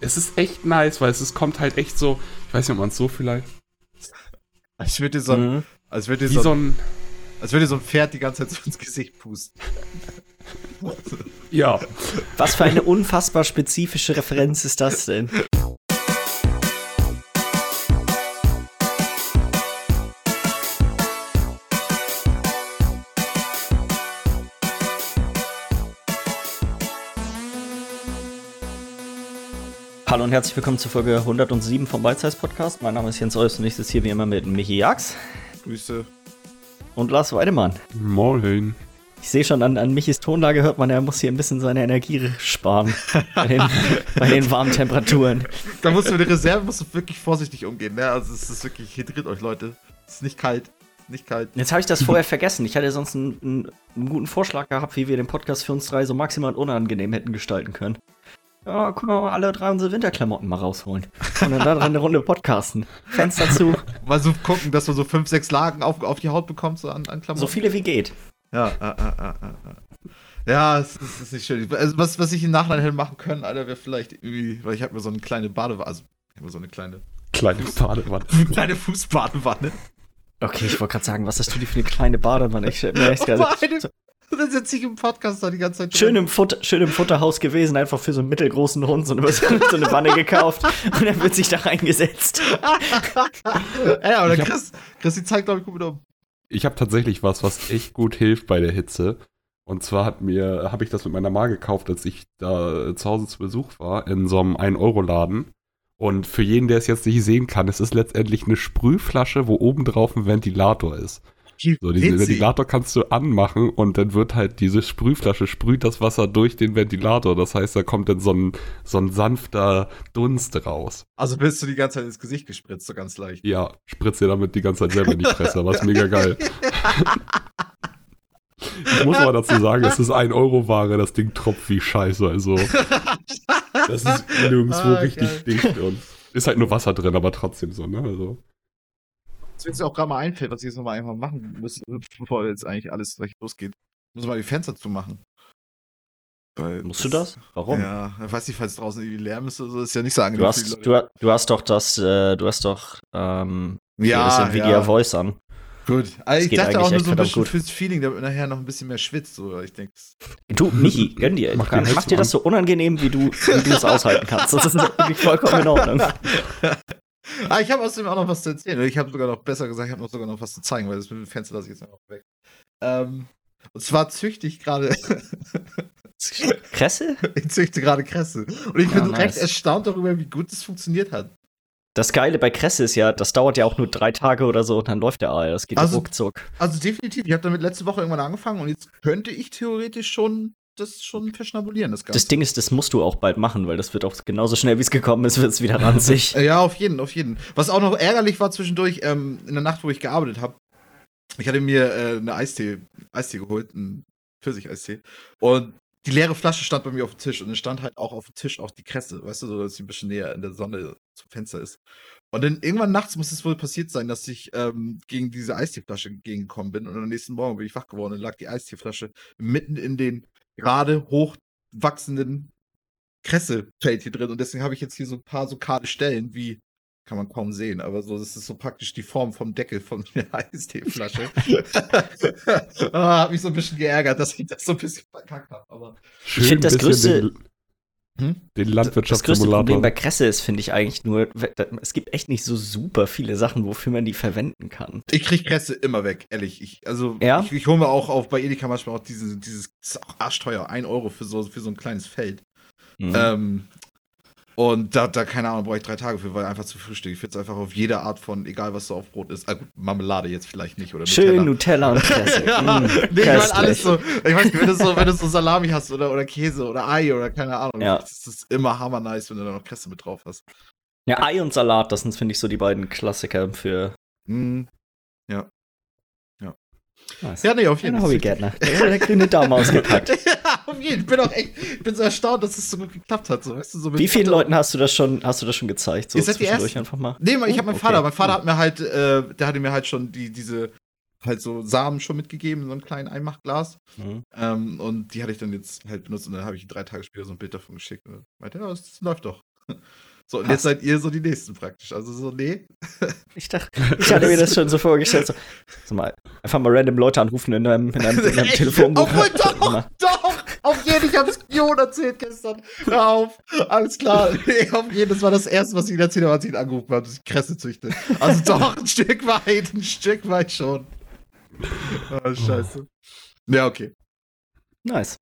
es ist echt nice, weil es, es kommt halt echt so, ich weiß nicht, ob man es so vielleicht. Als würde dir so, ein- Mhm. als würde dir so, so ein, als würde dir so ein Pferd die ganze Zeit so ins Gesicht pusten. ja. Was für eine unfassbar spezifische Referenz ist das denn? Und herzlich willkommen zur Folge 107 vom Bite Size Podcast. Mein Name ist Jens Eus und ich sitze hier wie immer mit Michi Jax Grüße. und Lars Weidemann. Moin. Ich sehe schon, an, an Michis Tonlage hört man, er muss hier ein bisschen seine Energie sparen bei den, bei den warmen Temperaturen. Da musst du mit der Reserve musst du wirklich vorsichtig umgehen, ne? Also es ist wirklich, hydriert euch, Leute. Es ist nicht kalt. Nicht kalt. Jetzt habe ich das vorher vergessen. Ich hatte sonst einen, einen, einen guten Vorschlag gehabt, wie wir den Podcast für uns drei so maximal unangenehm hätten gestalten können. Ja, guck mal, alle drei unsere Winterklamotten mal rausholen. Und dann da dran eine Runde podcasten. Fenster zu, Mal so gucken, dass du so fünf, sechs Lagen auf, auf die Haut bekommst, so an, an Klamotten. so viele wie geht. Ja, äh, äh, äh, äh, äh. Ja, es ist, es ist nicht schön. Also, was, was ich im Nachhinein hätte machen können, Alter, wäre vielleicht irgendwie, weil ich habe mir so eine kleine Badewanne, also ich habe mir so eine kleine, Kleine Badewanne. eine kleine Fußbadewanne. Okay, ich wollte gerade sagen, was hast du dir für eine kleine Badewanne? Ich stell mir echt gerade. Meine- Und dann sitze ich im Podcast da die ganze Zeit. Schön im, Futter, schön im Futterhaus gewesen, einfach für so einen mittelgroßen Hund so eine, so eine Wanne gekauft und dann wird sich da reingesetzt. Ja, aber Ich hab- Chris, Chris, die zeigt, glaube ich, gut mit um. Ich habe tatsächlich was, was echt gut hilft bei der Hitze. Und zwar hat mir, habe ich das mit meiner Mama gekauft, als ich da zu Hause zu Besuch war, in so einem 1-Euro-Laden. Und für jeden, der es jetzt nicht sehen kann, es ist letztendlich eine Sprühflasche, wo oben drauf ein Ventilator ist. So, diesen Witzig. Ventilator kannst du anmachen und dann wird halt diese Sprühflasche, sprüht das Wasser durch den Ventilator. Das heißt, da kommt dann so ein, so ein sanfter Dunst raus. Also bist du die ganze Zeit ins Gesicht gespritzt, so ganz leicht. Ja, spritzt dir damit die ganze Zeit selber in die Fresse, was mega geil. Ich muss aber dazu sagen, es ist 1 Euro Ware, das Ding tropft wie Scheiße, also das ist nirgendwo Ah, richtig geil. dicht und ist halt nur Wasser drin, aber trotzdem so, ne, also. Was mir jetzt auch gerade mal einfällt, was ich jetzt nochmal einfach machen müsste, bevor jetzt eigentlich alles gleich losgeht. Ich muss mal die Fenster zumachen. Weil Musst du das? Warum? Ja, ich weiß nicht, falls draußen irgendwie Lärm ist oder so, ist ja nicht so angenehm. Du hast, du, du hast doch das, äh, du hast doch ähm, ja, das Nvidia ja. Voice an. Gut. Also ich geht dachte eigentlich auch nur so ein bisschen gut. fürs Feeling, damit man nachher noch ein bisschen mehr schwitzt. So. Ich denke, Du, Michi, gönn dir. Mach Mach, dir das so unangenehm, wie du, wie du es aushalten kannst. Das ist wirklich vollkommen in Ordnung. Ah, ich habe außerdem auch noch was zu erzählen. Ich habe sogar noch besser gesagt, ich habe noch sogar noch was zu zeigen, weil das mit dem Fenster lasse ich jetzt einfach weg. Ähm, und zwar züchte ich gerade, Kresse? ich züchte gerade Kresse. Und ich bin Ah, nice. recht erstaunt darüber, wie gut das funktioniert hat. Das Geile bei Kresse ist ja, das dauert ja auch nur drei Tage oder so und dann läuft der Ei. Das geht Also- ruckzuck. Also definitiv, ich habe damit letzte Woche irgendwann angefangen und jetzt könnte ich theoretisch schon das schon verschnabulieren, das Ganze. Das Ding ist, das musst du auch bald machen, weil das wird auch genauso schnell, wie es gekommen ist, wird es wieder ranzig. Äh, Ja, auf jeden, auf jeden. Was auch noch ärgerlich war zwischendurch, ähm, in der Nacht, wo ich gearbeitet habe, ich hatte mir äh, eine Eistee, Eistee geholt, einen Pfirsich-Eistee. Und die leere Flasche stand bei mir auf dem Tisch und es stand halt auch auf dem Tisch auch die Kresse, weißt du, so dass sie ein bisschen näher in der Sonne zum Fenster ist. Und dann irgendwann nachts muss es wohl passiert sein, dass ich ähm, gegen diese Eisteeflasche entgegengekommen bin und am nächsten Morgen bin ich wach geworden und lag die Eisteeflasche mitten in den gerade hochwachsenden Kressefeld hier drin und deswegen habe ich jetzt hier so ein paar so kahle Stellen, wie kann man kaum sehen, aber so, das ist so praktisch die Form vom Deckel von der Eisteeflasche. ah, hat mich so ein bisschen geärgert, dass ich das so ein bisschen verkackt habe, aber Schön find das größte- Den, Hm? den Das größte Problem Landwirtschaftssimulator. bei Kresse ist, finde ich eigentlich nur, es gibt echt nicht so super viele Sachen, wofür man die verwenden kann. ich krieg Kresse immer weg, ehrlich. Ich, also, Ja? ich, ich hole mir auch auf bei Edeka manchmal auch diese, dieses, das arschteuer, ein Euro für so, für so ein kleines Feld. Mhm. Ähm, und da, da, keine Ahnung, brauche ich drei Tage für, weil einfach zu Frühstück. Ich finde es einfach auf jede Art von, egal was so auf Brot ist. Ah, gut, Marmelade jetzt vielleicht nicht oder Schön Nutella und Kresse. ja, Mm, nee, ich meine alles so. Ich weiß nicht, wenn du so, wenn du so Salami hast oder, oder Käse oder Ei oder keine Ahnung. Ja. Das ist immer hammer nice, wenn du da noch Kresse mit drauf hast. Ja, Ei und Salat, das sind, finde ich, so die beiden Klassiker für. Mm. Nice. Ja, nee, auf jeden Ein Fall. Hobbygärtner. Der, der grüne Daumen ausgepackt. ja, auf jeden Fall. Ich bin auch echt, ich bin so erstaunt, dass es so gut geklappt hat. So, weißt du, so Wie vielen Vater- Leuten hast du das schon, hast du das schon gezeigt? So Ihr seid die Ersten. einfach mal. Nee, ich habe Oh, meinen okay. Vater. Mein Vater Cool. hat mir halt, äh, der hatte mir halt schon die, diese, halt so Samen schon mitgegeben, so einem kleinen Einmachglas. Mhm. Ähm, und die hatte ich dann jetzt halt benutzt und dann habe ich drei Tage später so ein Bild davon geschickt. Und meinte, ja, das läuft doch. So, und jetzt seid ihr so die Nächsten praktisch. Also so, nee. Ich dachte, ich hatte mir das schon so vorgestellt. So, sag mal, einfach mal random Leute anrufen in einem, in einem, in einem Telefonbuch. Obwohl, doch, doch, auf jeden, ich hab's Jon erzählt gestern. Hör auf, alles klar. Nee, auf jeden, das war das Erste, was ich als ich ihn angerufen habe, dass ich Kresse züchte. Also doch, ein Stück weit, ein Stück weit schon. Oh, scheiße. Ja, okay. Nice.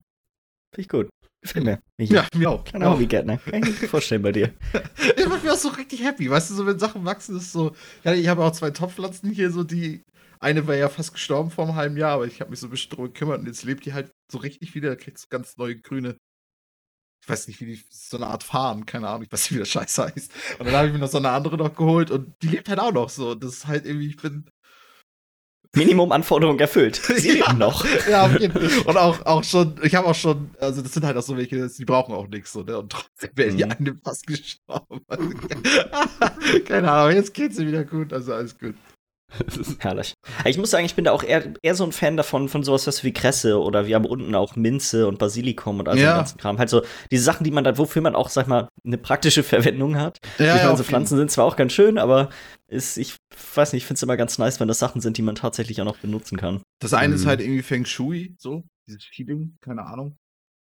Finde ich gut. Mir. Michi. Ja, mir auch. Kleiner Hobbygärtner. Kann ich mir vorstellen bei dir. Ich bin auch so richtig happy. Weißt du, so wenn Sachen wachsen, ist so. Ja, ich habe auch zwei Topfpflanzen hier, so die. Eine war ja fast gestorben vor einem halben Jahr, aber ich habe mich so ein bisschen drum gekümmert und jetzt lebt die halt so richtig wieder. Da kriegst du ganz neue grüne. Ich weiß nicht, wie die. So eine Art Farn, keine Ahnung, ich weiß nicht, wie das Scheiße heißt. Und dann habe ich mir noch so eine andere noch geholt und die lebt halt auch noch so. Das ist halt irgendwie, ich bin. Minimumanforderung erfüllt. Sie Ja. leben noch. Ja, auf jeden Fall. Und auch, auch schon, ich habe auch schon, also das sind halt auch so welche, die brauchen auch nichts, so, ne? Und trotzdem wäre die Mhm. eine fast gestorben. Keine Ahnung, jetzt geht's sie wieder gut, also alles gut. Herrlich. Ich muss sagen, ich bin da auch eher, eher so ein Fan davon, von sowas was wie Kresse oder wir haben unten auch Minze und Basilikum und all so Ja. den ganzen Kram. Halt so diese Sachen, die man dann, wofür man auch, sag mal, eine praktische Verwendung hat. Ja, ich meine, so jeden- Pflanzen sind zwar auch ganz schön, aber ist, ich weiß nicht, ich finde es immer ganz nice, wenn das Sachen sind, die man tatsächlich auch noch benutzen kann. Das eine ist Mhm. halt irgendwie Feng Shui, so, dieses Feeling, keine Ahnung.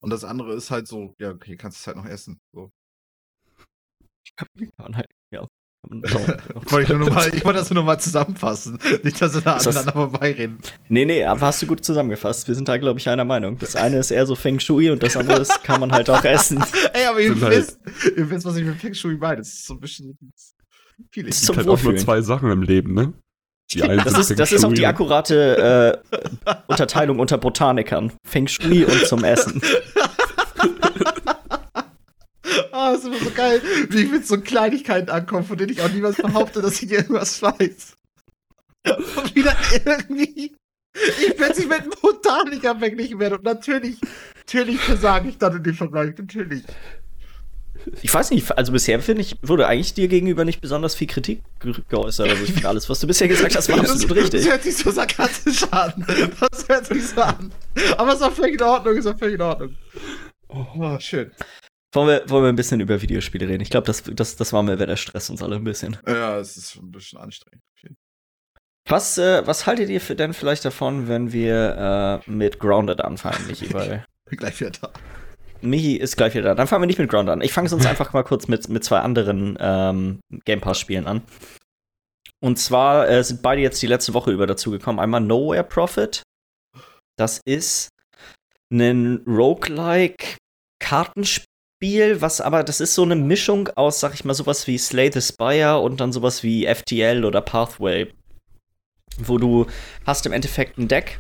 Und das andere ist halt so, ja, okay, kannst es halt noch essen. So. Kann halt, ja. Wollte ich, mal, ich wollte das nur noch mal zusammenfassen. Nicht, dass wir da das- aneinander vorbeireden. nee, nee, aber hast du gut zusammengefasst. Wir sind da, glaube ich, einer Meinung. Das eine ist eher so Feng Shui und das andere ist, kann man halt auch essen. Ey, aber ihr halt- wisst, ihr wisst, was ich mit Feng Shui meine. Das ist so ein bisschen. Ist Es gibt halt auch nur zwei Sachen im Leben, ne? Die einen Das ist, Feng das ist auch die akkurate äh, Unterteilung unter Botanikern. Feng Shui und zum Essen. Ah, das ist immer so geil, wie ich mit so Kleinigkeiten ankomme, von denen ich auch niemals behaupte, dass ich irgendwas weiß. Und wieder irgendwie ich plötzlich mit einem Botaniker verglichen werde. Und natürlich, natürlich versage ich dann in dem Vergleich. Natürlich. Ich weiß nicht, also bisher finde ich, wurde eigentlich dir gegenüber nicht besonders viel Kritik ge geäußert. Also ich finde alles, was du bisher gesagt hast, war absolut das, richtig. Das hört sich so sarkastisch an. Das hört sich so an. Aber es ist auch völlig in Ordnung, ist auch völlig in Ordnung. Oh, schön. Wollen wir, wollen wir ein bisschen über Videospiele reden? Ich glaube, das, das, das war mir wert, der Stress uns alle ein bisschen. Ja, es ist schon ein bisschen anstrengend. Was, äh, was haltet ihr denn vielleicht davon, wenn wir äh, mit Grounded anfangen, Michi? Weil gleich wieder da. Michi ist gleich wieder da. Dann fangen wir nicht mit Grounded an. Ich fange sonst einfach mal kurz mit, mit zwei anderen ähm, Game Pass-Spielen an. Und zwar äh, sind beide jetzt die letzte Woche über dazugekommen. Einmal Nowhere Profit. Das ist ein Roguelike Kartenspiel, was aber, das ist so eine Mischung aus, sag ich mal, sowas wie Slay the Spire und dann sowas wie FTL oder Pathway. Wo du hast im Endeffekt ein Deck.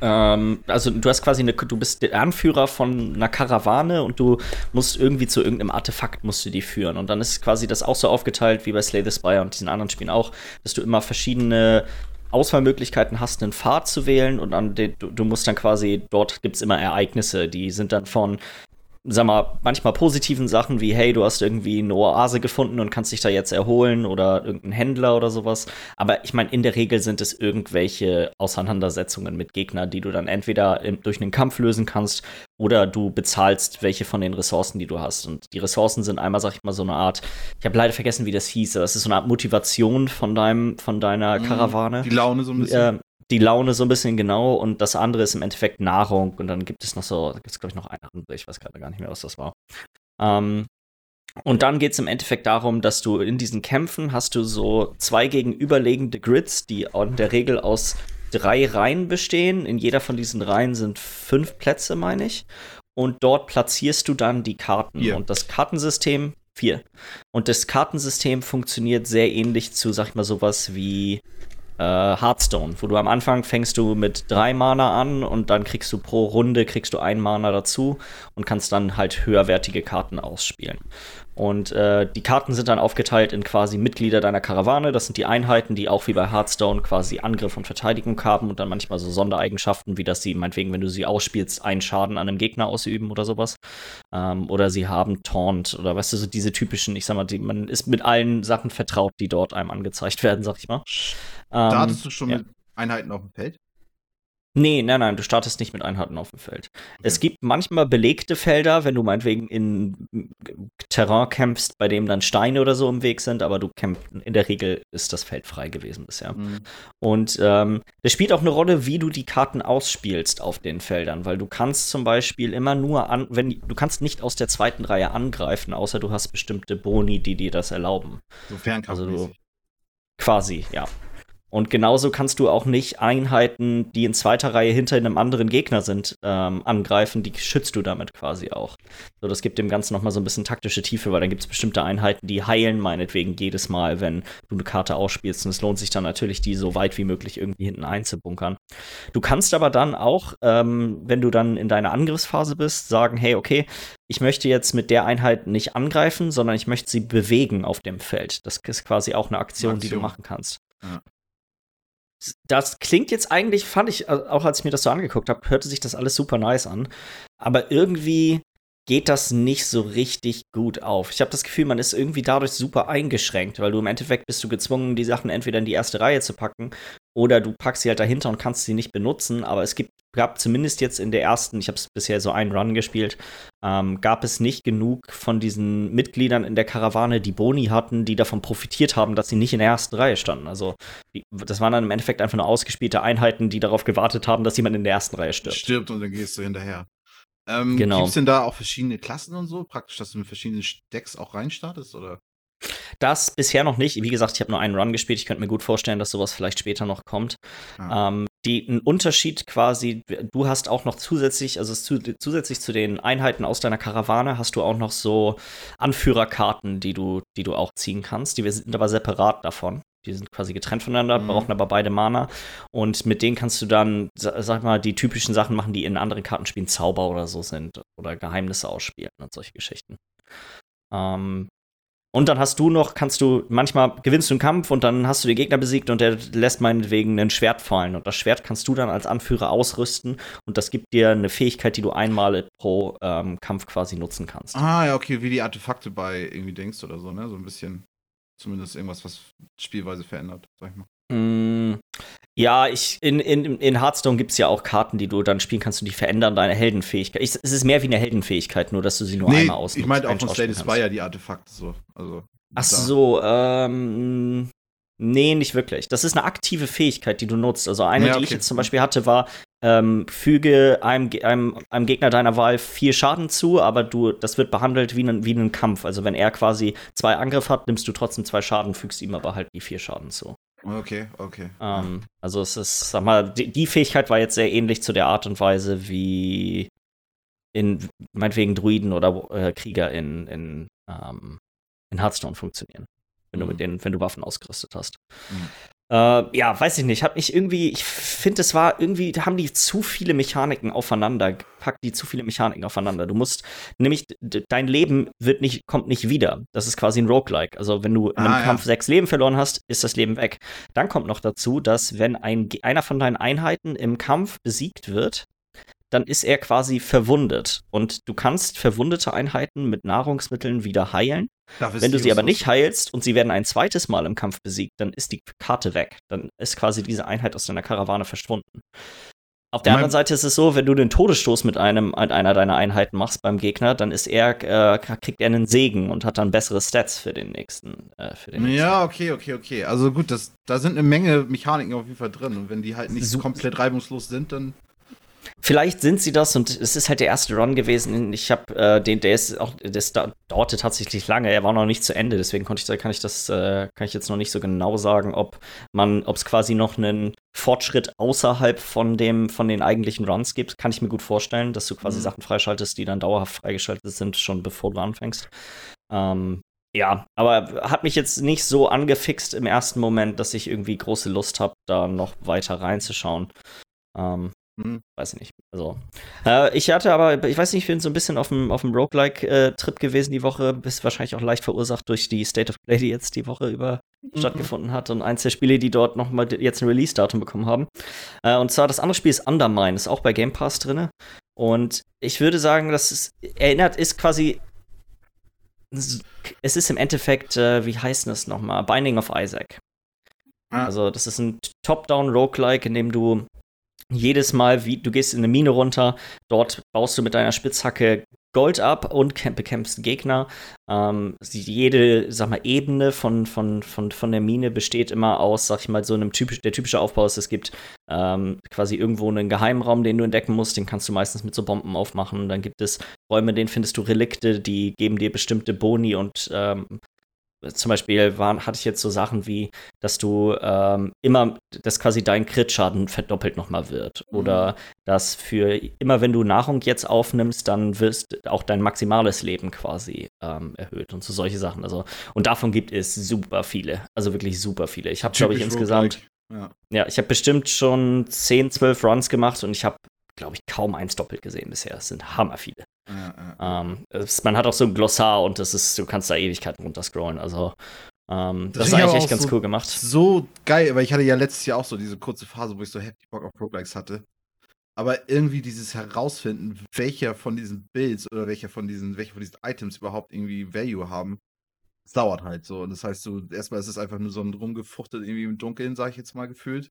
Ähm, also du hast quasi eine, du bist der Anführer von einer Karawane und du musst irgendwie zu irgendeinem Artefakt musst du die führen. Und dann ist quasi das auch so aufgeteilt wie bei Slay the Spire und diesen anderen Spielen auch, dass du immer verschiedene Auswahlmöglichkeiten hast, einen Pfad zu wählen und an den, du, du musst dann quasi, dort gibt es immer Ereignisse, die sind dann von, sag mal, manchmal positiven Sachen wie, hey, du hast irgendwie eine Oase gefunden und kannst dich da jetzt erholen oder irgendein Händler oder sowas. Aber ich meine, in der Regel sind es irgendwelche Auseinandersetzungen mit Gegnern, die du dann entweder im, durch einen Kampf lösen kannst oder du bezahlst welche von den Ressourcen, die du hast. Und die Ressourcen sind einmal, sag ich mal, so eine Art, ich habe leider vergessen, wie das hieß, aber das ist so eine Art Motivation von deinem, von deiner Karawane. Die Laune so ein bisschen. Äh, die Laune so ein bisschen genau und das andere ist im Endeffekt Nahrung und dann gibt es noch so, da gibt es glaube ich noch eine andere, ich weiß gerade gar nicht mehr, was das war. Ähm, und dann geht es im Endeffekt darum, dass du in diesen Kämpfen hast du so zwei gegenüberliegende Grids, die in der Regel aus drei Reihen bestehen. In jeder von diesen Reihen sind fünf Plätze, meine ich. Und dort platzierst du dann die Karten. Vier. Und das Kartensystem, vier. Und das Kartensystem funktioniert sehr ähnlich zu, sag ich mal, sowas wie äh, Hearthstone, wo du am Anfang fängst du mit drei Mana an und dann kriegst du pro Runde kriegst du ein Mana dazu und kannst dann halt höherwertige Karten ausspielen. Und äh, die Karten sind dann aufgeteilt in quasi Mitglieder deiner Karawane. Das sind die Einheiten, die auch wie bei Hearthstone quasi Angriff und Verteidigung haben und dann manchmal so Sondereigenschaften, wie dass sie, meinetwegen, wenn du sie ausspielst, einen Schaden an einem Gegner ausüben oder sowas. Ähm, oder sie haben Taunt oder weißt du, so diese typischen, ich sag mal, die, man ist mit allen Sachen vertraut, die dort einem angezeigt werden, sag ich mal. Ähm, hattest du schon ja. mit Einheiten auf dem Feld. Nee, nein, nein, du startest nicht mit Einheiten auf dem Feld. Es gibt manchmal belegte Felder, wenn du meinetwegen in Terrain kämpfst, bei dem dann Steine oder so im Weg sind, aber du kämpfst, in der Regel ist das Feld frei gewesen bisher. Mhm. Und ähm, das spielt auch eine Rolle, wie du die Karten ausspielst auf den Feldern, weil du kannst zum Beispiel immer nur an, wenn du kannst nicht aus der zweiten Reihe angreifen, außer du hast bestimmte Boni, die dir das erlauben. So fernkampfmäßig. Also Quasi, ja. Und genauso kannst du auch nicht Einheiten, die in zweiter Reihe hinter einem anderen Gegner sind, ähm, angreifen. Die schützt du damit quasi auch. So, das gibt dem Ganzen nochmal so ein bisschen taktische Tiefe, weil dann gibt es bestimmte Einheiten, die heilen meinetwegen jedes Mal, wenn du eine Karte ausspielst. Und es lohnt sich dann natürlich, die so weit wie möglich irgendwie hinten einzubunkern. Du kannst aber dann auch, ähm, wenn du dann in deiner Angriffsphase bist, sagen, hey, okay, ich möchte jetzt mit der Einheit nicht angreifen, sondern ich möchte sie bewegen auf dem Feld. Das ist quasi auch eine Aktion, Eine die du Aktion. machen kannst. Ja. Das klingt jetzt eigentlich, fand ich, äh, auch als ich mir das so angeguckt habe, hörte sich das alles super nice an. Aber irgendwie geht das nicht so richtig gut auf. Ich habe das Gefühl, man ist irgendwie dadurch super eingeschränkt, weil du im Endeffekt bist du gezwungen, die Sachen entweder in die erste Reihe zu packen oder du packst sie halt dahinter und kannst sie nicht benutzen. Aber es gibt, gab zumindest jetzt in der ersten, ich habe es bisher so einen Run gespielt, ähm, gab es nicht genug von diesen Mitgliedern in der Karawane, die Boni hatten, die davon profitiert haben, dass sie nicht in der ersten Reihe standen. Also die, das waren dann im Endeffekt einfach nur ausgespielte Einheiten, die darauf gewartet haben, dass jemand in der ersten Reihe stirbt. Stirbt und dann gehst du hinterher. Ähm, Genau. Gibt es denn da auch verschiedene Klassen und so? Praktisch, dass du mit verschiedenen Decks auch reinstartest? Oder? Das bisher noch nicht. Wie gesagt, ich habe nur einen Run gespielt. Ich könnte mir gut vorstellen, dass sowas vielleicht später noch kommt. Ah. Ähm, die, ein Unterschied quasi, du hast auch noch zusätzlich, also zu, zusätzlich zu den Einheiten aus deiner Karawane, hast du auch noch so Anführerkarten, die du, die du auch ziehen kannst. Die sind aber separat davon. Die sind quasi getrennt voneinander, Mhm. brauchen aber beide Mana. Und mit denen kannst du dann, sa- sag mal, die typischen Sachen machen, die in anderen Kartenspielen Zauber oder so sind. Oder Geheimnisse ausspielen und solche Geschichten. Ähm, und dann hast du noch, kannst du, manchmal gewinnst du einen Kampf und dann hast du den Gegner besiegt und der lässt meinetwegen ein Schwert fallen. Und das Schwert kannst du dann als Anführer ausrüsten und das gibt dir eine Fähigkeit, die du einmal pro ähm, Kampf quasi nutzen kannst. Ah, ja, okay, wie die Artefakte bei irgendwie denkst oder so, ne? So ein bisschen. Zumindest irgendwas, was Spielweise verändert, sag ich mal. Mm, ja, ich, in, in, in Hearthstone gibt es ja auch Karten, die du dann spielen kannst und die verändern deine Heldenfähigkeit. Ich, es ist mehr wie eine Heldenfähigkeit, nur dass du sie nur einmal ausnutzt. ich meinte auch von ausspielen kannst. Spire die Artefakte so. Also, Ach so, ähm. Nee, nicht wirklich. Das ist eine aktive Fähigkeit, die du nutzt. Also eine, Ja, die ich okay. jetzt zum Beispiel hatte, war, ähm, füge einem, einem, einem Gegner deiner Wahl vier Schaden zu, aber du, das wird behandelt wie ein, wie ein Kampf. Also wenn er quasi zwei Angriffe hat, nimmst du trotzdem zwei Schaden, fügst ihm aber halt die vier Schaden zu. Okay, okay. Ähm, also es ist, sag mal, die, die Fähigkeit war jetzt sehr ähnlich zu der Art und Weise, wie in meinetwegen Druiden oder äh, Krieger in, in, ähm, in Hearthstone funktionieren. Wenn du Mhm. mit denen, wenn du Waffen ausgerüstet hast. Mhm. Äh, ja, weiß ich nicht. Hab mich irgendwie, ich finde, es war irgendwie, da haben die zu viele Mechaniken aufeinander, packt die zu viele Mechaniken aufeinander. Du musst, nämlich, dein Leben wird nicht, kommt nicht wieder. Das ist quasi ein Roguelike. Also, wenn du in einem Ah, ja. Kampf sechs Leben verloren hast, ist das Leben weg. Dann kommt noch dazu, dass wenn ein, einer von deinen Einheiten im Kampf besiegt wird, dann ist er quasi verwundet. Und du kannst verwundete Einheiten mit Nahrungsmitteln wieder heilen. Wenn du sie aber nicht heilst und sie werden ein zweites Mal im Kampf besiegt, dann ist die Karte weg. Dann ist quasi diese Einheit aus deiner Karawane verschwunden. Auf der Mein- anderen Seite ist es so, wenn du den Todesstoß mit einem mit einer deiner Einheiten machst beim Gegner, dann ist er äh, kriegt er einen Segen und hat dann bessere Stats für den nächsten. Äh, für den nächsten. Ja, okay, okay, okay. Also gut, das, da sind eine Menge Mechaniken auf jeden Fall drin. Und wenn die halt nicht Su- komplett reibungslos sind, dann. Vielleicht sind sie das und es ist halt der erste Run gewesen. Ich habe äh, den, der ist auch, das da- dauerte tatsächlich lange. Er war noch nicht zu Ende, deswegen konnte ich, kann ich das, äh, kann ich jetzt noch nicht so genau sagen, ob man, ob es quasi noch einen Fortschritt außerhalb von dem, von den eigentlichen Runs gibt. Kann ich mir gut vorstellen, dass du quasi Mhm. Sachen freischaltest, die dann dauerhaft freigeschaltet sind, schon bevor du anfängst. Ähm, ja, aber hat mich jetzt nicht so angefixt im ersten Moment, dass ich irgendwie große Lust habe, da noch weiter reinzuschauen. Ähm, Hm. weiß ich nicht. Also, äh, ich hatte aber, ich weiß nicht, ich bin so ein bisschen auf dem, auf dem Roguelike-Trip gewesen die Woche, ist wahrscheinlich auch leicht verursacht durch die State of Play, die jetzt die Woche über Mhm. stattgefunden hat und eins der Spiele, die dort nochmal jetzt ein Release-Datum bekommen haben. Äh, und zwar das andere Spiel ist Undermine, ist auch bei Game Pass drin. Und ich würde sagen, das ist, erinnert, ist quasi, es ist im Endeffekt, äh, wie heißt das nochmal? Binding of Isaac. Ah. Also, das ist ein Top-Down-Roguelike, in dem du jedes Mal, wie du gehst in eine Mine runter, dort baust du mit deiner Spitzhacke Gold ab und bekämpfst Gegner. Ähm, jede, sag mal, Ebene von, von, von, von der Mine besteht immer aus, sag ich mal, so einem typisch, der typische Aufbau ist, es gibt ähm, quasi irgendwo einen Geheimraum, den du entdecken musst, den kannst du meistens mit so Bomben aufmachen. Dann gibt es Räume, denen findest du Relikte, die geben dir bestimmte Boni und ähm, zum Beispiel waren, hatte ich jetzt so Sachen wie, dass du ähm, immer, dass quasi dein Crit-Schaden verdoppelt nochmal wird. Mhm. Oder dass für immer, wenn du Nahrung jetzt aufnimmst, dann wirst auch dein maximales Leben quasi ähm, erhöht und so solche Sachen. Also, und davon gibt es super viele. Also wirklich super viele. Ich habe, glaube ich, insgesamt. Ja. ja, ich habe bestimmt schon 10, 12 Runs gemacht und ich habe, glaube ich, kaum eins doppelt gesehen bisher. Es sind hammer viele. Ja, ähm, es, man hat auch so ein Glossar und das ist, du kannst da Ewigkeiten runterscrollen. Also ähm, das, das ist eigentlich echt ganz so, cool gemacht. So geil, weil ich hatte ja letztes Jahr auch so diese kurze Phase, wo ich so heftig Bock auf Roguelikes hatte. Aber irgendwie dieses Herausfinden, welcher von diesen Builds oder welcher von diesen, welche von diesen Items überhaupt irgendwie Value haben, das dauert halt so. Und das heißt so, erstmal ist es einfach nur so ein rumgefuchtet irgendwie im Dunkeln, sag ich jetzt mal gefühlt.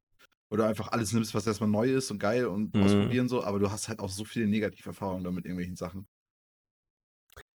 Oder einfach alles nimmst, was erstmal neu ist und geil und mhm. ausprobieren so, aber du hast halt auch so viele Negativerfahrungen damit irgendwelchen Sachen.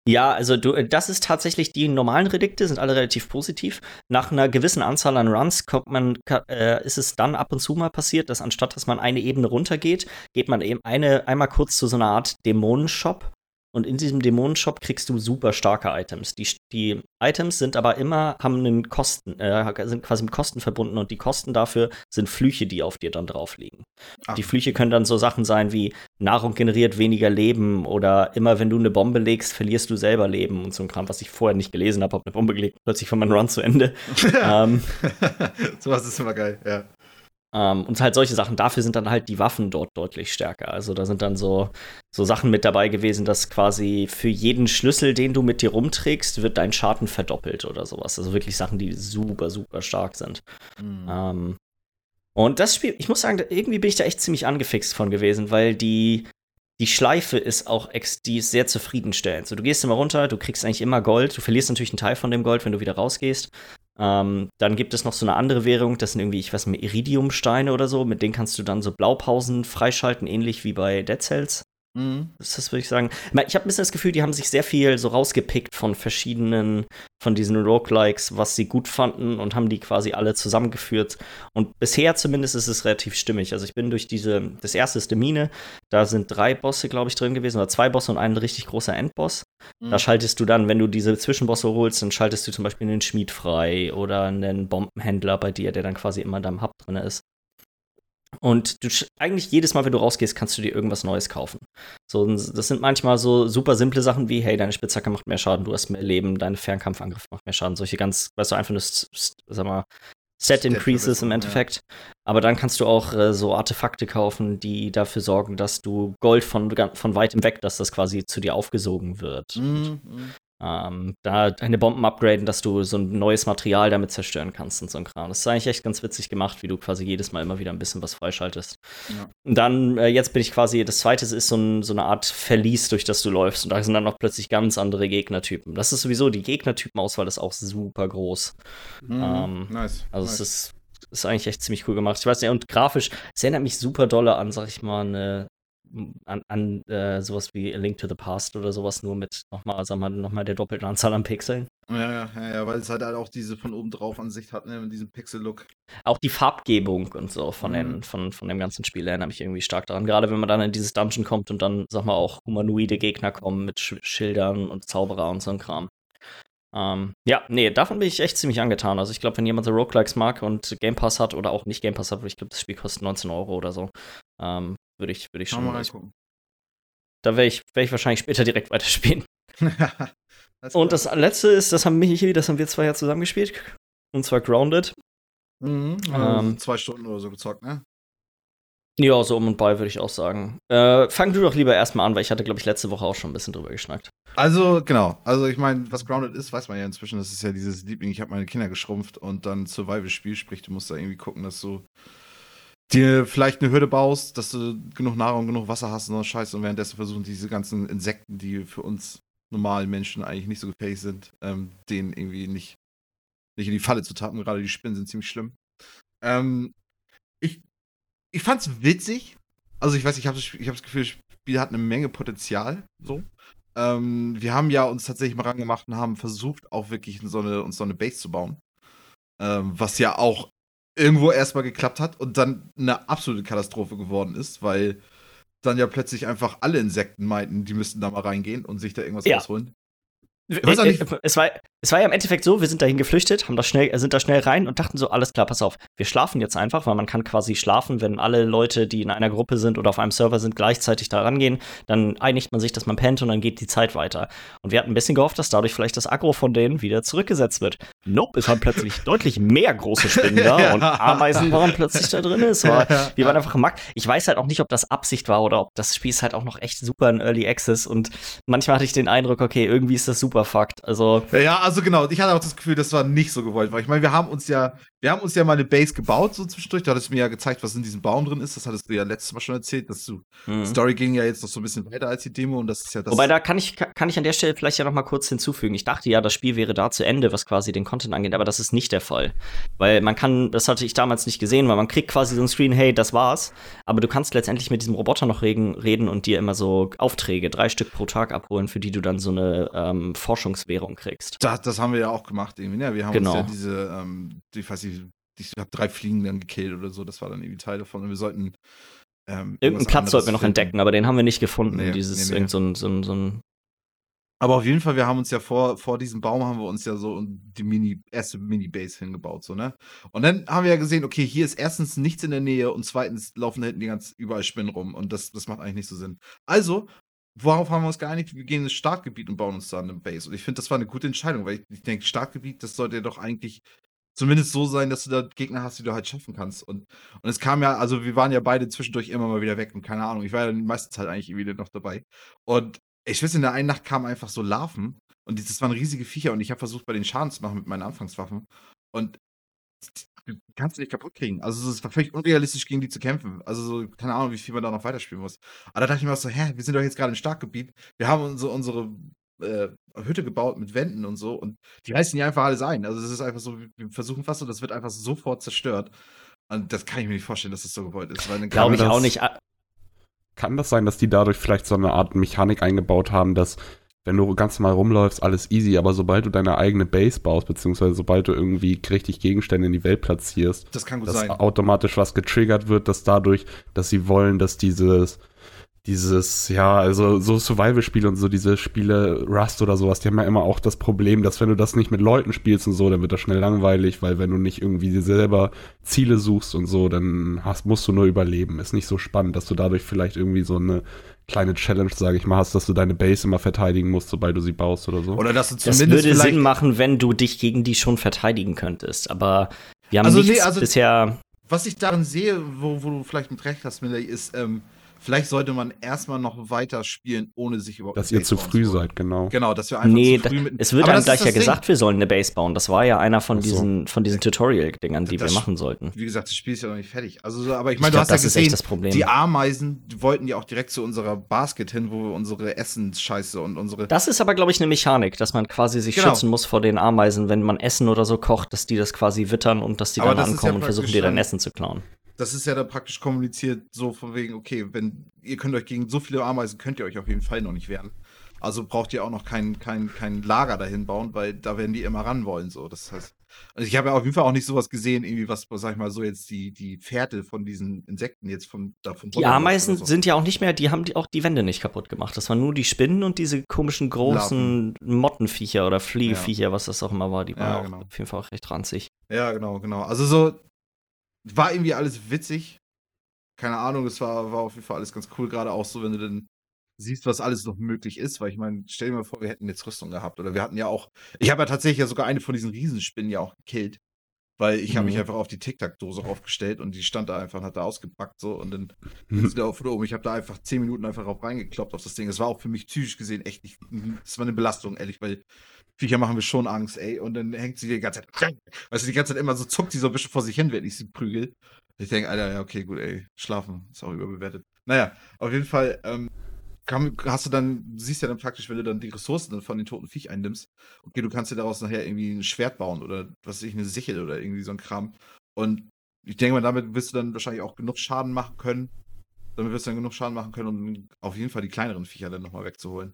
Ja, also du, äh, das ist tatsächlich, die normalen Redikte sind alle relativ positiv. Nach einer gewissen Anzahl an Runs kommt man, äh, ist es dann ab und zu mal passiert, dass anstatt dass man eine Ebene runtergeht, geht man eben eine, einmal kurz zu so einer Art Dämonenshop und in diesem Dämonenshop kriegst du super starke Items. Die, die Items sind aber immer, haben einen Kosten, äh, sind quasi mit Kosten verbunden und die Kosten dafür sind Flüche, die auf dir dann drauf liegen. Ach. Die Flüche können dann so Sachen sein wie Nahrung generiert weniger Leben oder immer wenn du eine Bombe legst, verlierst du selber Leben und so ein Kram, was ich vorher nicht gelesen habe, habe eine Bombe gelegt, plötzlich von meinem Run zu Ende. ähm, was ist immer geil, ja. Ähm, und halt solche Sachen, dafür sind dann halt die Waffen dort deutlich stärker. Also da sind dann so, so Sachen mit dabei gewesen, dass quasi für jeden Schlüssel, den du mit dir rumträgst, wird dein Schaden verdoppelt oder sowas. Also wirklich Sachen, die super, super stark sind. Mhm. Ähm, und das Spiel, ich muss sagen, irgendwie bin ich da echt ziemlich angefixt von gewesen, weil die, die Schleife ist auch die ist sehr zufriedenstellend. So, du gehst immer runter, du kriegst eigentlich immer Gold, du verlierst natürlich einen Teil von dem Gold, wenn du wieder rausgehst, ähm, dann gibt es noch so eine andere Währung, das sind irgendwie, ich weiß nicht, Iridiumsteine oder so, mit denen kannst du dann so Blaupausen freischalten, ähnlich wie bei Dead Cells. Mhm. Das würde ich sagen. Ich habe ein bisschen das Gefühl, die haben sich sehr viel so rausgepickt von verschiedenen, von diesen Roguelikes, was sie gut fanden und haben die quasi alle zusammengeführt. Und bisher zumindest ist es relativ stimmig. Also ich bin durch diese, das erste ist die Mine, da sind drei Bosse, glaube ich, drin gewesen, oder zwei Bosse und ein richtig großer Endboss. Mhm. Da schaltest du dann, wenn du diese Zwischenbosse holst, dann schaltest du zum Beispiel einen Schmied frei oder einen Bombenhändler bei dir, der dann quasi immer in deinem Hub drin ist. Und du eigentlich jedes Mal, wenn du rausgehst, kannst du dir irgendwas Neues kaufen. So, das sind manchmal so super simple Sachen wie, hey, deine Spitzhacke macht mehr Schaden, du hast mehr Leben, dein Fernkampfangriff macht mehr Schaden. Solche ganz, weißt du, einfach nur, sag mal, Set Increases im Endeffekt. Ja. Aber dann kannst du auch äh, so Artefakte kaufen, die dafür sorgen, dass du Gold von, von weitem weg, dass das quasi zu dir aufgesogen wird. Mhm. Ähm, da deine Bomben upgraden, dass du so ein neues Material damit zerstören kannst und so ein Kram. Das ist eigentlich echt ganz witzig gemacht, wie du quasi jedes Mal immer wieder ein bisschen was freischaltest. Ja. Und dann, äh, jetzt bin ich quasi, das zweite ist so, ein, so, eine Art Verlies, durch das du läufst. Und da sind dann noch plötzlich ganz andere Gegnertypen. Das ist sowieso, die Gegnertypenauswahl ist auch super groß. Mhm. Ähm, nice. Also nice. es ist ist eigentlich echt ziemlich cool gemacht. Ich weiß nicht, und grafisch, es erinnert mich super dolle an, sag ich mal, eine an, an äh, sowas wie A Link to the Past oder sowas, nur mit nochmal, sagen wir nochmal der doppelten Anzahl an Pixeln. Ja, ja, ja, ja, weil es halt, halt auch diese von oben drauf Ansicht hat, ne, mit diesem Pixel-Look. Auch die Farbgebung und so von, mhm. den, von, von dem ganzen Spiel erinnert mich irgendwie stark daran. Gerade wenn man dann in dieses Dungeon kommt und dann, sag mal, auch humanoide Gegner kommen mit Sch Schildern und Zauberer und so ein Kram. Ähm, ja, nee, davon bin ich echt ziemlich angetan. Also ich glaube, wenn jemand so Roguelikes mag und Game Pass hat oder auch nicht Game Pass hat, ich glaube, das Spiel kostet 19 Euro oder so, ähm, würde ich, würd ich schon. Mal reingucken. Da werde ich, werd ich wahrscheinlich später direkt weiterspielen. und das letzte ist, das haben Michi, das haben wir zwei ja zusammen gespielt. Und zwar Grounded. Mhm, also zwei Stunden oder so gezockt, ne? Ja, so um und bei würde ich auch sagen. Äh, fang du doch lieber erstmal an, weil ich hatte, glaube ich, letzte Woche auch schon ein bisschen drüber geschnackt. Also, genau. Also, ich meine, was Grounded ist, weiß man ja inzwischen. Das ist ja dieses Liebling, ich habe meine Kinder geschrumpft und dann Survival-Spiel, sprich, du musst da irgendwie gucken, dass du dir vielleicht eine Hürde baust, dass du genug Nahrung, genug Wasser hast und so Scheiße und währenddessen versuchen diese ganzen Insekten, die für uns normalen Menschen eigentlich nicht so gefährlich sind, ähm, denen irgendwie nicht, nicht in die Falle zu tappen. Gerade die Spinnen sind ziemlich schlimm. Ähm, ich, ich fand's witzig. Also ich weiß, ich habe ich hab das Gefühl, das Spiel hat eine Menge Potenzial. So. Ähm, wir haben ja uns tatsächlich mal rangemacht und haben versucht, auch wirklich so eine, uns so eine Base zu bauen. Ähm, was ja auch irgendwo erstmal geklappt hat und dann eine absolute Katastrophe geworden ist, weil dann ja plötzlich einfach alle Insekten meinten, die müssten da mal reingehen und sich da irgendwas Ja. rausholen. Äh, äh, Es war, es war ja im Endeffekt so, wir sind dahin geflüchtet, haben da schnell, sind da schnell rein und dachten so, alles klar, pass auf, wir schlafen jetzt einfach, weil man kann quasi schlafen, wenn alle Leute, die in einer Gruppe sind oder auf einem Server sind, gleichzeitig da rangehen, dann einigt man sich, dass man pennt und dann geht die Zeit weiter. Und wir hatten ein bisschen gehofft, dass dadurch vielleicht das Aggro von denen wieder zurückgesetzt wird. Nope, es waren plötzlich deutlich mehr große Spinnen da und Ameisen waren plötzlich da drin. Es war, wir waren einfach im Markt. Ich weiß halt auch nicht, ob das Absicht war oder ob das Spiel ist halt auch noch echt super in Early Access und manchmal hatte ich den Eindruck, okay, irgendwie ist das super fucked. Also, Ja, Ja, also genau. Ich hatte auch das Gefühl, das war nicht so gewollt, weil ich meine, wir haben uns ja, wir haben uns ja mal eine Base gebaut so zwischendurch. Du hattest mir ja gezeigt, was in diesem Baum drin ist. Das hattest du ja letztes Mal schon erzählt, dass du mhm. Story ging ja jetzt noch so ein bisschen weiter als die Demo und das ist ja das. Wobei, da kann ich, kann ich an der Stelle vielleicht ja noch mal kurz hinzufügen. Ich dachte ja, das Spiel wäre da zu Ende, was quasi den Content angeht, aber das ist nicht der Fall. Weil man kann, das hatte ich damals nicht gesehen, weil man kriegt quasi so ein Screen, hey, das war's. Aber du kannst letztendlich mit diesem Roboter noch reden, reden und dir immer so Aufträge, drei Stück pro Tag abholen, für die du dann so eine ähm, Forschungswährung kriegst. das, das haben wir ja auch gemacht irgendwie. Ne? Wir haben Genau. uns ja diese, ähm, die, ich weiß nicht, ich habe drei Fliegen dann gekillt oder so. Das war dann irgendwie Teil davon. Und wir sollten ähm, Irgendeinen Platz sollten wir noch finden. entdecken, aber den haben wir nicht gefunden. Nee, Dieses, nee, nee. irgend so ein, so ein, so ein Aber auf jeden Fall, wir haben uns ja vor, vor diesem Baum haben wir uns ja so die Mini, erste Mini-Base hingebaut, so, ne? Und dann haben wir ja gesehen, okay, hier ist erstens nichts in der Nähe und zweitens laufen da hinten die ganz überall Spinnen rum und das, das macht eigentlich nicht so Sinn. Also, worauf haben wir uns geeinigt? Wir gehen ins Startgebiet und bauen uns da eine Base. Und ich finde, das war eine gute Entscheidung, weil ich, ich denke, Startgebiet, das sollte ja doch eigentlich zumindest so sein, dass du da Gegner hast, die du halt schaffen kannst. Und, und es kam ja, also wir waren ja beide zwischendurch immer mal wieder weg und keine Ahnung, ich war ja die meiste Zeit eigentlich wieder noch dabei. Und ich weiß, in der einen Nacht kamen einfach so Larven und das waren riesige Viecher und ich habe versucht, bei den Schaden zu machen mit meinen Anfangswaffen. Und die kannst du nicht kaputt kriegen. Also es war völlig unrealistisch, gegen die zu kämpfen. Also so, keine Ahnung, wie viel man da noch weiterspielen muss. Aber da dachte ich mir auch so, hä, wir sind doch jetzt gerade im Starkgebiet. Wir haben unsere, unsere äh, Hütte gebaut mit Wänden und so und die reißen die einfach alles ein. Also es ist einfach so, wir versuchen was und das wird einfach sofort zerstört. Und das kann ich mir nicht vorstellen, dass das so gewollt ist. Weil dann glaube ich das- auch nicht. Kann das sein, dass die dadurch vielleicht so eine Art Mechanik eingebaut haben, dass wenn du ganz normal rumläufst, alles easy, aber sobald du deine eigene Base baust, beziehungsweise sobald du irgendwie richtig Gegenstände in die Welt platzierst, Das kann gut dass sein. automatisch was getriggert wird, dass dadurch, dass sie wollen, dass dieses, dieses, ja, also so Survival-Spiele und so diese Spiele, Rust oder sowas, die haben ja immer auch das Problem, dass wenn du das nicht mit Leuten spielst und so, dann wird das schnell langweilig, weil wenn du nicht irgendwie dir selber Ziele suchst und so, dann hast, musst du nur überleben. Ist nicht so spannend, dass du dadurch vielleicht irgendwie so eine kleine Challenge, sage ich mal, hast, dass du deine Base immer verteidigen musst, sobald du sie baust oder so. Oder dass du Das zumindest würde vielleicht Sinn machen, wenn du dich gegen die schon verteidigen könntest. Aber wir haben Also, nee, nichts also- bisher. Was ich darin sehe, wo, wo du vielleicht mit recht hast, Miller, ist, ähm, vielleicht sollte man erstmal noch weiter spielen, ohne sich überhaupt dass ihr zu früh zu wollen. seid, genau. Genau, dass wir einfach Nee, zu früh mit. es wird dann gleich ja Ding. gesagt, wir sollen eine Base bauen. Das war ja einer von so. diesen, von diesen Tutorial-Dingern, die Das- wir machen sollten. Wie gesagt, das Spiel ist ja noch nicht fertig. Also, so- aber ich Ich meine, du glaub, hast ja das ist gesehen, echt das Problem. die Ameisen die wollten ja auch direkt zu unserer Basket hin, wo wir unsere Essensscheiße und unsere. Das ist aber, glaube ich, eine Mechanik, dass man quasi sich Genau. schützen muss vor den Ameisen, wenn man Essen oder so kocht, dass die das quasi wittern und dass die Aber dann das ankommen ja und versuchen, dir dein dann- Essen zu klauen. Das ist ja da praktisch kommuniziert, so von wegen, okay, wenn ihr könnt euch gegen so viele Ameisen könnt ihr euch auf jeden Fall noch nicht wehren. Also braucht ihr auch noch kein, kein, kein Lager dahin bauen, weil da werden die immer ran wollen. So. Das heißt, also ich habe ja auf jeden Fall auch nicht sowas gesehen, irgendwie, was, sag ich mal, so jetzt die, die Fährte von diesen Insekten jetzt von davon Die Ameisen sind ja auch nicht mehr, die haben die auch die Wände nicht kaputt gemacht. Das waren nur die Spinnen und diese komischen großen Mottenviecher oder Fliehviecher, was das auch immer war. Die waren Ja, auch genau. auf jeden Fall auch recht ranzig. Ja, genau, genau. Also so war irgendwie alles witzig. Keine Ahnung, es war, war auf jeden Fall alles ganz cool, gerade auch so, wenn du dann siehst, was alles noch möglich ist, weil ich meine, stell dir mal vor, wir hätten jetzt Rüstung gehabt oder wir hatten ja auch, ich habe ja tatsächlich ja sogar eine von diesen Riesenspinnen ja auch gekillt, weil ich habe mich Mhm. einfach auf die Tic-Tac-Dose aufgestellt und die stand da einfach und hat da ausgepackt so und dann Mhm. ist da auf oben. Ich habe da einfach zehn Minuten einfach drauf reingekloppt auf das Ding. Es war auch für mich psychisch gesehen echt nicht, das war eine Belastung, ehrlich, weil Viecher machen wir schon Angst, ey. Und dann hängt sie die ganze Zeit, weißt du, die ganze Zeit immer so zuckt die so ein bisschen vor sich hin, wenn ich sie prügel. Ich denke, Alter, ja, okay, gut, ey, schlafen, ist auch überbewertet. Naja, auf jeden Fall, ähm, kam, hast du dann, siehst ja dann praktisch, wenn du dann die Ressourcen von den toten Viech einnimmst, okay, du kannst dir daraus nachher irgendwie ein Schwert bauen oder was weiß ich, eine Sichel oder irgendwie so ein Kram. Und ich denke mal, damit wirst du dann wahrscheinlich auch genug Schaden machen können, damit wir es dann genug Schaden machen können, um auf jeden Fall die kleineren Viecher dann nochmal wegzuholen.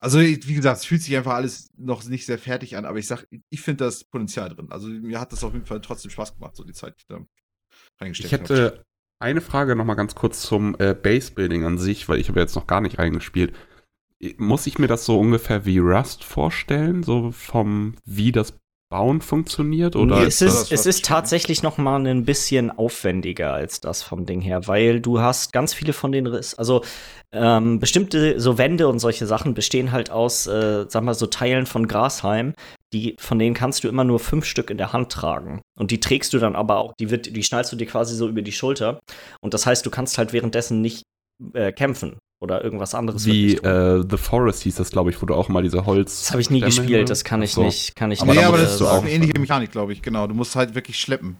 Also, wie gesagt, es fühlt sich einfach alles noch nicht sehr fertig an, aber ich sag, ich finde das Potenzial drin. Also, mir hat das auf jeden Fall trotzdem Spaß gemacht, so die Zeit, die ich da reingesteckt habe. Ich hätte eine Frage nochmal ganz kurz zum äh, Base-Building an sich, weil ich habe jetzt noch gar nicht reingespielt. Muss ich mir das so ungefähr wie Rust vorstellen, so vom, wie das Bauen funktioniert? Oder es ist, es ist tatsächlich noch mal ein bisschen aufwendiger als das vom Ding her, weil du hast ganz viele von den Riss, also ähm, bestimmte so Wände und solche Sachen bestehen halt aus, äh, sag mal so Teilen von Grashalm, die von denen kannst du immer nur fünf Stück in der Hand tragen. Und die trägst du dann aber auch, die wird, die schnallst du dir quasi so über die Schulter. Und das heißt, du kannst halt währenddessen nicht äh, kämpfen oder irgendwas anderes. Wie äh, The Forest hieß das, glaube ich, wo du auch mal diese Holz. Das habe ich nie gespielt, das kann ich so. nicht, kann ich aber nicht. Nee, aber das ist auch eine ähnliche Mechanik, glaube ich, genau. Du musst halt wirklich schleppen.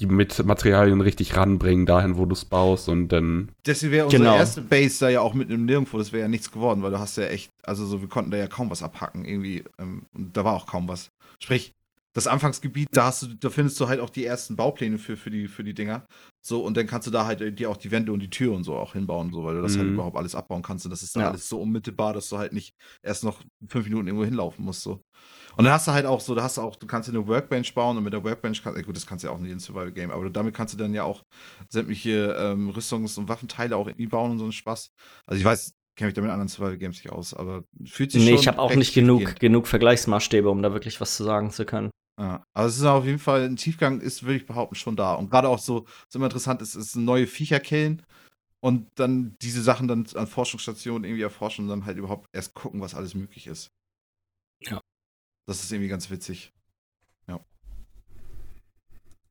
Die mit Materialien richtig ranbringen, dahin, wo du es baust und dann. Deswegen wäre unsere genau. erste Base da ja auch mit einem Nirgendwo, das wäre ja nichts geworden, weil du hast ja echt, also so, wir konnten da ja kaum was abhacken, irgendwie. Ähm, und da war auch kaum was. Sprich, das Anfangsgebiet, da hast du, da findest du halt auch die ersten Baupläne für, für, die, für die Dinger. So, und dann kannst du da halt äh, dir auch die Wände und die Tür und so auch hinbauen, so, weil du das halt mhm. halt überhaupt alles abbauen kannst. Und das ist dann ja. alles so unmittelbar, dass du halt nicht erst noch fünf Minuten irgendwo hinlaufen musst. So. Und dann hast du halt auch so, da hast du auch, du kannst dir eine Workbench bauen und mit der Workbench kannst, gut, das kannst du ja auch nicht in Survival Game, aber damit kannst du dann ja auch sämtliche ähm, Rüstungs- und Waffenteile auch irgendwie bauen und so einen Spaß. Also ich weiß, kenne mich damit anderen Survival Games nicht aus, aber fühlt sich nee, schon. Nee, ich habe auch nicht genug, genug Vergleichsmaßstäbe, um da wirklich was zu sagen zu können. Ja, aber es ist auf jeden Fall, ein Tiefgang ist, würde ich behaupten, schon da. Und gerade auch so, was immer interessant ist, ist neue Viecher killen und dann diese Sachen dann an Forschungsstationen irgendwie erforschen und dann halt überhaupt erst gucken, was alles möglich ist. Ja. Das ist irgendwie ganz witzig. Ja.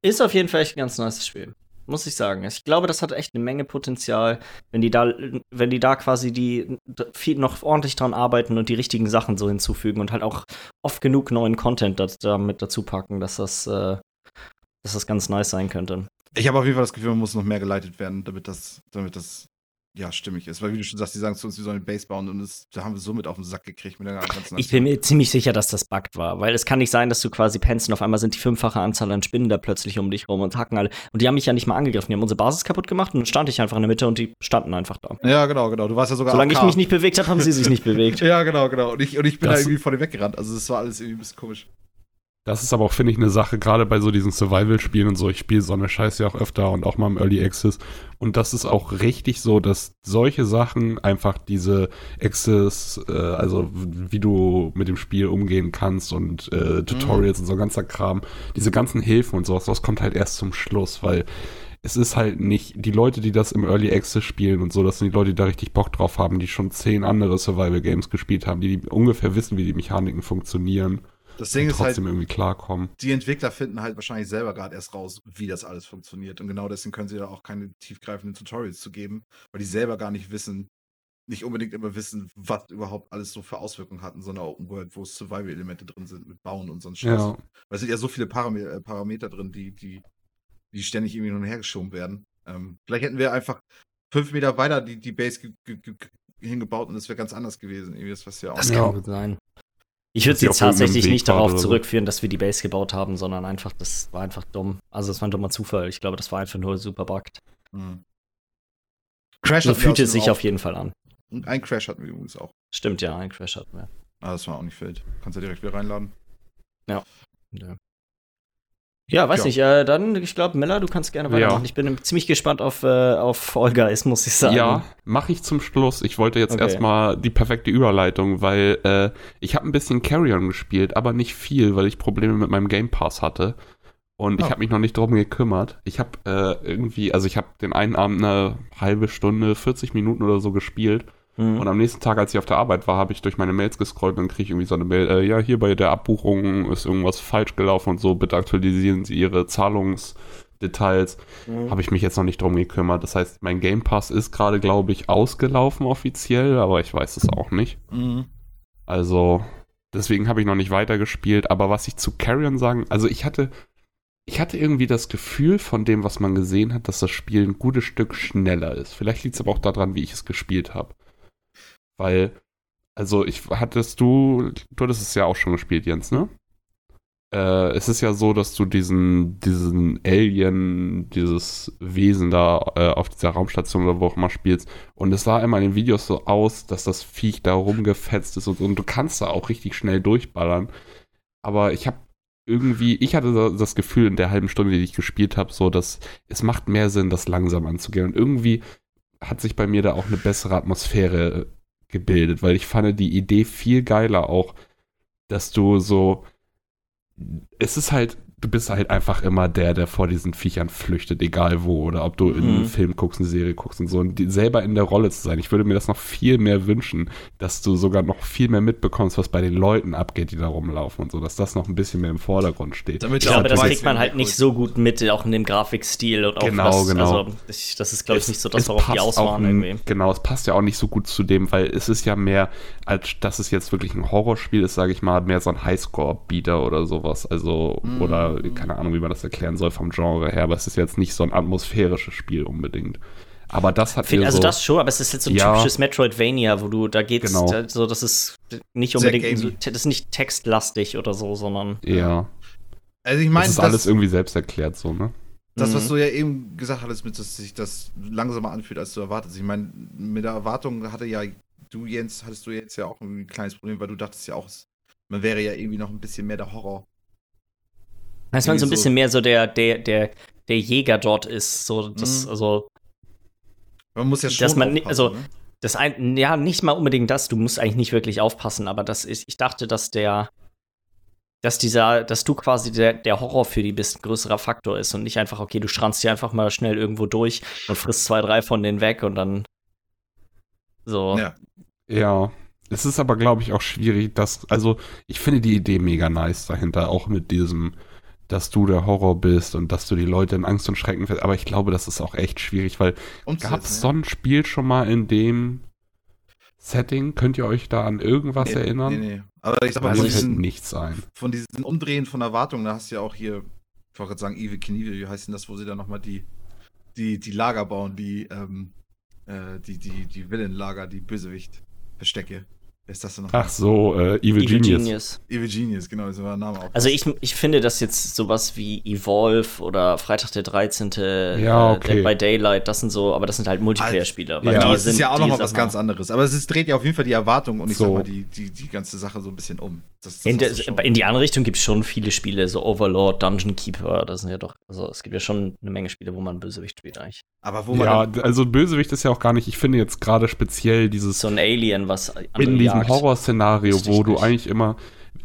Ist auf jeden Fall echt ein ganz nice Spiel muss ich sagen. Ich glaube, das hat echt eine Menge Potenzial, wenn die da, wenn die da quasi die viel noch ordentlich dran arbeiten und die richtigen Sachen so hinzufügen und halt auch oft genug neuen Content da, da mit dazu packen, dass das, äh, dass das ganz nice sein könnte. Ich habe auf jeden Fall das Gefühl, man muss noch mehr geleitet werden, damit das, damit das ja, stimmig ist. Weil, wie du schon sagst, die sagen zu uns, wir sollen Base bauen und das, da haben wir somit auf den Sack gekriegt mit der ganzen Ich bin mir ziemlich sicher, dass das buggt war, weil es kann nicht sein, dass du quasi pennst und auf einmal sind die fünffache Anzahl an Spinnen da plötzlich um dich rum und hacken alle. Und die haben mich ja nicht mal angegriffen, die haben unsere Basis kaputt gemacht und dann stand ich einfach in der Mitte und die standen einfach da. Ja, genau, genau. Du warst ja sogar. Solange ich mich nicht bewegt habe, haben sie sich nicht bewegt. ja, genau, genau. Und ich, und ich bin das da irgendwie vor dem weggerannt. Also, das war alles irgendwie ein bisschen komisch. Das ist aber auch, finde ich, eine Sache, gerade bei so diesen Survival-Spielen und so. Ich spiele so eine Scheiße ja auch öfter und auch mal im Early Access. Und das ist auch richtig so, dass solche Sachen einfach diese Access, äh, also wie du mit dem Spiel umgehen kannst und äh, Tutorials mhm. und so ganzer Kram, diese ganzen Hilfen und sowas, das kommt halt erst zum Schluss, weil es ist halt nicht, die Leute, die das im Early Access spielen und so, das sind die Leute, die da richtig Bock drauf haben, die schon zehn andere Survival Games gespielt haben, die, die ungefähr wissen, wie die Mechaniken funktionieren das Ding ist trotzdem halt, irgendwie klarkommen. Die Entwickler finden halt wahrscheinlich selber gerade erst raus, wie das alles funktioniert. Und genau deswegen können sie da auch keine tiefgreifenden Tutorials zu geben, weil die selber gar nicht wissen, nicht unbedingt immer wissen, was überhaupt alles so für Auswirkungen hat in so einer Open World, wo Survival-Elemente drin sind mit Bauen und sonst Scheiß. Ja. Weil es sind ja so viele Param äh, Parameter drin, die, die, die ständig irgendwie hin und her geschoben werden. Ähm, vielleicht hätten wir einfach fünf Meter weiter die, die Base hingebaut und es wäre ganz anders gewesen. Irgendwie das, was ja auch das kann gut sein. Ich würde jetzt tatsächlich nicht darauf zurückführen, dass wir die Base gebaut haben, sondern einfach, das war einfach dumm. Also es war ein dummer Zufall. Ich glaube, das war einfach nur super bugged. Mhm. Crash so fühlt es sich auf jeden Fall an. Und ein Crash hatten wir übrigens auch. Stimmt, ja, ein Crash hatten wir. Ah, das war auch nicht wild. Kannst du direkt wieder reinladen. Ja. ja. Ja, weiß ja. nicht. Äh, dann, ich glaube, Miller, du kannst gerne weitermachen. Ja. Ich bin ziemlich gespannt auf, äh, auf Fall Guys, muss ich sagen. Ja, mache ich zum Schluss. Ich wollte jetzt okay. erstmal die perfekte Überleitung, weil äh, ich habe ein bisschen Carrion gespielt, aber nicht viel, weil ich Probleme mit meinem Game Pass hatte. Und oh. ich habe mich noch nicht drum gekümmert. Ich habe äh, irgendwie, also ich habe den einen Abend eine halbe Stunde, 40 Minuten oder so gespielt. Mhm. Und am nächsten Tag, als ich auf der Arbeit war, habe ich durch meine Mails gescrollt und kriege ich irgendwie so eine Mail, äh, ja, hier bei der Abbuchung ist irgendwas falsch gelaufen und so, bitte aktualisieren Sie Ihre Zahlungsdetails. Mhm. Habe ich mich jetzt noch nicht drum gekümmert. Das heißt, mein Game Pass ist gerade, glaube ich, ausgelaufen offiziell, aber ich weiß es auch nicht. Mhm. Also, deswegen habe ich noch nicht weitergespielt. Aber was ich zu Carrion sagen, also ich hatte, ich hatte irgendwie das Gefühl von dem, was man gesehen hat, dass das Spiel ein gutes Stück schneller ist. Vielleicht liegt es aber auch daran, wie ich es gespielt habe. Weil, also ich hattest du, du hattest es ja auch schon gespielt, Jens, ne? äh, es ist ja so, dass du diesen, diesen Alien, dieses Wesen da äh, auf dieser Raumstation oder wo auch immer spielst. Und es sah immer in den Videos so aus, dass das Viech da rumgefetzt ist und, und du kannst da auch richtig schnell durchballern. Aber ich habe irgendwie, ich hatte das Gefühl in der halben Stunde, die ich gespielt habe, so, dass es macht mehr Sinn, das langsam anzugehen. Und irgendwie hat sich bei mir da auch eine bessere Atmosphäre gebildet, weil ich fand die Idee viel geiler auch, dass du so es ist halt, du bist halt einfach immer der, der vor diesen Viechern flüchtet, egal wo, oder ob du mhm. einen Film guckst, eine Serie guckst und so, und die, selber in der Rolle zu sein. Ich würde mir das noch viel mehr wünschen, dass du sogar noch viel mehr mitbekommst, was bei den Leuten abgeht, die da rumlaufen und so, dass das noch ein bisschen mehr im Vordergrund steht. Damit ich glaube, das kriegt man halt nicht so gut mit, auch in dem Grafikstil und auch genau, was, genau. Also, das ist, glaube ich, nicht so das, worauf die auswahren irgendwie. Genau, es passt ja auch nicht so gut zu dem, weil es ist ja mehr, als dass es jetzt wirklich ein Horrorspiel ist, sage ich mal, mehr so ein Highscore-Beater oder sowas. Also, mm. oder keine Ahnung, wie man das erklären soll vom Genre her, aber es ist jetzt nicht so ein atmosphärisches Spiel unbedingt. Aber das hat Find, Also so, das schon, aber es ist jetzt so ein ja, typisches Metroidvania, wo du, da geht's, genau. da, so, das ist nicht unbedingt, so, das ist nicht textlastig oder so, sondern. Ja. Also ich meine, das ist das, alles irgendwie selbst erklärt so, ne? Das, was mhm. du ja eben gesagt hattest, mit, dass sich das langsamer anfühlt, als du erwartest. Ich meine, mit der Erwartung hatte ja du, Jens, hattest du jetzt ja auch ein kleines Problem, weil du dachtest ja auch, man wäre ja irgendwie noch ein bisschen mehr der Horror. Dass man so ein bisschen mehr so der, der, der, der Jäger dort ist. So, das, mhm. also. Man muss ja schon. Dass man, also, ne? das ein, ja, nicht mal unbedingt das, du musst eigentlich nicht wirklich aufpassen, aber das ist, ich dachte, dass der, dass dieser, dass du quasi der, der Horror für die bist, ein größerer Faktor ist und nicht einfach, okay, du schranst hier einfach mal schnell irgendwo durch und frisst zwei, drei von denen weg und dann so. Ja. Ja. Es ist aber, glaube ich, auch schwierig, dass, also ich finde die Idee mega nice dahinter, auch mit diesem, dass du der Horror bist und dass du die Leute in Angst und Schrecken fährst. Aber ich glaube, das ist auch echt schwierig, weil gab es so ein Spiel schon mal in dem Setting? Könnt ihr euch da an irgendwas nee, erinnern? Nee, nee. Aber ich sag mal, von diesen, nichts sein. Von diesen Umdrehen von Erwartungen, da hast du ja auch hier, ich wollte gerade sagen, Evil Knievel, wie heißt denn das, wo sie dann nochmal die, die, die Lager bauen, die, ähm, äh, die, die, die Villenlager, die Bösewicht-Verstecke. Ist das denn noch? Ach so, äh, Evil, Evil Genius. Genius. Evil Genius, genau, das war der Name auch. Also ich, ich finde, dass jetzt sowas wie Evolve oder Freitag der 13. Ja, okay. Dead by Daylight, das sind so, aber das sind halt Multiplayer-Spiele. Ja, das ist ja auch nochmal was ganz anderes. Aber es ist, dreht ja auf jeden Fall die Erwartung und ich so. sag mal, die, die, die ganze Sache so ein bisschen um. Das, das in, der, in, die andere Richtung gibt es schon viele Spiele, so Overlord, Dungeon Keeper, das sind ja doch, also es gibt ja schon eine Menge Spiele, wo man Bösewicht spielt eigentlich. Aber wo man. Ja, also Bösewicht ist ja auch gar nicht, ich finde jetzt gerade speziell dieses. So ein Alien, was. In diesem Horrorszenario, wo du eigentlich immer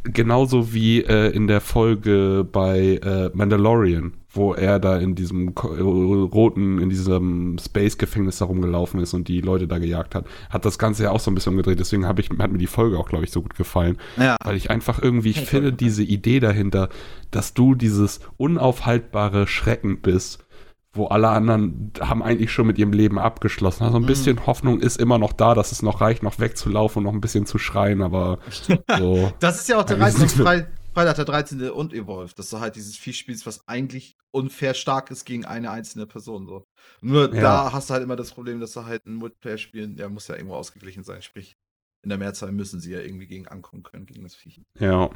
genauso wie äh, in der Folge bei äh, Mandalorian, wo er da in diesem äh, roten, in diesem Space-Gefängnis da rumgelaufen ist und die Leute da gejagt hat, hat das Ganze ja auch so ein bisschen umgedreht. Deswegen hab ich, hat mir die Folge auch, glaube ich, so gut gefallen. Ja. Weil ich einfach irgendwie, ich finde diese Idee dahinter, dass du dieses unaufhaltbare Schrecken bist wo alle anderen haben eigentlich schon mit ihrem Leben abgeschlossen. Also ein mhm. bisschen Hoffnung ist immer noch da, dass es noch reicht, noch wegzulaufen und noch ein bisschen zu schreien, aber so. das ist ja auch der Reiz von Freitag der 13. und Evolve, dass du halt dieses Vieh spielst, was eigentlich unfair stark ist gegen eine einzelne Person. So. Nur ja. da hast du halt immer das Problem, dass du halt ein Multiplayer spielen, der muss ja irgendwo ausgeglichen sein, sprich in der Mehrzahl müssen sie ja irgendwie gegen ankommen können, gegen das Viech. Ja.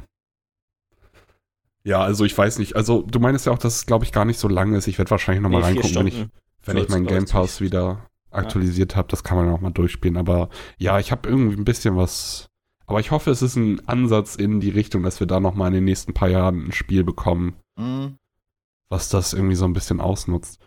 Ja, also ich weiß nicht. Also du meinst ja auch, dass es, glaube ich, gar nicht so lang ist. Ich werde wahrscheinlich nochmal nee, reingucken, wenn ich, wenn ich meinen Game Pass wieder aktualisiert ja. habe. Das kann man auch mal durchspielen. Aber ja, ich habe irgendwie ein bisschen was. Aber ich hoffe, es ist ein Ansatz in die Richtung, dass wir da nochmal in den nächsten paar Jahren ein Spiel bekommen, mhm. was das irgendwie so ein bisschen ausnutzt.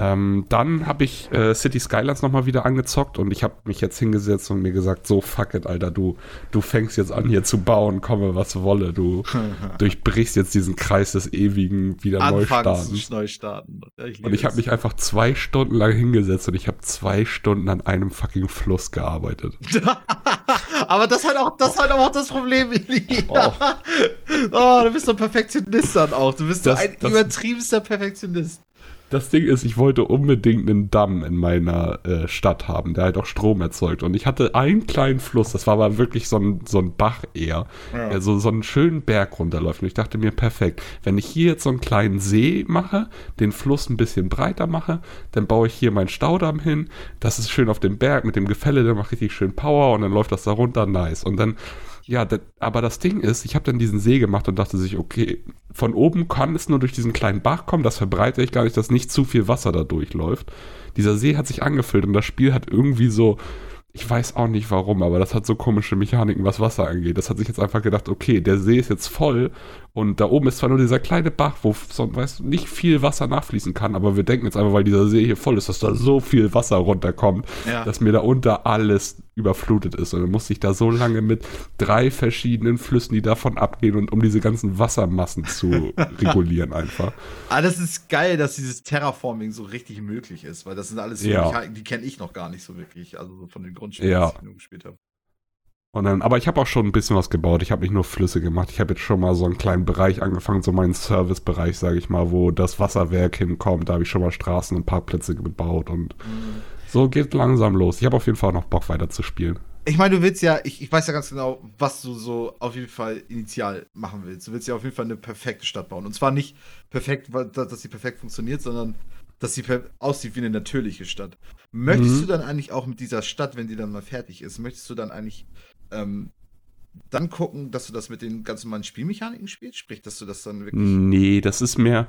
Ähm, dann habe ich äh, City Skylines nochmal wieder angezockt und ich habe mich jetzt hingesetzt und mir gesagt, so fuck it, Alter, du, du fängst jetzt an hier zu bauen, komme was wolle, du durchbrichst jetzt diesen Kreis des ewigen wieder Neustarten. Neustarten. Ich und ich habe mich einfach zwei Stunden lang hingesetzt und ich habe zwei Stunden an einem fucking Fluss gearbeitet. Aber das hat auch, das hat auch das Problem, oh. oh, du bist so ein Perfektionist dann auch. Du bist das, so ein übertriebenster Perfektionist. Das Ding ist, ich wollte unbedingt einen Damm in meiner äh, Stadt haben, der halt auch Strom erzeugt. Und ich hatte einen kleinen Fluss, das war aber wirklich so ein, so ein Bach eher, ja. der so, so einen schönen Berg runterläuft. Und ich dachte mir, perfekt, wenn ich hier jetzt so einen kleinen See mache, den Fluss ein bisschen breiter mache, dann baue ich hier meinen Staudamm hin. Das ist schön auf dem Berg mit dem Gefälle, der macht richtig schön Power und dann läuft das da runter, nice. Und dann ja, das, aber das Ding ist, ich habe dann diesen See gemacht und dachte sich, okay, von oben kann es nur durch diesen kleinen Bach kommen, das verbreite ich gar nicht, dass nicht zu viel Wasser da durchläuft. Dieser See hat sich angefüllt und das Spiel hat irgendwie so, ich weiß auch nicht warum, aber das hat so komische Mechaniken, was Wasser angeht. Das hat sich jetzt einfach gedacht, okay, der See ist jetzt voll und da oben ist zwar nur dieser kleine Bach, wo so, weißt, nicht viel Wasser nachfließen kann, aber wir denken jetzt einfach, weil dieser See hier voll ist, dass da so viel Wasser runterkommt, Ja. dass mir da unter alles überflutet ist. Und dann musste ich da so lange mit drei verschiedenen Flüssen, die davon abgehen und um diese ganzen Wassermassen zu regulieren einfach. Ah, das ist geil, dass dieses Terraforming so richtig möglich ist, weil das sind alles Ja. Die kenne ich noch gar nicht so wirklich, also so von den Grundspielen, Ja. die ich gespielt habe. Und dann, aber ich habe auch schon ein bisschen was gebaut. Ich habe nicht nur Flüsse gemacht. Ich habe jetzt schon mal so einen kleinen Bereich angefangen, so meinen Servicebereich, sage ich mal, wo das Wasserwerk hinkommt. Da habe ich schon mal Straßen und Parkplätze gebaut und so geht langsam los. Ich habe auf jeden Fall noch Bock weiter zu spielen. Ich meine, du willst ja, ich, ich weiß ja ganz genau, was du so auf jeden Fall initial machen willst. Du willst ja auf jeden Fall eine perfekte Stadt bauen. Und zwar nicht perfekt, weil- dass sie perfekt funktioniert, sondern dass sie aussieht wie eine natürliche Stadt. Möchtest Mhm. du dann eigentlich auch mit dieser Stadt, wenn die dann mal fertig ist, möchtest du dann eigentlich ähm, dann gucken, dass du das mit den ganz normalen Spielmechaniken spielst? Sprich, dass du das dann wirklich. Nee, das ist mehr,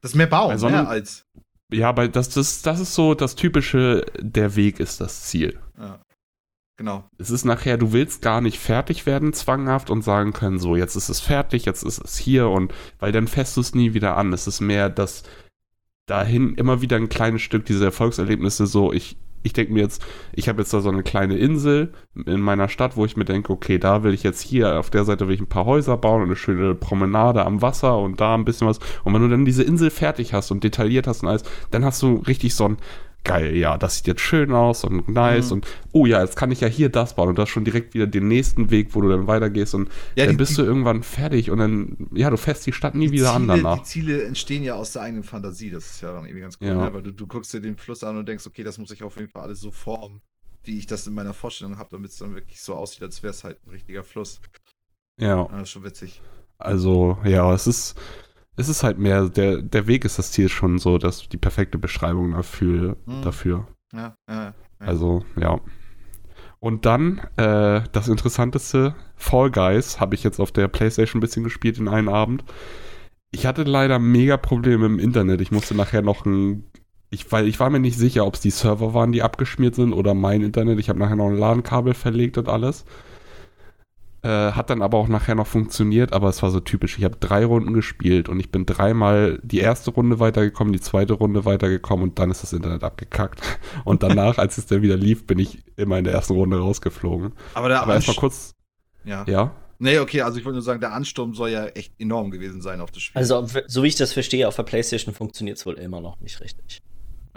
Das ist mehr bauen, Bei so mehr als. ja, aber das, das, das ist so das typische, der Weg ist das Ziel. Ja. Genau. Es ist nachher, du willst gar nicht fertig werden, zwanghaft und sagen können, so, jetzt ist es fertig, jetzt ist es hier und weil dann fässt du es nie wieder an. Es ist mehr, dass dahin immer wieder ein kleines Stück diese Erfolgserlebnisse so, ich, ich denke mir jetzt, ich habe jetzt da so eine kleine Insel in meiner Stadt, wo ich mir denke, okay, da will ich jetzt hier, auf der Seite will ich ein paar Häuser bauen und eine schöne Promenade am Wasser und da ein bisschen was. Und wenn du dann diese Insel fertig hast und detailliert hast und alles, dann hast du richtig so ein geil, ja, das sieht jetzt schön aus und nice Mhm. und oh ja, jetzt kann ich ja hier das bauen und das schon direkt wieder den nächsten Weg, wo du dann weitergehst und Ja, dann die- bist die- du irgendwann fertig und dann, ja, du fährst die Stadt nie wieder an Ziele, danach. Die Ziele entstehen ja aus der eigenen Fantasie. Das ist ja dann irgendwie ganz cool, Ja. ne? weil du, du guckst dir den Fluss an und denkst, okay, das muss ich auf jeden Fall alles so formen, wie ich das in meiner Vorstellung habe, damit es dann wirklich so aussieht, als wäre es halt ein richtiger Fluss. Ja, Ja, das ist schon witzig. also ja, es ist, es ist halt mehr, der, der Weg ist das Ziel schon so, dass die perfekte Beschreibung dafür, Mhm. dafür. Ja, ja, ja. Also, ja. Und dann, äh, das Interessanteste, Fall Guys, habe ich jetzt auf der Playstation ein bisschen gespielt in einem Abend. Ich hatte leider mega Probleme im Internet. Ich musste nachher noch ein. Ich, weil ich war mir nicht sicher, ob es die Server waren, die abgeschmiert sind oder mein Internet. Ich habe nachher noch ein LAN-Kabel verlegt und alles. Äh, hat dann aber auch nachher noch funktioniert, aber es war so typisch. Ich habe drei Runden gespielt und ich bin dreimal die erste Runde weitergekommen, die zweite Runde weitergekommen und dann ist das Internet abgekackt. Und danach, als es dann wieder lief, bin ich immer in der ersten Runde rausgeflogen. Aber der Aber erstmal kurz, Ja. ja. Nee, okay, also ich wollte nur sagen, der Ansturm soll ja echt enorm gewesen sein auf das Spiel. Also, so wie ich das verstehe, auf der PlayStation funktioniert es wohl immer noch nicht richtig.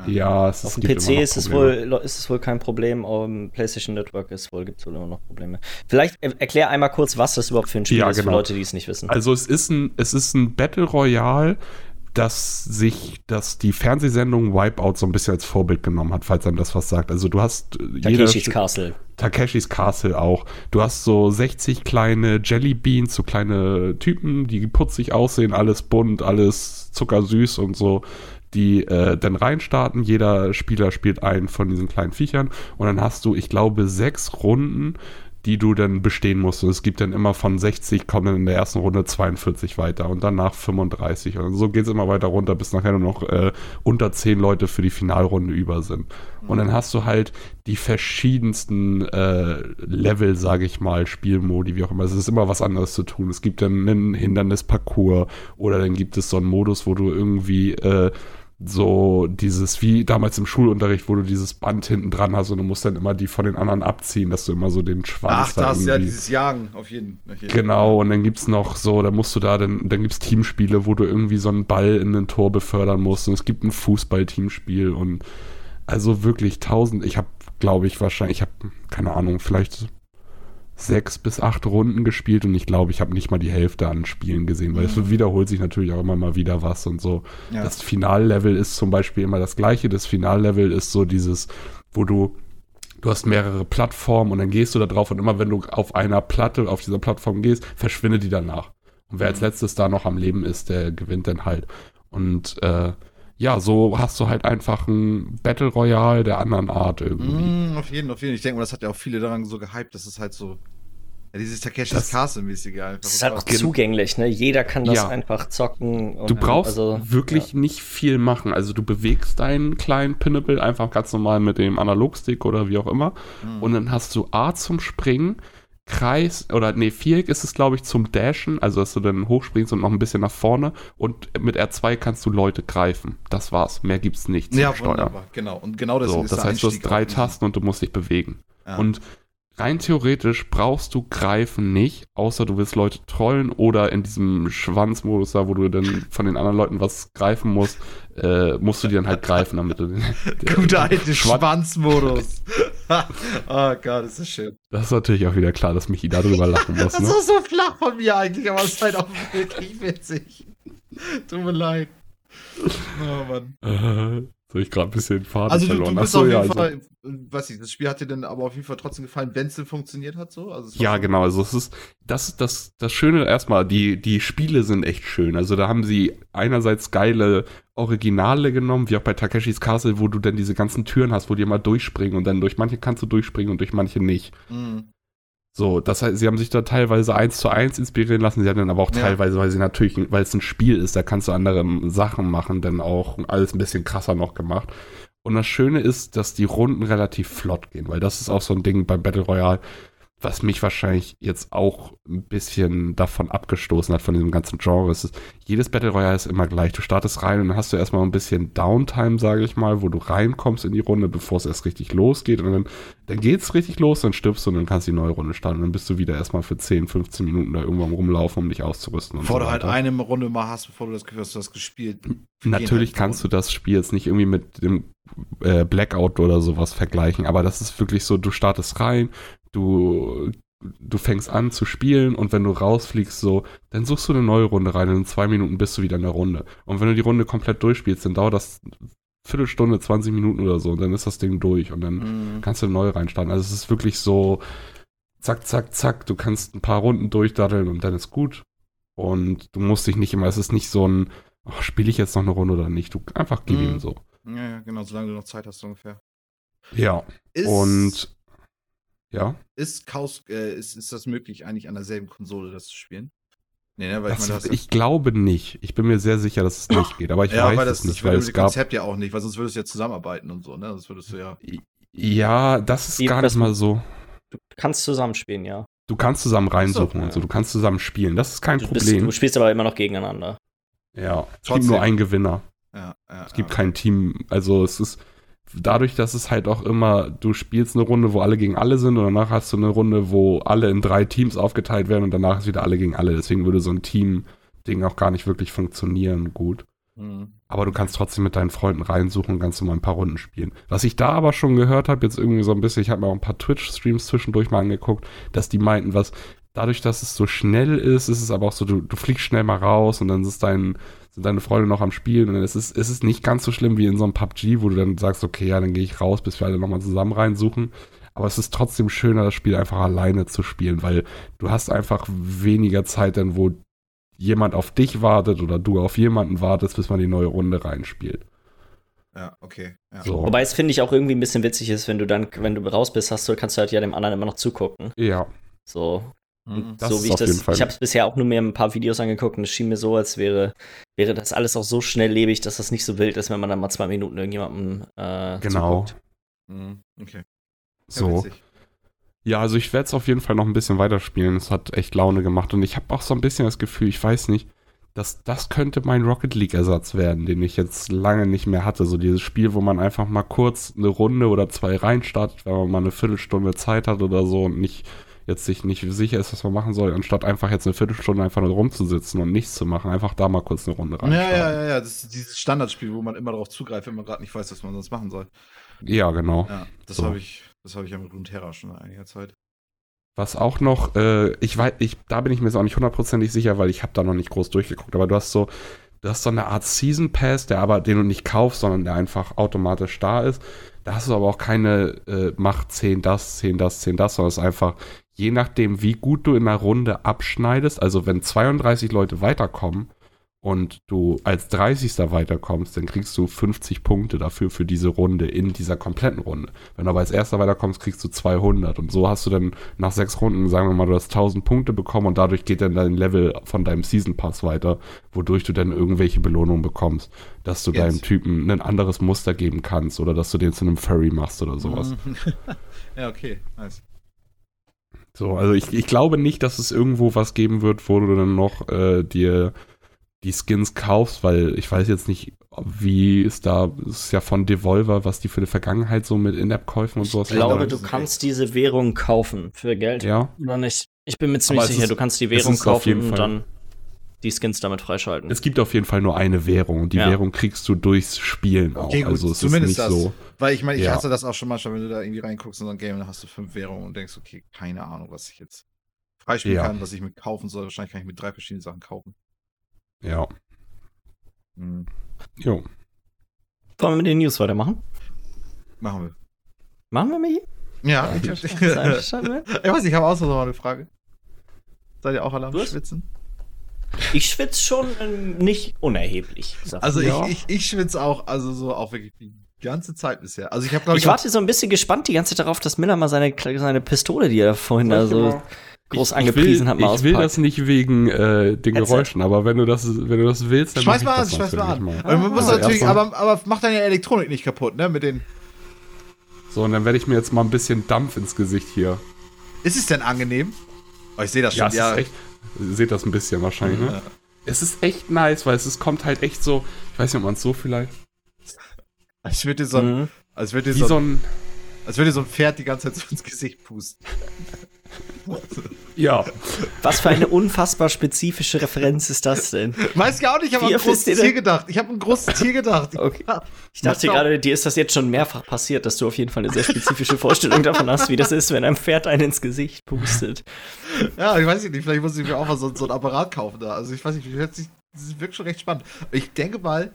Ja, es Auf dem PC ist es, wohl, ist es wohl kein Problem, auf dem PlayStation Network ist wohl, gibt es wohl immer noch Probleme. Vielleicht er- erklär einmal kurz, was das überhaupt für ein Spiel Ja, ist, für genau. Leute, die es nicht wissen. Also es ist ein, es ist ein Battle Royale, das sich, das die Fernsehsendung Wipeout so ein bisschen als Vorbild genommen hat, falls einem das was sagt. Also du hast äh, Takeshis Castle. Takeshis Castle auch. Du hast so 60 kleine Jelly Beans, so kleine Typen, die putzig aussehen, alles bunt, alles zuckersüß und so, die äh, dann reinstarten. Jeder Spieler spielt einen von diesen kleinen Viechern und dann hast du, ich glaube, sechs Runden, die du dann bestehen musst. Und es gibt dann immer von 60 kommen dann in der ersten Runde 42 weiter und danach 35. Und so geht es immer weiter runter, bis nachher nur noch äh, unter 10 Leute für die Finalrunde über sind. Und dann hast du halt die verschiedensten äh, Level, sage ich mal, Spielmodi, wie auch immer. Es ist immer was anderes zu tun. Es gibt dann einen Hindernisparcours oder dann gibt es so einen Modus, wo du irgendwie äh, so dieses, wie damals im Schulunterricht, wo du dieses Band hinten dran hast und du musst dann immer die von den anderen abziehen, dass du immer so den Schwanz Ach, da das ist ja dieses Jagen auf jeden Fall. Genau, und dann gibt's noch so, da musst du da, dann, dann gibt's Teamspiele, wo du irgendwie so einen Ball in ein Tor befördern musst. Und es gibt ein Fußball-Teamspiel und also wirklich tausend, ich habe, glaube ich, wahrscheinlich, ich habe, keine Ahnung, vielleicht sechs bis acht Runden gespielt und ich glaube, ich habe nicht mal die Hälfte an Spielen gesehen, weil es wiederholt sich natürlich auch immer mal wieder was und so. Ja. Das Finallevel ist zum Beispiel immer das gleiche. Das Finallevel ist so dieses, wo du du hast mehrere Plattformen und dann gehst du da drauf und immer wenn du auf einer Platte, auf dieser Plattform gehst, verschwindet die danach. Und wer als letztes da noch am Leben ist, der gewinnt dann halt. Und äh, ja, so hast du halt einfach ein Battle Royale der anderen Art irgendwie. Mm, auf jeden, auf jeden. Ich denke mal, das hat ja auch viele daran so gehypt, dass es halt so Ja, dieses Takeshis Das- Castle-mäßige einfach. Das ist halt auch zugänglich, ne? Jeder kann das Ja. einfach zocken. und Du brauchst also, wirklich nicht viel machen. Also du bewegst deinen kleinen Pinnable einfach ganz normal mit dem Analogstick oder wie auch immer. Mhm. Und dann hast du A zum Springen, Kreis oder nee, Viereck ist es, glaube ich, zum Dashen, also dass du dann hochspringst und noch ein bisschen nach vorne. Und mit R2 kannst du Leute greifen. Das war's. Mehr gibt's nicht ja, wunderbar, genau. Und genau deswegen So, ist das heißt, du hast drei. Tasten und du musst dich bewegen. Ja. Und rein theoretisch brauchst du Greifen nicht, außer du willst Leute trollen oder in diesem Schwanzmodus da, wo du dann von den anderen Leuten was greifen musst, äh, musst du die dann halt greifen, damit du den, Guter alte Schwan- Schwanzmodus. oh Gott, ist das schön. Das ist natürlich auch wieder klar, dass Michi darüber lachen muss. Das Ne? ist so flach von mir eigentlich, aber es ist halt auch wirklich witzig. Tut mir leid. Oh Mann. So ich gerade ein bisschen Faden Also verloren. du bist Ach so, auf jeden ja, also- Fall, äh, weiß ich, das Spiel hat dir dann aber auf jeden Fall trotzdem gefallen, wenn es denn funktioniert hat so? Also Ja, so- genau. Also es ist das, das, das Schöne erstmal, die, die Spiele sind echt schön. Also da haben sie einerseits geile Originale genommen, wie auch bei Takeshis Castle, wo du dann diese ganzen Türen hast, wo die immer durchspringen und dann durch manche kannst du durchspringen und durch manche nicht. Mhm. So, das heißt, sie haben sich da teilweise eins zu eins inspirieren lassen, sie haben dann aber auch Ja. teilweise, weil sie natürlich, weil es ein Spiel ist, da kannst du andere Sachen machen, dann auch alles ein bisschen krasser noch gemacht. Und das Schöne ist, dass die Runden relativ flott gehen, weil das ist auch so ein Ding beim Battle Royale, was mich wahrscheinlich jetzt auch ein bisschen davon abgestoßen hat, von diesem ganzen Genre. Es ist, jedes Battle Royale ist immer gleich. Du startest rein und dann hast du erstmal ein bisschen Downtime, sage ich mal, wo du reinkommst in die Runde, bevor es erst richtig losgeht. Und dann, dann geht's richtig los, dann stirbst du und dann kannst du die neue Runde starten. Und dann bist du wieder erstmal für 10, 15 Minuten da irgendwo am rumlaufen, um dich auszurüsten. Bevor so du halt eine Runde mal hast, bevor du das Gefühl hast, du hast gespielt. Natürlich kannst du das Spiel jetzt nicht irgendwie mit dem äh, Blackout oder sowas vergleichen, aber das ist wirklich so, du startest rein, du, du fängst an zu spielen und wenn du rausfliegst, so, dann suchst du eine neue Runde rein und in zwei Minuten bist du wieder in der Runde. Und wenn du die Runde komplett durchspielst, dann dauert das Viertelstunde, 20 Minuten oder so und dann ist das Ding durch und dann Mhm. kannst du neu reinstarten. Also es ist wirklich so, zack, zack, zack, du kannst ein paar Runden durchdaddeln und dann ist gut. Und du musst dich nicht immer, es ist nicht so ein, oh, spiele ich jetzt noch eine Runde oder nicht. Du einfach gib Mhm. ihm so. Ja, ja, genau, solange du noch Zeit hast ungefähr. Ja. Ist, Und ja, ist, Chaos, äh, ist, ist das möglich, eigentlich an derselben Konsole das zu spielen? Nee, ne, weil das, ich meine, du hast ich glaube nicht. Ich bin mir sehr sicher, dass es nicht geht, aber ich ja, weiß weil das, es nicht, das weil dem gab. Konzept ja auch nicht, weil sonst würdest du ja zusammenarbeiten und so, ne? Das würdest du ja. Ja, das ist Wie- gar das- nicht mal so. Du kannst zusammenspielen, ja. Du kannst zusammen reinsuchen ja. und so, du kannst zusammen spielen. Das ist kein Du, bist, Problem. du spielst aber immer noch gegeneinander. ja, es gibt Trotzdem. nur einen Gewinner. ja, ja Es gibt ja. kein Team, also es ist dadurch, dass es halt auch immer, du spielst eine Runde, wo alle gegen alle sind und danach hast du eine Runde, wo alle in drei Teams aufgeteilt werden und danach ist wieder alle gegen alle. Deswegen würde so ein Team-Ding auch gar nicht wirklich funktionieren gut. Mhm. Aber du kannst trotzdem mit deinen Freunden reinsuchen und kannst du mal ein paar Runden spielen. Was ich da aber schon gehört habe, jetzt irgendwie so ein bisschen, ich habe mir auch ein paar Twitch-Streams zwischendurch mal angeguckt, dass die meinten, was, dadurch, dass es so schnell ist, ist es aber auch so, du, du fliegst schnell mal raus und dann ist dein, sind deine Freunde noch am Spielen und dann ist es, ist es nicht ganz so schlimm wie in so einem PUBG, wo du dann sagst, okay, ja, dann gehe ich raus, bis wir alle nochmal zusammen reinsuchen. Aber es ist trotzdem schöner, das Spiel einfach alleine zu spielen, weil du hast einfach weniger Zeit dann, wo jemand auf dich wartet oder du auf jemanden wartest, bis man die neue Runde reinspielt. Ja, okay. Ja. So. Wobei es finde ich auch irgendwie ein bisschen witzig ist, wenn du dann, wenn du raus bist, hast du, kannst du halt ja dem anderen immer noch zugucken. Ja, So. Das so ist wie ich das. Ich habe es bisher auch nur mir ein paar Videos angeguckt und es schien mir so, als wäre, wäre das alles auch so schnelllebig, dass das nicht so wild ist, wenn man dann mal zwei Minuten irgendjemandem äh, genau. zuguckt. Mhm. Okay. Ja, So. witzig. Ja, also ich werde es auf jeden Fall noch ein bisschen weiterspielen. Es hat echt Laune gemacht und ich habe auch so ein bisschen das Gefühl, ich weiß nicht, dass das könnte mein Rocket League Ersatz werden, den ich jetzt lange nicht mehr hatte. So dieses Spiel, wo man einfach mal kurz eine Runde oder zwei reinstartet, wenn man mal eine Viertelstunde Zeit hat oder so und nicht jetzt sich nicht sicher ist, was man machen soll, anstatt einfach jetzt eine Viertelstunde einfach nur rumzusitzen und nichts zu machen, einfach da mal kurz eine Runde Ja, reinstarten. ja, ja, ja. Das ist dieses Standardspiel, wo man immer darauf zugreift, wenn man gerade nicht weiß, was man sonst machen soll. ja genau. Ja, das So. habe ich, das habe ich ja mit Runeterra schon seit einiger Zeit. Was auch noch, äh, ich weiß, ich, da bin ich mir jetzt auch nicht hundertprozentig sicher, weil ich habe da noch nicht groß durchgeguckt, aber du hast so, du hast so eine Art Season Pass, der aber, den du nicht kaufst, sondern der einfach automatisch da ist. Da hast du aber auch keine, äh, mach 10 das, 10 das, 10 das, sondern es ist einfach, je nachdem, wie gut du in einer Runde abschneidest, also wenn 32 Leute weiterkommen und du als 30. weiterkommst, dann kriegst du 50 Punkte dafür für diese Runde in dieser kompletten Runde. Wenn du aber als erster weiterkommst, kriegst du 200 und so hast du dann nach sechs Runden, sagen wir mal, du hast 1000 Punkte bekommen und dadurch geht dann dein Level von deinem Season Pass weiter, wodurch du dann irgendwelche Belohnungen bekommst, dass du Jetzt. deinem Typen ein anderes Muster geben kannst oder dass du den zu einem Furry machst oder sowas. ja, okay. Nice. So, also ich, ich glaube nicht, dass es irgendwo was geben wird, wo du dann noch äh, dir die Skins kaufst, weil ich weiß jetzt nicht, wie es da es ist ja von Devolver, was die für die Vergangenheit so mit In-App-Käufen und Ich sowas glaube, machen. du ist kannst diese Währung kaufen für Geld. Ja, Oder nicht? Ich bin mir ziemlich sicher, ist- du kannst die Währung ist auf jeden kaufen und Fall- dann die Skins damit freischalten. es gibt auf jeden Fall nur eine Währung und die Ja. Währung kriegst du durchs Spielen auch. Okay, gut, also es zumindest ist nicht das. so. Weil ich meine, ich Ja. hasse das auch schon manchmal, wenn du da irgendwie reinguckst in so ein Game, dann hast du fünf Währungen und denkst, okay, keine Ahnung, was ich jetzt freispielen Ja. kann, was ich mit kaufen soll. Wahrscheinlich kann ich mit drei verschiedenen Sachen kaufen. Ja. Hm. Jo. Wollen wir mit den News weitermachen? Machen wir. Machen wir mit Ja, ich, ich, mit? ich weiß, ich habe auch noch eine Frage. Seid ihr auch alle am? Schwitzen? Ich schwitze schon ähm, nicht unerheblich. Also Ja. ich, ich, ich schwitze auch, also so auch wirklich die ganze Zeit bisher. Also ich habe glaube Ich warte so ein bisschen gespannt die ganze Zeit darauf, dass Miller mal seine, seine Pistole, die er vorhin da so groß Ich- angepriesen ich will, hat, mal Ich will auspackt. das nicht wegen äh, den Headset. Geräuschen, aber wenn du das, wenn du das willst, dann Schmeiß mal ich an, schmeiß mal an. Aber man muss Also natürlich, aber, aber mach deine Elektronik nicht kaputt, ne? Mit den. So, und dann werde ich mir jetzt mal ein bisschen Dampf ins Gesicht hier. Ist es denn angenehm? Oh, ich sehe das Ja, schon. es ist echt. Ihr seht das ein bisschen wahrscheinlich, ne? Ja. Es ist echt nice, weil es, es kommt halt echt so. Ich weiß nicht, ob man es so vielleicht. Als würde dir so, ein- Mhm. als würde dir so, so ein. als würde so ein Pferd die ganze Zeit so ins Gesicht pusten. Ja. Was für eine unfassbar spezifische Referenz ist das denn? Weiß ich auch nicht, ich habe an ein großes Tier denn? gedacht. Ich habe an ein großes Tier gedacht. Okay. Ich dachte gerade, dir ist das jetzt schon mehrfach passiert, dass du auf jeden Fall eine sehr spezifische Vorstellung davon hast, wie das ist, wenn ein Pferd einen ins Gesicht pustet. Ja, ich weiß nicht, vielleicht muss ich mir auch mal so, so ein Apparat kaufen da. Also ich weiß nicht, hört sich, das wirkt schon recht spannend. Ich denke mal,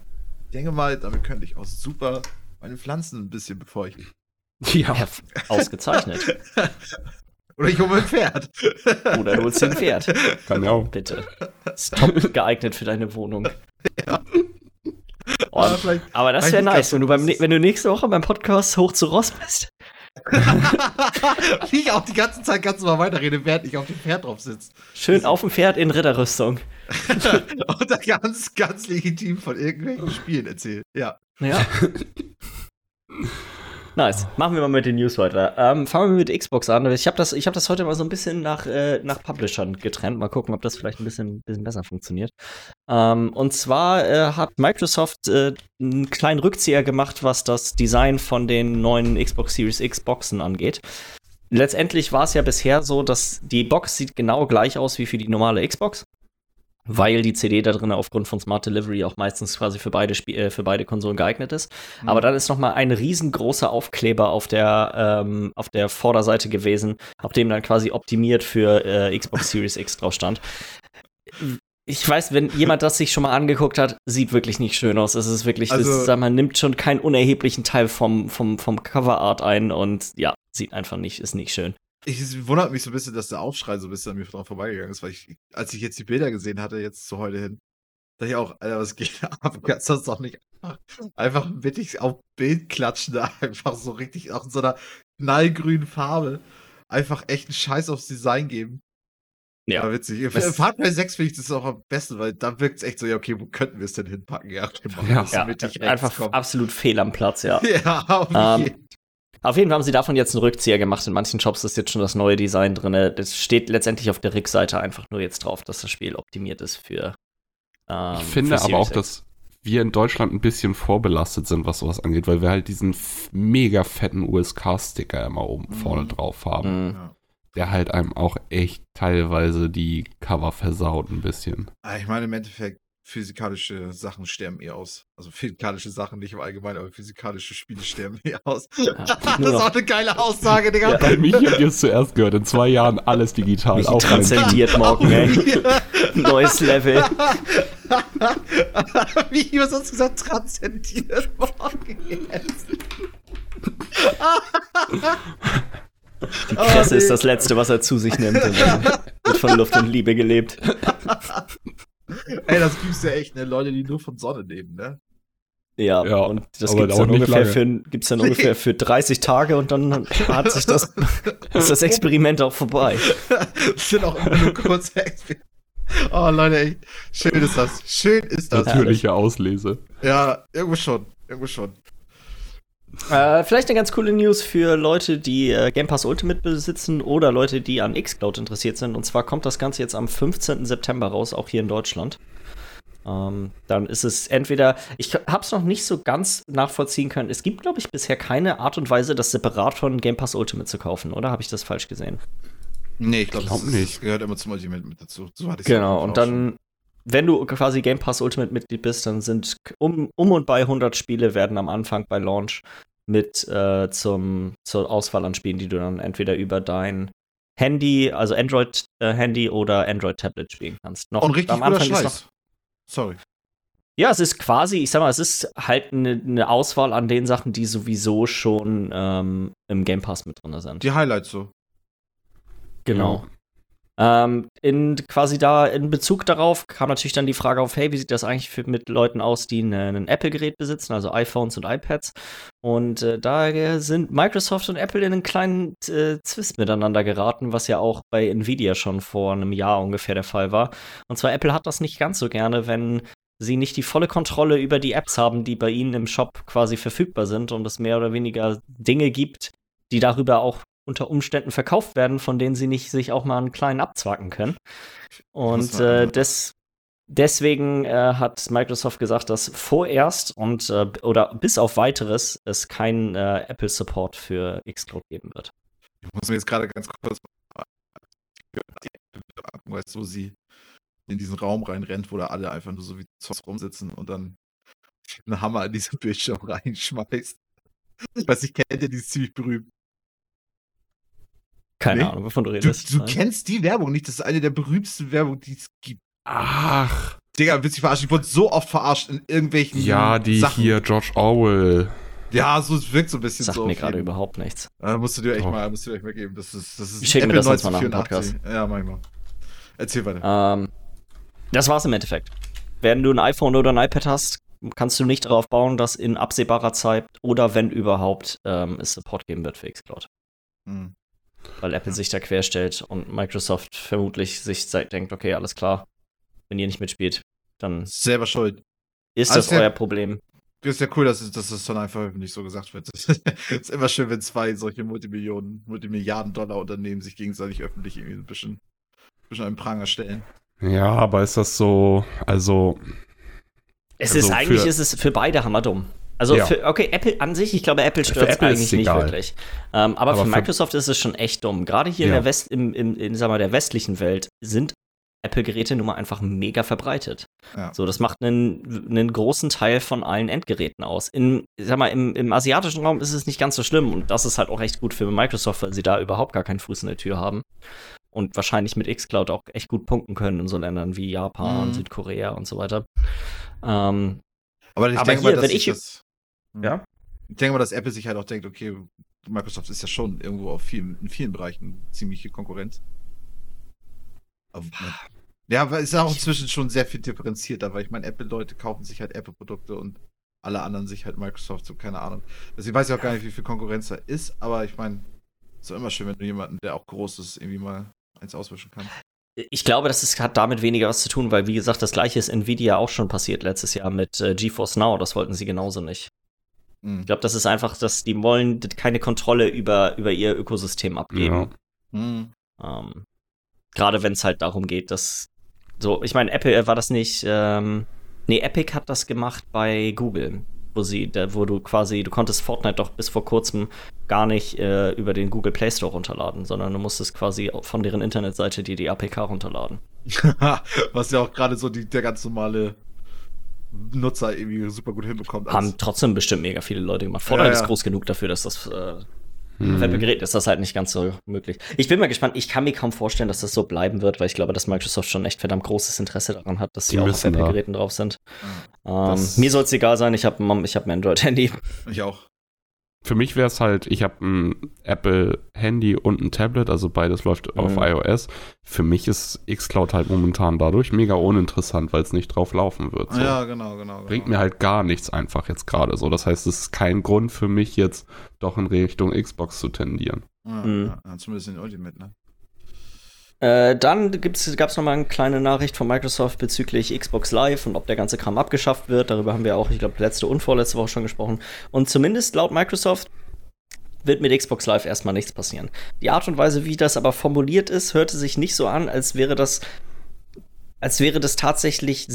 ich denke mal, damit könnte ich auch super meine Pflanzen ein bisschen befeuchten. Ja. Ja, ausgezeichnet. Oder ich hole mir ein Pferd. Oder du holst dir ein Pferd. Kann ja auch. Bitte. Ist top geeignet für deine Wohnung. Oh, Aber aber das wäre nice, ganz wenn du, beim, wenn du nächste Woche beim Podcast hoch zu Ross bist. ich auch die ganze Zeit kannst du mal weiterreden, während ich auf dem Pferd drauf sitze. Schön auf dem Pferd in Ritterrüstung. Und da ganz, ganz legitim von irgendwelchen Spielen erzählen. Ja. Ja. Nice. Machen wir mal mit den News weiter. Ähm, fangen wir mit Xbox an. Ich habe das, hab das heute mal so ein bisschen nach, äh, nach Publishern getrennt. Mal gucken, ob das vielleicht ein bisschen, bisschen besser funktioniert. Ähm, und zwar äh, hat Microsoft äh, einen kleinen Rückzieher gemacht, was das Design von den neuen Xbox Series X Boxen angeht. Letztendlich war es ja bisher so, dass die Box sieht genau gleich aus wie für die normale Xbox. Weil die CD da drin aufgrund von Smart Delivery auch meistens quasi für beide, Spie äh, für beide Konsolen geeignet ist. Aber dann ist noch mal ein riesengroßer Aufkleber auf der, ähm, auf der Vorderseite gewesen, auf dem dann quasi optimiert für äh, Xbox Series X drauf stand. Ich weiß, wenn jemand das sich schon mal angeguckt hat, sieht wirklich nicht schön aus. Es ist wirklich, Also- das, sag mal, nimmt schon keinen unerheblichen Teil vom, vom, vom Coverart ein und ja, sieht einfach nicht, ist nicht schön. Ich, wundert mich so ein bisschen, dass der Aufschrei so ein bisschen an mir dran vorbeigegangen ist, weil ich, als ich jetzt die Bilder gesehen hatte, jetzt zu heute hin, dachte ich auch, Alter, was geht ab? Kannst du das doch nicht einfach, einfach mittig auf Bild klatschen, da einfach so richtig, auch in so einer knallgrünen Farbe, einfach echt einen Scheiß aufs Design geben. Ja. War witzig. Fahrt 6 finde ich das auch am besten, weil da wirkt es echt so, ja, okay, wo könnten wir es denn hinpacken? Ja, okay, machen Ja. Ja, mittig einfach rechts, komm. absolut fehl am Platz, ja. Ja, auf Ähm, jeden Auf jeden Fall haben sie davon jetzt einen Rückzieher gemacht. In manchen Shops ist jetzt schon das neue Design drin. Das steht letztendlich auf der Rückseite einfach nur jetzt drauf, dass das Spiel optimiert ist für. Ähm, Ich finde für aber auch, X. dass wir in Deutschland ein bisschen vorbelastet sind, was sowas angeht, weil wir halt diesen mega fetten USK-Sticker immer oben vorne Mhm. drauf haben, Mhm. Der halt einem auch echt teilweise die Cover versaut ein bisschen. Ah, Ich meine, im Endeffekt, physikalische Sachen sterben eh aus. Also physikalische Sachen nicht im Allgemeinen, aber physikalische Spiele sterben eh aus. das nur ist auch eine geile Aussage, Digga. Ja. Bei mich habt ihr es zuerst gehört, in zwei Jahren alles digital. Mich Auch transzendiert morgen, ey. Ja. Neues Level. Wie wir sonst gesagt, transzendiert morgen jetzt. Die Presse Oh, ist nee. das Letzte, was er zu sich nimmt. Und wird von Luft und Liebe gelebt. Ey, das gibt's ja echt, ne? Leute, die nur von Sonne leben, ne? Ja, Ja, und das gibt's dann, ungefähr lange. für, gibt's dann ungefähr für 30 Tage und dann hat sich das, ist das Experiment auch vorbei. Das sind auch immer nur kurze Exper Oh, Leute, ey. Schön ist das. Schön ist das. Natürliche Auslese. Ja, irgendwo schon. Irgendwo schon. Äh, vielleicht eine ganz coole News für Leute, die äh, Game Pass Ultimate besitzen oder Leute, die an Xcloud interessiert sind. Und zwar kommt das Ganze jetzt am 15. September raus, auch hier in Deutschland. Ähm, dann ist es entweder, ich habe es noch nicht so ganz nachvollziehen können. Es gibt, glaube ich, bisher keine Art und Weise, das separat von Game Pass Ultimate zu kaufen, oder habe ich das falsch gesehen? Nee, ich glaube glaub nicht. das gehört immer zum Ultimate mit dazu. So Genau, und dann, wenn du quasi Game Pass Ultimate Mitglied bist, dann sind um, um und bei 100 Spiele werden am Anfang bei Launch mit äh, zum, zur Auswahl an Spielen, die du dann entweder über dein Handy, also Android-Handy oder Android-Tablet spielen kannst. Noch Und richtig am guter Anfang ist Scheiß. noch, Sorry. ja, es ist quasi, ich sag mal, es ist halt eine ne Auswahl an den Sachen, die sowieso schon ähm, im Game Pass mit drin sind. Die Highlights so. Genau. Ähm, in quasi da in Bezug darauf kam natürlich dann die Frage auf, hey, wie sieht das eigentlich für, mit Leuten aus, die ne- ein Apple-Gerät besitzen, also iPhones und iPads? Und äh, da sind Microsoft und Apple in einen kleinen äh, Zwist miteinander geraten, was ja auch bei Nvidia schon vor einem Jahr ungefähr der Fall war. Und zwar Apple hat das nicht ganz so gerne, wenn sie nicht die volle Kontrolle über die Apps haben, die bei ihnen im Shop quasi verfügbar sind und es mehr oder weniger Dinge gibt, die darüber auch unter Umständen verkauft werden, von denen sie nicht sich auch mal einen kleinen abzwacken können. Und äh, des, deswegen äh, hat Microsoft gesagt, dass vorerst und äh, oder bis auf weiteres es keinen äh, Apple Support für Xcloud geben wird. Ich muss mir jetzt gerade ganz kurz weißt du, wo sie in diesen Raum reinrennt, wo da alle einfach nur so wie Zoss rumsitzen und dann einen Hammer in diesen Bildschirm reinschmeißt. Ich weiß nicht, kennt ihr die ist ziemlich berühmt. Keine Nee. Ahnung, wovon du Du, redest. du Nein. kennst die Werbung nicht, das ist eine der berühmtesten Werbungen, die es gibt. Ach, Digga, willst du dich verarschen? Ich wurde so oft verarscht in irgendwelchen ja, die Sachen. hier George Orwell. Ja, so es wirkt so ein bisschen Sagt so. mir auf gerade überhaupt nichts. Äh, musst du dir echt mal, musst du dir echt mal geben. Das ist, das ist Schick mir Apple das sonst mal nach dem 1984. Ja, mach ich mal. Erzähl weiter. Ähm, das war's im Endeffekt. Wenn du ein iPhone oder ein iPad hast, kannst du nicht darauf bauen, dass in absehbarer Zeit oder wenn überhaupt ähm, es Support geben wird für Xcloud. Hm. Weil Apple sich da querstellt und Microsoft vermutlich sich denkt, okay, alles klar, wenn ihr nicht mitspielt, dann Selber schuld. ist Alles das klar. euer Problem. Das ist ja cool, dass, es- dass das dann einfach nicht so gesagt wird. Es ist immer schön, wenn zwei solche Multimillionen, Multimilliarden-Dollar-Unternehmen sich gegenseitig öffentlich irgendwie ein bisschen, ein bisschen einen Pranger stellen. Ja, aber ist das so, also, Es Also ist eigentlich für- ist es für beide hammerdumm. Also Ja. für, okay, Apple an sich, ich glaube, Apple Für stört es eigentlich nicht wirklich. Ähm, aber, Aber für für- Microsoft ist es schon echt dumm. Gerade hier in Ja. der West, im, im, in, sag mal, der westlichen Welt sind Apple-Geräte nun mal einfach mega verbreitet. Ja. So, das macht einen, einen großen Teil von allen Endgeräten aus. In, sag mal, im, im asiatischen Raum ist es nicht ganz so schlimm und das ist halt auch echt gut für Microsoft, weil sie da überhaupt gar keinen Fuß in der Tür haben. Und wahrscheinlich mit Xcloud auch echt gut punkten können in so Ländern wie Japan, Mhm. Südkorea und so weiter. Ähm, Aber ich Aber denke hier, mal, dass wenn ich- das, Ja? Ich denke mal, dass Apple sich halt auch denkt, okay, Microsoft ist ja schon irgendwo auf vielen, in vielen Bereichen ziemliche Konkurrenz. Aber, ja, aber es ist auch inzwischen schon sehr viel differenzierter, weil ich meine, Apple-Leute kaufen sich halt Apple-Produkte und alle anderen sich halt Microsoft, so keine Ahnung. Deswegen weiß ich auch gar nicht, wie viel Konkurrenz da ist, aber ich meine, ist doch immer schön, wenn du jemanden, der auch groß ist, irgendwie mal eins auswischen kann. Ich glaube, das ist, hat damit weniger was zu tun, weil, wie gesagt, das gleiche ist Nvidia auch schon passiert letztes Jahr mit äh, GeForce Now. Das wollten sie genauso nicht. Hm. Ich glaube, das ist einfach, dass die wollen keine Kontrolle über, über ihr Ökosystem abgeben. ja. Hm. Ähm, Gerade wenn es halt darum geht, dass so, ich meine, Apple äh, war das nicht, ähm, nee, Epic hat das gemacht bei Google, wo sie, da, wo du quasi, du konntest Fortnite doch bis vor kurzem gar nicht äh, über den Google Play Store runterladen, sondern du musstest quasi von deren Internetseite dir die APK runterladen. Was ja auch gerade so die, der ganz normale Nutzer irgendwie super gut hinbekommt. Haben trotzdem bestimmt mega viele Leute gemacht. Fortnite Ja, ja. ist groß genug dafür, dass das äh, Hm. auf Apple-Gerät ist das halt nicht ganz so möglich. Ich bin mal gespannt. Ich kann mir kaum vorstellen, dass das so bleiben wird, weil ich glaube, dass Microsoft schon echt verdammt großes Interesse daran hat, dass Die sie auch auf. Apple-Geräten drauf sind. Ähm, mir soll es egal sein. Ich habe ich hab ein Android-Handy. Ich auch. Für mich wäre es halt, ich habe ein Apple Handy und ein Tablet, also beides läuft mhm. auf iOS. Für mich ist xCloud halt momentan dadurch mega uninteressant, weil es nicht drauf laufen wird. So. Ja, genau, genau, genau. Bringt mir halt gar nichts einfach jetzt gerade so. Das heißt, es ist kein Grund für mich jetzt doch in Richtung Xbox zu tendieren. Ja, mhm. ja, zumindest in Ultimate, ne? Äh, dann gab es nochmal eine kleine Nachricht von Microsoft bezüglich Xbox Live und ob der ganze Kram abgeschafft wird. Darüber haben wir auch, ich glaube, letzte und vorletzte Woche schon gesprochen. Und zumindest laut Microsoft wird mit Xbox Live erstmal nichts passieren. Die Art und Weise, wie das aber formuliert ist, hörte sich nicht so an, als wäre das als wäre das tatsächlich,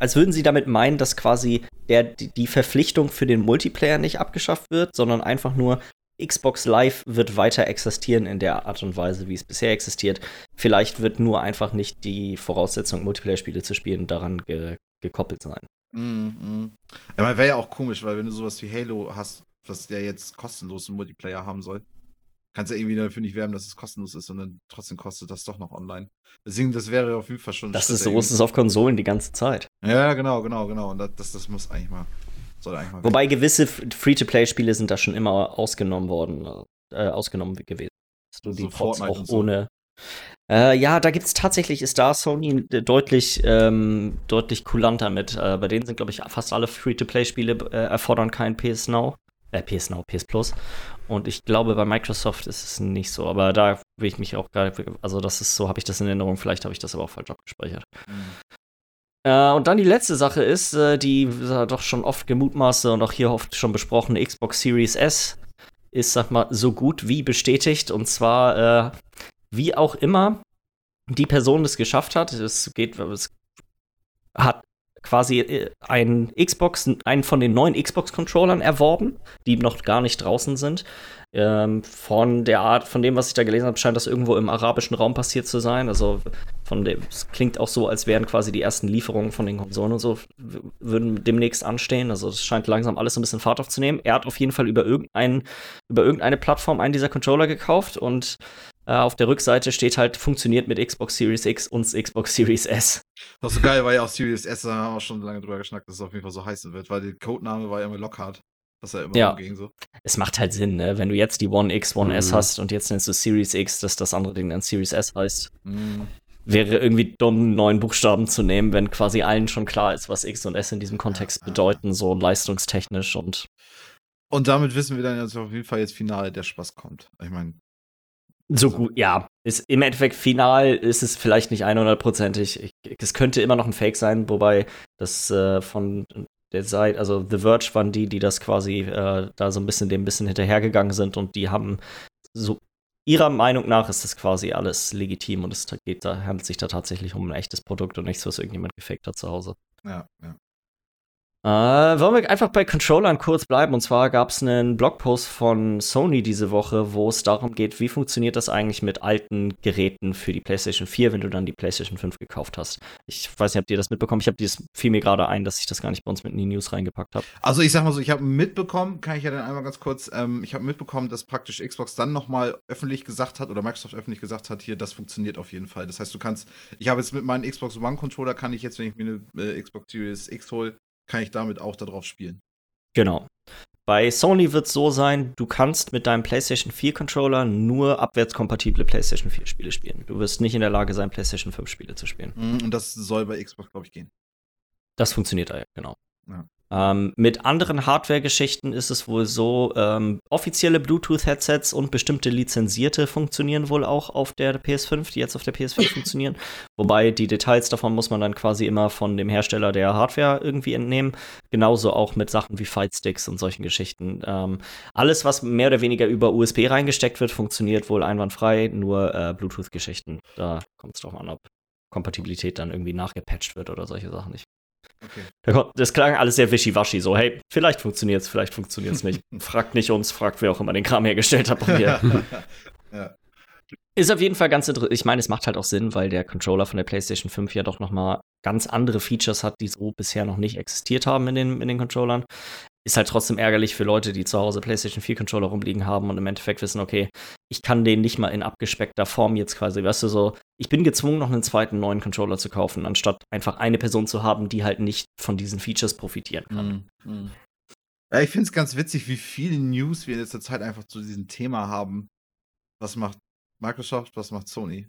als würden sie damit meinen, dass quasi der, die Verpflichtung für den Multiplayer nicht abgeschafft wird, sondern einfach nur, Xbox Live wird weiter existieren in der Art und Weise, wie es bisher existiert. Vielleicht wird nur einfach nicht die Voraussetzung, Multiplayer-Spiele zu spielen, daran ge gekoppelt sein. Mm. Ja, wäre ja auch komisch, weil wenn du sowas wie Halo hast, was der jetzt kostenlos im Multiplayer haben soll, kannst du ja irgendwie dafür nicht werben, dass es kostenlos ist, sondern trotzdem kostet das doch noch online. Deswegen, das wäre auf jeden Fall schon. Das ist so ist es auf Konsolen die ganze Zeit. Ja, genau, genau, genau. Und das, das, das muss eigentlich mal Wobei gewisse Free-to-Play-Spiele sind da schon immer ausgenommen worden, äh, ausgenommen gewesen. Dass du die so auch so. ohne. Äh, ja, da gibt es tatsächlich, ist da Sony deutlich, ähm, deutlich kulanter mit. Äh, bei denen sind, glaube ich, fast alle Free-to-Play-Spiele äh, erfordern kein PS Now. Äh, PS Now, PS Plus. Und ich glaube, bei Microsoft ist es nicht so. Aber da will ich mich auch gar nicht, also das ist so, habe ich das in Erinnerung. Vielleicht habe ich das aber auch falsch abgespeichert. Mhm. Äh, und dann die letzte Sache ist, äh, die äh, doch schon oft gemutmaßte und auch hier oft schon besprochene Xbox Series S ist, sag mal, so gut wie bestätigt. Und zwar, äh, wie auch immer die Person es geschafft hat, es geht, es hat quasi äh, ein Xbox, einen von den neuen Xbox-Controllern erworben, die noch gar nicht draußen sind. Ähm, von der Art, von dem, was ich da gelesen habe, scheint das irgendwo im arabischen Raum passiert zu sein. Also von dem, es klingt auch so, als wären quasi die ersten Lieferungen von den Konsolen und so würden demnächst anstehen. Also es scheint langsam alles ein bisschen Fahrt aufzunehmen. Er hat auf jeden Fall über, irgendein, über irgendeine Plattform einen dieser Controller gekauft und äh, auf der Rückseite steht halt, funktioniert mit Xbox Series X und Xbox Series S. Was so geil war ja auch Series S, da haben wir auch schon lange drüber geschnackt, dass es auf jeden Fall so heißen wird, weil der Codename war ja immer Lockhart. Was ja immer ja. umging so. Es macht halt Sinn, ne? Wenn du jetzt die One X, One mhm. S hast und jetzt nennst du Series X, dass das andere Ding dann Series S heißt. Mhm. Wäre irgendwie dumm, neuen Buchstaben zu nehmen, wenn quasi allen schon klar ist, was X und S in diesem Kontext ja, bedeuten, so leistungstechnisch und. Und damit wissen wir dann, dass auf jeden Fall jetzt Finale der Spaß kommt. Ich meine. So gut, ja. Ist, Im Endeffekt final ist es vielleicht nicht 100%ig. Es könnte immer noch ein Fake sein, wobei das äh, von der Seite, also The Verge waren die, die das quasi äh, da so ein bisschen dem ein bisschen hinterhergegangen sind und die haben so ihrer Meinung nach ist das quasi alles legitim und es geht da handelt sich da tatsächlich um ein echtes Produkt und nichts, was irgendjemand gefaked hat zu Hause. Ja, ja. Äh, wollen wir einfach bei Controllern kurz bleiben? Und zwar gab es einen Blogpost von Sony diese Woche, wo es darum geht, wie funktioniert das eigentlich mit alten Geräten für die PlayStation 4, wenn du dann die PlayStation 5 gekauft hast. Ich weiß nicht, habt ihr das mitbekommen? Ich habe das fiel mir gerade ein, dass ich das gar nicht bei uns mit in die News reingepackt habe. Also ich sag mal so, ich habe mitbekommen, kann ich ja dann einmal ganz kurz, ähm, ich habe mitbekommen, dass praktisch Xbox dann nochmal öffentlich gesagt hat oder Microsoft öffentlich gesagt hat, hier, das funktioniert auf jeden Fall. Das heißt, du kannst, ich habe jetzt mit meinem Xbox One Controller, kann ich jetzt, wenn ich mir eine äh, Xbox Series X hole, kann ich damit auch darauf spielen. Genau. Bei Sony wird es so sein, du kannst mit deinem PlayStation 4 Controller nur abwärtskompatible PlayStation 4 Spiele spielen. Du wirst nicht in der Lage sein, PlayStation 5 Spiele zu spielen. Mhm, und das soll bei Xbox, glaube ich, gehen. Das funktioniert da ja, genau. Ja. Ähm, mit anderen Hardware-Geschichten ist es wohl so, ähm, offizielle Bluetooth-Headsets und bestimmte lizenzierte funktionieren wohl auch auf der PS5, die jetzt auf der PS5 funktionieren. Wobei die Details davon muss man dann quasi immer von dem Hersteller der Hardware irgendwie entnehmen. Genauso auch mit Sachen wie Fightsticks und solchen Geschichten. Ähm, alles, was mehr oder weniger über USB reingesteckt wird, funktioniert wohl einwandfrei, nur äh, Bluetooth-Geschichten. Da kommt es drauf an, ob Kompatibilität dann irgendwie nachgepatcht wird oder solche Sachen nicht. Okay. Das klang alles sehr wischiwaschi, so, hey, vielleicht funktioniert es, vielleicht funktioniert es nicht. fragt nicht uns, fragt wer auch immer den Kram hergestellt hat. ja. Ist auf jeden Fall ganz interessant. Ich meine, es macht halt auch Sinn, weil der Controller von der PlayStation 5 ja doch noch mal ganz andere Features hat, die so bisher noch nicht existiert haben in den, in den Controllern ist halt trotzdem ärgerlich für Leute, die zu Hause PlayStation 4 Controller rumliegen haben und im Endeffekt wissen, okay, ich kann den nicht mal in abgespeckter Form jetzt quasi, weißt du, so, ich bin gezwungen, noch einen zweiten neuen Controller zu kaufen, anstatt einfach eine Person zu haben, die halt nicht von diesen Features profitieren kann. Mm, mm. Ja, ich finde es ganz witzig, wie viele News wir in letzter Zeit einfach zu diesem Thema haben. Was macht Microsoft, was macht Sony?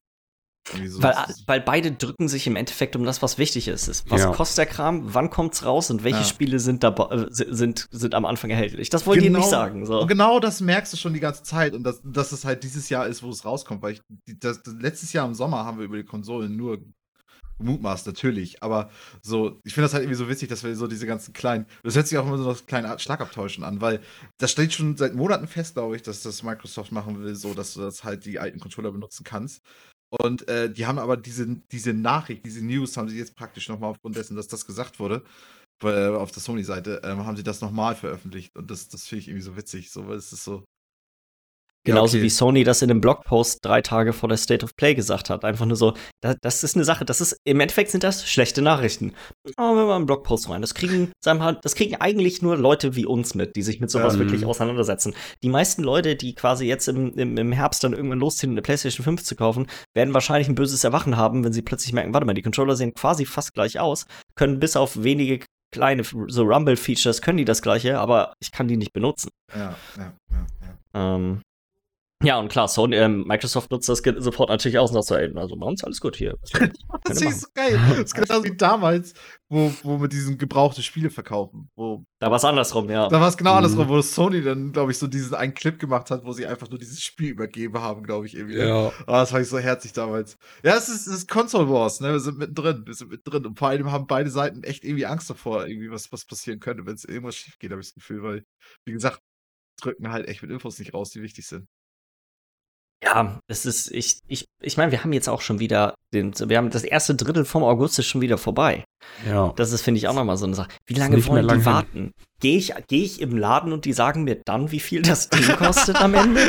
So, Weil, das weil beide drücken sich im Endeffekt um das, was wichtig ist. was Ja. kostet der Kram? Wann kommt's raus? Und welche Ja. Spiele sind, dabei, äh, sind, sind am Anfang erhältlich? Das wollt ihr Genau. nicht sagen. So. Und genau das merkst du schon die ganze Zeit und dass, dass es halt dieses Jahr ist, wo es rauskommt, weil ich, das, das, letztes Jahr im Sommer haben wir über die Konsolen nur gemutmaßt, natürlich, aber so, ich finde das halt irgendwie so witzig, dass wir so diese ganzen kleinen, das hört sich auch immer so nach kleinen Schlagabtäuschen an, weil das steht schon seit Monaten fest, glaube ich, dass das Microsoft machen will, so, dass du das halt die alten Controller benutzen kannst. Und äh, die haben aber diese, diese Nachricht, diese News haben sie jetzt praktisch nochmal aufgrund dessen, dass das gesagt wurde, äh, auf der Sony-Seite, ähm, haben sie das nochmal veröffentlicht. Und das, das finde ich irgendwie so witzig, so, weil es ist so. Genauso okay. wie Sony das in einem Blogpost drei Tage vor der State of Play gesagt hat. Einfach nur so, das, das ist eine Sache, das ist, im Endeffekt sind das schlechte Nachrichten. Aber wenn wir einen Blogpost rein, das kriegen, das kriegen eigentlich nur Leute wie uns mit, die sich mit sowas Ähm. wirklich auseinandersetzen. Die meisten Leute, die quasi jetzt im, im, im Herbst dann irgendwann losziehen, eine PlayStation 5 zu kaufen, werden wahrscheinlich ein böses Erwachen haben, wenn sie plötzlich merken, warte mal, die Controller sehen quasi fast gleich aus, können bis auf wenige kleine so Rumble-Features können die das gleiche, aber ich kann die nicht benutzen. Ja, ja, ja, ja. Ähm, ja, und klar, Sony, ähm, Microsoft nutzt das sofort natürlich aus und sagt so, ey, also bei uns alles gut hier. Das ist so geil. Das ist genauso wie damals, wo, wo wir diesen gebrauchte Spiele verkaufen. Wo, Da war es andersrum, ja. da war es genau Mhm. andersrum, wo Sony dann, glaube ich, so diesen einen Clip gemacht hat, wo sie einfach nur dieses Spiel übergeben haben, glaube ich, irgendwie. Ja. Ah, das fand ich so herzig damals. Ja, es ist, es ist Console Wars, ne? Wir sind mittendrin. Wir sind mittendrin. Und vor allem haben beide Seiten echt irgendwie Angst davor, irgendwie was, was passieren könnte, wenn es irgendwas schief geht, habe ich das Gefühl, weil, wie gesagt, drücken halt echt mit Infos nicht raus, die wichtig sind. Ja, es ist, ich, ich, ich meine, wir haben jetzt auch schon wieder, den, wir haben das erste Drittel vom August ist schon wieder vorbei. Ja. Das ist, finde ich, auch nochmal so eine Sache. Wie lange wollen die lang hin. warten? Gehe ich, geh ich im Laden und die sagen mir dann, wie viel das Ding kostet am Ende?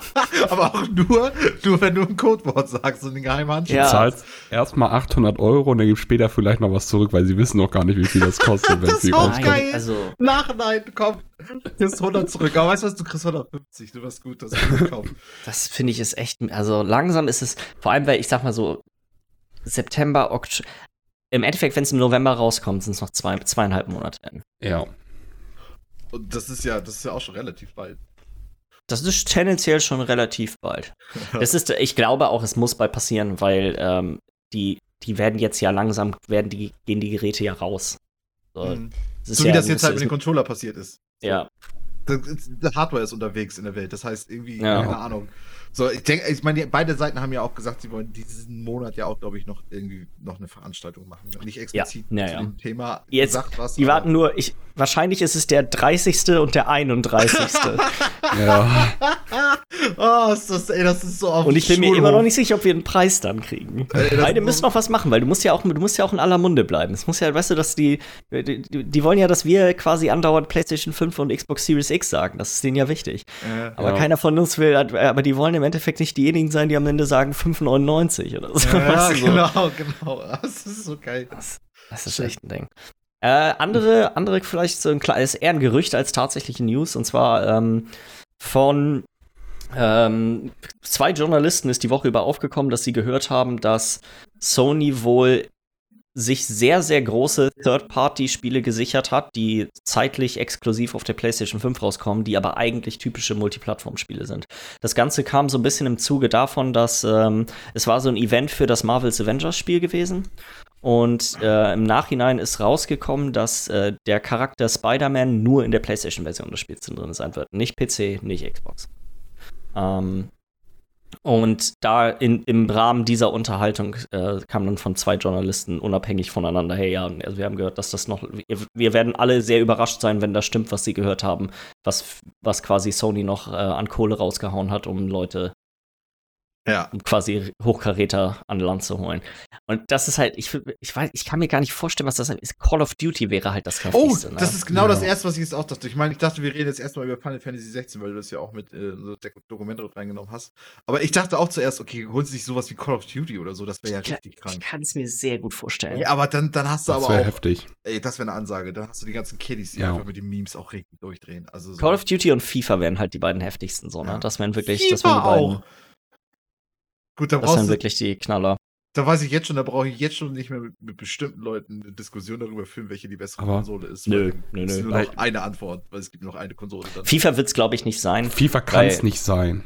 Aber auch nur, nur wenn du ein Codewort sagst und den geheimen Handschrift. Ja. Du zahlst erstmal 800 Euro und dann gibst später vielleicht noch was zurück, weil sie wissen noch gar nicht, wie viel das kostet, wenn Das sie ist auch rauskommt. geil. also, Nachhinein, komm, du kriegst 100 zurück. Aber weißt du was, du kriegst 150. Du warst gut, dass du gekauft. das finde ich ist echt, also langsam ist es, vor allem, weil ich sag mal so, September, Oktober, im Endeffekt, wenn es im November rauskommt, sind es noch zwei, zweieinhalb Monate. Ja. Und das ist ja, das ist ja auch schon relativ bald. Das ist tendenziell schon relativ bald. Das ist, ich glaube auch, es muss bald passieren, weil ähm, die, die werden jetzt ja langsam, werden die, gehen die Geräte ja raus. So, Mhm. So wie ja- das jetzt halt es mit dem Controller passiert ist. Ja, Die Hardware ist unterwegs in der Welt. Das heißt, irgendwie, Ja. keine Ahnung. So, ich denke, ich meine, beide Seiten haben ja auch gesagt, sie wollen diesen Monat ja auch, glaube ich, noch irgendwie noch eine Veranstaltung machen. Nicht explizit Ja, zu ja. dem Thema Jetzt, gesagt was. die warten nur, ich, wahrscheinlich ist es der 30. und der 31. Ja. oh, ist das, ey, das ist so auf und ich bin mir immer noch nicht sicher, ob wir einen Preis dann kriegen. Ey, das Beide müssen noch was machen, weil du musst ja auch, du musst ja auch in aller Munde bleiben. Es muss ja, weißt du, dass die, die, die wollen ja, dass wir quasi andauernd PlayStation 5 und Xbox Series X sagen. Das ist denen ja wichtig. Äh, Aber Ja. keiner von uns will, aber die wollen im Endeffekt nicht diejenigen sein, die am Ende sagen 5,99 oder so. ja, weißt du, so. genau, genau. Das ist so geil. Das, das ist echt ein Ding. Äh, andere, andere vielleicht so ein kleines, eher ein Gerücht als tatsächliche News. Und zwar ähm, von ähm, zwei Journalisten ist die Woche über aufgekommen, dass sie gehört haben, dass Sony wohl sich sehr, sehr große Third-Party-Spiele gesichert hat, die zeitlich exklusiv auf der PlayStation 5 rauskommen, die aber eigentlich typische Multiplattform-Spiele sind. Das Ganze kam so ein bisschen im Zuge davon, dass ähm, es war so ein Event für das Marvel's Avengers-Spiel gewesen. Und äh, im Nachhinein ist rausgekommen, dass äh, der Charakter Spider-Man nur in der PlayStation-Version des Spiels drin sein wird. Nicht PC, nicht Xbox. Ähm, und da in, im Rahmen dieser Unterhaltung äh, kam dann von zwei Journalisten unabhängig voneinander, hey, ja, also wir haben gehört, dass das noch, wir, wir werden alle sehr überrascht sein, wenn das stimmt, was sie gehört haben, was, was quasi Sony noch äh, an Kohle rausgehauen hat, um Leute Ja. um quasi Hochkaräter an Land zu holen. Und das ist halt, ich, ich weiß, ich kann mir gar nicht vorstellen, was das ist. Call of Duty wäre halt das Oh, heftigste. ne? das ist genau Ja. das erste, was ich jetzt auch dachte. Ich meine, ich dachte, wir reden jetzt erstmal über Final Fantasy 16, weil du das ja auch mit äh, so der Dokumente reingenommen hast. Aber ich dachte auch zuerst, okay, holen sie sich sowas wie Call of Duty oder so, das wäre ja ich, richtig ich krank. kann es mir sehr gut vorstellen. Ja, aber dann, dann hast du Das aber wäre auch, heftig. ey, das wäre eine Ansage. Dann hast du die ganzen Kiddies, die Ja. einfach mit den Memes auch richtig durchdrehen. Also so. Call of Duty und FIFA wären halt die beiden heftigsten, so, ne? Ja. Das wären wirklich, FIFA das wären die beiden, auch. Gut, dann das wären du, wirklich die Knaller. da weiß ich jetzt schon, da brauche ich jetzt schon nicht mehr mit, mit bestimmten Leuten eine Diskussion darüber führen, welche die bessere Aber- Konsole ist. Nö, dann nö, ist nö. nur noch eine Antwort, weil es gibt nur noch eine Konsole dann. FIFA wird es, glaube ich, nicht sein. FIFA kann es nicht sein.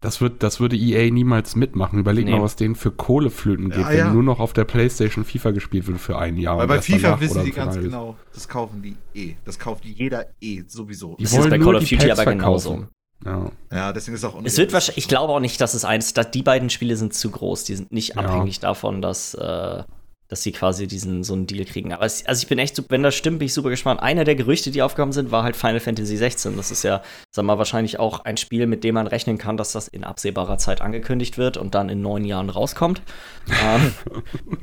Das, wird, das würde EA niemals mitmachen. Überleg Nee. mal, was denen für Kohleflöten geht, Ja, wenn ja. nur noch auf der Playstation FIFA gespielt wird für ein Jahr. weil bei FIFA wissen die ganz genau, das kaufen die eh. Das kauft jeder eh sowieso. Die Das ist wollen bei nur Call of Duty aber genauso. verkaufen. Ja. Ja, deswegen ist auch Es wird wahrscheinlich, ich glaube auch nicht, dass es eins, dass die beiden Spiele sind zu groß. Die sind nicht Ja. abhängig davon, dass, äh, dass sie quasi diesen so einen Deal kriegen. Aber es, also ich bin echt, wenn das stimmt, bin ich super gespannt. Einer der Gerüchte, die aufgekommen sind, war halt Final Fantasy 16. Das ist ja, sag mal, wahrscheinlich auch ein Spiel, mit dem man rechnen kann, dass das in absehbarer Zeit angekündigt wird und dann in neun Jahren rauskommt. ähm,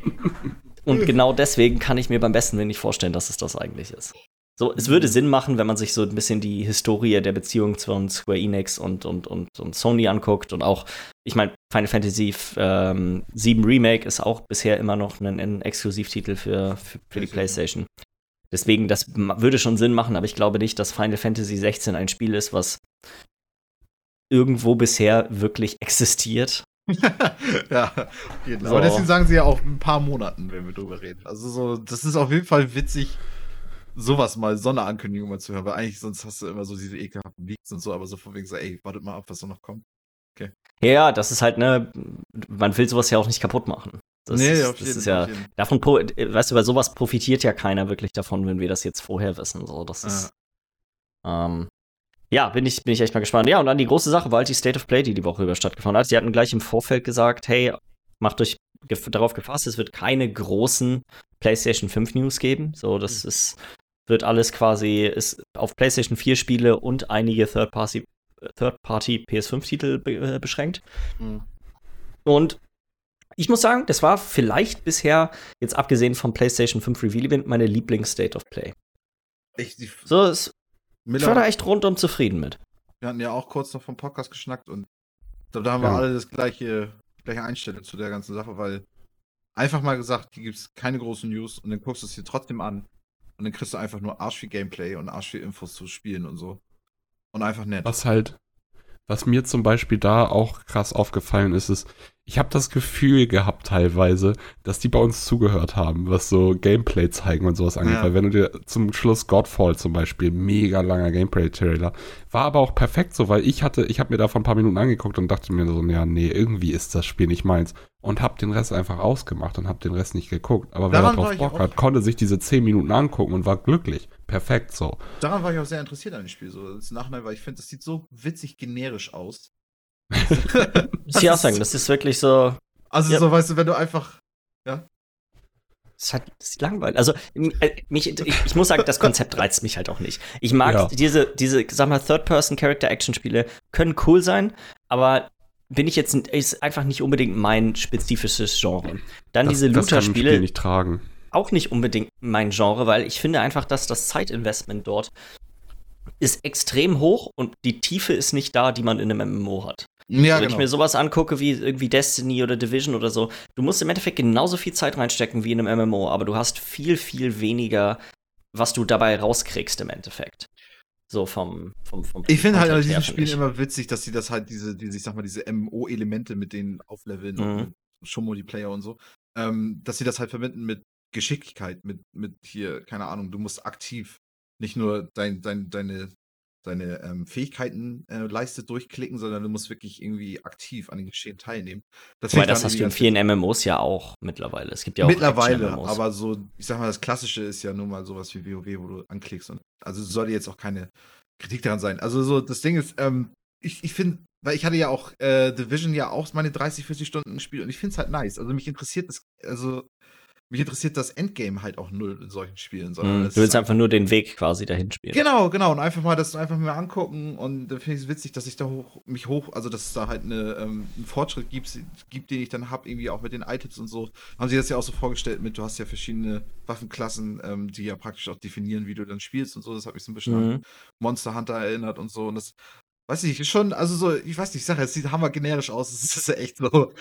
und genau deswegen kann ich mir beim besten Willen nicht vorstellen, dass es das eigentlich ist. So, es würde Sinn machen, wenn man sich so ein bisschen die Historie der Beziehung zwischen Square Enix und, und, und, und Sony anguckt und auch, ich meine, Final Fantasy ähm, 7 Remake ist auch bisher immer noch ein, ein Exklusivtitel für, für, für die PlayStation. Deswegen, das würde schon Sinn machen, aber ich glaube nicht, dass Final Fantasy 16 ein Spiel ist, was irgendwo bisher wirklich existiert. ja, jeden. So. aber deswegen sagen sie ja auch ein paar Monaten, wenn wir drüber reden. Also so, das ist auf jeden Fall witzig, sowas mal, so eine Ankündigung mal zu hören, weil eigentlich sonst hast du immer so diese ekelhaften Leaks und so, aber so von wegen so, ey, wartet mal ab, was da noch kommt. Ja, das ist halt, ne, man will sowas ja auch nicht kaputt machen. Das ist, auf das jeden- ist ja, jeden. davon, weißt du, bei sowas profitiert ja keiner wirklich davon, wenn wir das jetzt vorher wissen. So, das ist, ähm, ja, bin ich, bin ich echt mal gespannt. Ja, und dann die große Sache war halt die State of Play, die die Woche über stattgefunden hat. Sie hatten gleich im Vorfeld gesagt, hey, macht euch darauf gefasst, es wird keine großen PlayStation 5 News geben. So, das ist, wird alles quasi ist auf PlayStation 4 Spiele und einige Third-Party Third-Party PS5-Titel be äh, beschränkt. Mhm. Und ich muss sagen, das war vielleicht bisher, jetzt abgesehen vom PlayStation 5 Reveal Event, meine Lieblings-State of Play. Ich, die, So, es, ich Miller, war da echt rundum zufrieden mit. wir hatten ja auch kurz noch vom Podcast geschnackt und da, da haben wir Ja. alle das gleiche, gleiche Einstellung zu der ganzen Sache, weil einfach mal gesagt, hier gibt es keine großen News und dann guckst du es dir trotzdem an und dann kriegst du einfach nur arsch viel Gameplay und arsch viel Infos zu spielen und so. Und einfach nett. Was halt, was mir zum Beispiel da auch krass aufgefallen ist, ist, ich habe das Gefühl gehabt teilweise, dass die bei uns zugehört haben, was so Gameplay zeigen und sowas angeht. Ja. Weil wenn du dir zum Schluss Godfall zum Beispiel, mega langer Gameplay-Trailer, war aber auch perfekt so, weil ich hatte, ich habe mir da vor ein paar Minuten angeguckt und dachte mir so, ja, nee, irgendwie ist das Spiel nicht meins. Und hab den Rest einfach ausgemacht und hab den Rest nicht geguckt. Aber wer Daran da war drauf ich Bock hat, konnte sich diese 10 Minuten angucken und war glücklich. Perfekt so. Daran war ich auch sehr interessiert an dem Spiel, so im Nachhinein, weil ich finde, das sieht so witzig generisch aus. Muss ich auch sagen, das ist wirklich so, Also Ja. so, weißt du, wenn du einfach. das ist halt das ist langweilig. Also, äh, mich, ich, ich muss sagen, das Konzept reizt mich halt auch nicht. Ich mag Ja. diese, diese, sag mal, Third-Person-Character-Action-Spiele, können cool sein, aber bin ich jetzt, ist einfach nicht unbedingt mein spezifisches Genre. Dann Das, diese das kann ein Spiel Looter-Spiele, nicht tragen. Auch nicht unbedingt mein Genre, weil ich finde einfach, dass das Zeitinvestment dort ist extrem hoch und die Tiefe ist nicht da, die man in einem MMO hat. Ja, Wenn genau. ich mir sowas angucke wie irgendwie Destiny oder Division oder so, du musst im Endeffekt genauso viel Zeit reinstecken wie in einem MMO, aber du hast viel, viel weniger, was du dabei rauskriegst im Endeffekt. So vom, vom, vom Ich finde halt an diesen Spielen immer witzig, dass sie das halt, diese, diese ich sag mal, diese MMO-Elemente mit denen aufleveln Mhm. und mit Show-Multiplayer und so, ähm, dass sie das halt verbinden mit Geschicklichkeit, mit, mit hier, keine Ahnung, du musst aktiv nicht nur dein, dein, deine, deine ähm, Fähigkeiten äh, Leiste durchklicken, sondern du musst wirklich irgendwie aktiv an den Geschehen teilnehmen. Das Wobei, das hast du in vielen MMOs ja auch mittlerweile. Es gibt ja auch Mittlerweile, aber so, ich sag mal, das Klassische ist ja nun mal sowas wie WoW, wo du anklickst und also sollte jetzt auch keine Kritik daran sein. Also so, das Ding ist, ähm, ich, ich finde, weil ich hatte ja auch äh, Division ja auch meine 30, 40 Stunden gespielt und ich finde es halt nice. Also mich interessiert das, also mich interessiert das Endgame halt auch null in solchen Spielen, sondern es Du willst einfach nur den Weg quasi dahin spielen. Genau, genau. Und einfach mal das einfach mal angucken. Und dann finde ich es witzig, dass ich da hoch, mich hoch, also dass es da halt eine, ähm, einen Fortschritt gibt, gibt, den ich dann habe, irgendwie auch mit den Items und so. Haben sie das ja auch so vorgestellt mit, du hast ja verschiedene Waffenklassen, ähm, die ja praktisch auch definieren, wie du dann spielst und so. Das hat mich so ein bisschen an Mhm. Monster Hunter erinnert und so. Und das, weiß ich, ist schon, also so, ich weiß nicht, ich sage, es sieht hammer generisch aus. Es ist ja echt so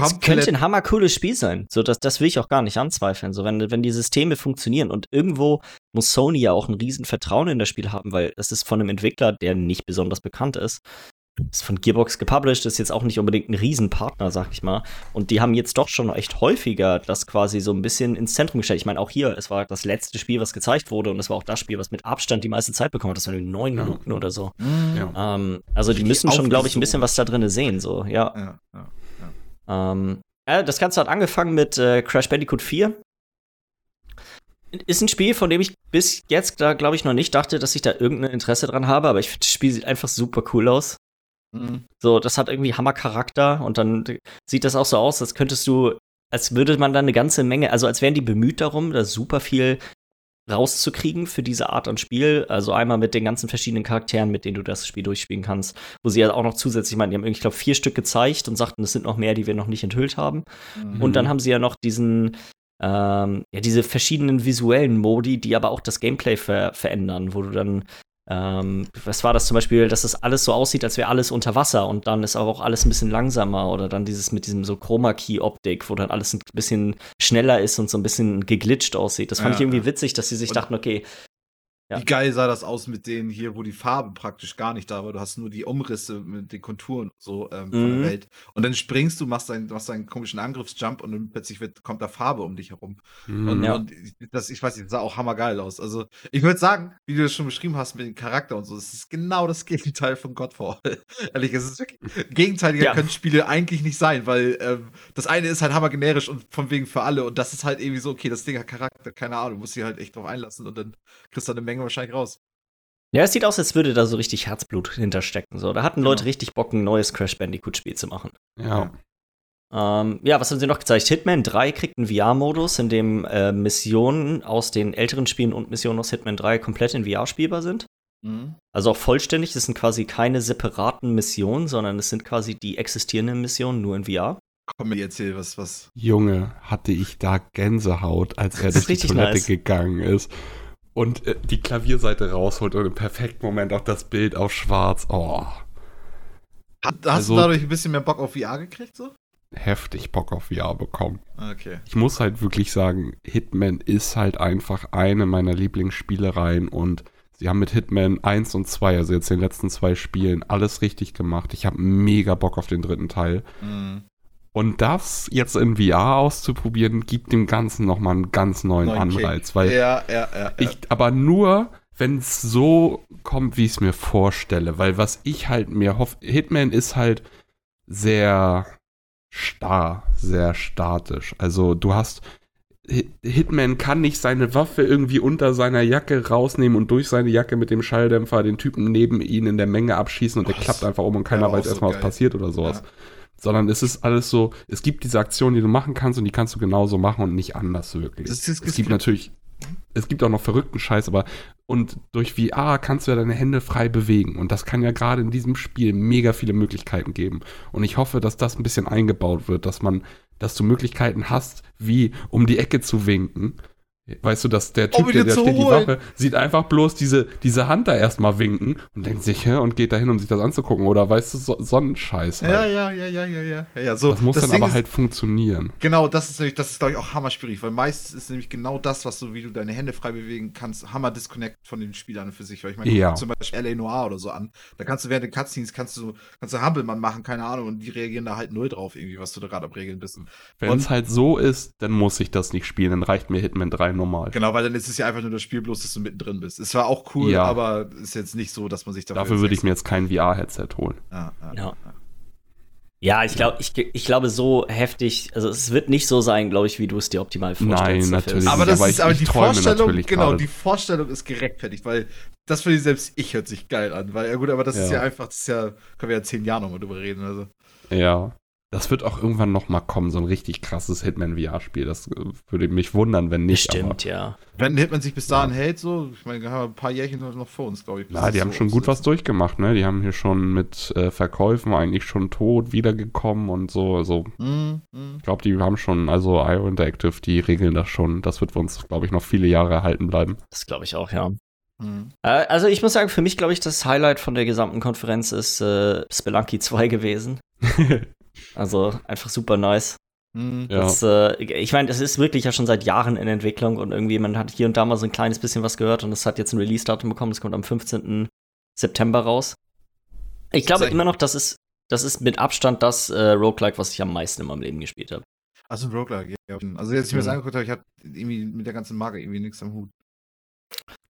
Es könnte ein hammercooles Spiel sein. So, das, das will ich auch gar nicht anzweifeln. So, wenn, wenn die Systeme funktionieren und irgendwo muss Sony ja auch ein riesen Vertrauen in das Spiel haben, weil es ist von einem Entwickler, der nicht besonders bekannt ist. Ist von Gearbox gepublished, ist jetzt auch nicht unbedingt ein Riesenpartner, sag ich mal. Und die haben jetzt doch schon echt häufiger das quasi so ein bisschen ins Zentrum gestellt. Ich meine, auch hier, es war das letzte Spiel, was gezeigt wurde und es war auch das Spiel, was mit Abstand die meiste Zeit bekommen hat. Das waren neun Ja. Minuten oder so. Mhm. Ja. Ähm, also die müssen schon, glaube ich, ein bisschen was da drin sehen, so, ja. Ja. Ähm, äh, das Ganze hat angefangen mit äh, Crash Bandicoot 4. Ist ein Spiel, von dem ich bis jetzt, da glaube ich, noch nicht dachte, dass ich da irgendein Interesse dran habe, aber ich finde, das Spiel sieht einfach super cool aus. Mhm. So, das hat irgendwie Hammercharakter und dann sieht das auch so aus, als könntest du, als würde man da eine ganze Menge, also als wären die bemüht darum, da super viel rauszukriegen für diese Art an Spiel. Also einmal mit den ganzen verschiedenen Charakteren, mit denen du das Spiel durchspielen kannst, wo sie ja auch noch zusätzlich, ich meine, die haben, irgendwie, ich glaube, vier Stück gezeigt und sagten, es sind noch mehr, die wir noch nicht enthüllt haben. Mhm. Und dann haben sie ja noch diesen, ähm, ja, diese verschiedenen visuellen Modi, die aber auch das Gameplay ver verändern, wo du dann, ähm, was war das zum Beispiel, dass das alles so aussieht, als wäre alles unter Wasser und dann ist aber auch alles ein bisschen langsamer oder dann dieses mit diesem so Chroma-Key-Optik, wo dann alles ein bisschen schneller ist und so ein bisschen geglitscht aussieht. Das fand Ja, ich irgendwie witzig, dass sie sich dachten, okay, Ja. Wie geil sah das aus mit denen hier, wo die Farbe praktisch gar nicht da war. Du hast nur die Umrisse mit den Konturen so ähm, von Mhm. der Welt. Und dann springst du, machst deinen, machst deinen komischen Angriffsjump und dann plötzlich wird, kommt da Farbe um dich herum. Mhm. Und, Ja. und das, ich weiß nicht, das sah auch hammergeil aus. Also, ich würde sagen, wie du das schon beschrieben hast mit dem Charakter und so, das ist genau das Gegenteil von Godfall. Ehrlich, es ist wirklich, gegenteiliger Ja. können Spiele eigentlich nicht sein, weil ähm, das eine ist halt hammergenerisch und von wegen für alle und das ist halt irgendwie so, okay, das Ding hat Charakter, keine Ahnung, musst dich halt echt drauf einlassen und dann kriegst du eine Menge wahrscheinlich raus. ja, es sieht aus, als würde da so richtig Herzblut hinterstecken. So, da hatten Genau. Leute richtig Bock, ein neues Crash Bandicoot-Spiel zu machen. Ja. Ähm, ja, was haben sie noch gezeigt? Hitman 3 kriegt einen VR-Modus, in dem äh, Missionen aus den älteren Spielen und Missionen aus Hitman 3 komplett in VR spielbar sind. Mhm. Also auch vollständig. Das sind quasi keine separaten Missionen, sondern es sind quasi die existierenden Missionen nur in VR. Komm mir erzähl was, was. Junge, hatte ich da Gänsehaut, als er durch die Toilette nice. gegangen ist und äh, die Klavierseite rausholt und im perfekten Moment auch das Bild auf schwarz. Oh, Hat, hast Also- du dadurch ein bisschen mehr Bock auf VR gekriegt, so? heftig Bock auf VR bekommen. Okay. Ich muss halt wirklich sagen, Hitman ist halt einfach eine meiner Lieblingsspielereien und sie haben mit Hitman 1 und 2, also jetzt den letzten zwei Spielen, alles richtig gemacht. Ich habe mega Bock auf den dritten Teil. Mhm. Und das jetzt in VR auszuprobieren, gibt dem Ganzen nochmal einen ganz neuen, Neuen Kick. Anreiz, weil ja, ja, ja, ich, aber nur, wenn es so kommt, wie ich es mir vorstelle. Weil was ich halt mir hoffe, Hitman ist halt sehr starr, sehr statisch. Also du hast, Hit- Hitman kann nicht seine Waffe irgendwie unter seiner Jacke rausnehmen und durch seine Jacke mit dem Schalldämpfer den Typen neben ihn in der Menge abschießen und der Was? klappt einfach um und keiner weiß so erstmal, was geil. passiert oder sowas. Ja. Sondern es ist alles so, es gibt diese Aktion, die du machen kannst und die kannst du genauso machen und nicht anders wirklich. Das ist- es gibt natürlich, es gibt auch noch verrückten Scheiß, aber und durch VR kannst du ja deine Hände frei bewegen und das kann ja gerade in diesem Spiel mega viele Möglichkeiten geben. Und ich hoffe, dass das ein bisschen eingebaut wird, dass man, dass du Möglichkeiten hast, wie um die Ecke zu winken. Weißt du, dass der Typ, ihn der, der zu steht die. Waffe, sieht einfach bloß diese, diese Hand da erstmal winken und denkt sich, hä, und geht dahin, um sich das anzugucken. Oder weißt du, so, so ein Scheiß halt. ja, ja, ja, ja, ja, ja, ja. So, das muss dann Ding aber ist, halt funktionieren. Genau, das ist nämlich, das ist, glaube ich, auch hammerschwierig, weil meistens ist nämlich genau das, was du, wie du deine Hände frei bewegen kannst, hammer disconnect von den Spielern für sich. Weil ich meine, Ja. zum Beispiel LA Noir oder so an. Da kannst du während den Cutscenes kannst du, kannst du Hampelmann machen, keine Ahnung, und die reagieren da halt null drauf, irgendwie, was du da gerade am Regeln bist. Wenn es halt so ist, dann muss ich das nicht spielen. Dann reicht mir Hitman 3 normal. Genau, weil dann ist es ja einfach nur das Spiel, bloß dass du mittendrin bist. Es war auch cool, Ja. aber ist jetzt nicht so, dass man sich Dafür würde ich mir jetzt kein VR-Headset holen. Ja, ja, Ja. Ja, ich glaube, ich, ich glaube, so heftig, also es wird nicht so sein, glaube ich, wie du es dir optimal vorstellst. Nein, Dafür natürlich ist- Aber das aber ist ich- aber die Vorstellung, genau, gerade. die Vorstellung ist gerechtfertigt, weil das finde ich selbst ich hört sich geil an, weil ja gut, aber das ist Ja. ja einfach, das ist ja, können wir ja zehn Jahre nochmal drüber reden, also. Ja. Das wird auch irgendwann noch mal kommen, so ein richtig krasses Hitman-VR-Spiel. Das äh, würde mich wundern, wenn nicht. Bestimmt, ja. Wenn Hitman sich bis dahin hält, so, ich meine, wir haben ein paar Jährchen noch vor uns, glaube ich. ja, die haben so schon gut was durchgemacht, ne? Die haben hier schon mit äh, Verkäufen eigentlich schon tot wiedergekommen und so. Also, Mhm, mhm. ich glaube, die haben schon, also IO Interactive, die regeln das schon. Das wird uns, glaube ich, noch viele Jahre erhalten bleiben. Das glaube ich auch, ja. Mhm. Äh, also ich muss sagen, für mich, glaube ich, das Highlight von der gesamten Konferenz ist äh, Spelunky 2 gewesen. Also einfach super nice. Mhm. Ja. Das, äh, ich meine, es ist wirklich ja schon seit Jahren in Entwicklung und irgendwie, man hat hier und da mal so ein kleines bisschen was gehört und es hat jetzt ein Release-Datum bekommen, es kommt am 15. September raus. Ich glaube immer noch, das ist, das ist mit Abstand das äh, Roguelike, was ich am meisten in meinem Leben gespielt habe. Also ein Roguelike, ja. Also jetzt, ich mir das Mhm. angeguckt habe, ich hatte irgendwie mit der ganzen Marke irgendwie nichts am Hut.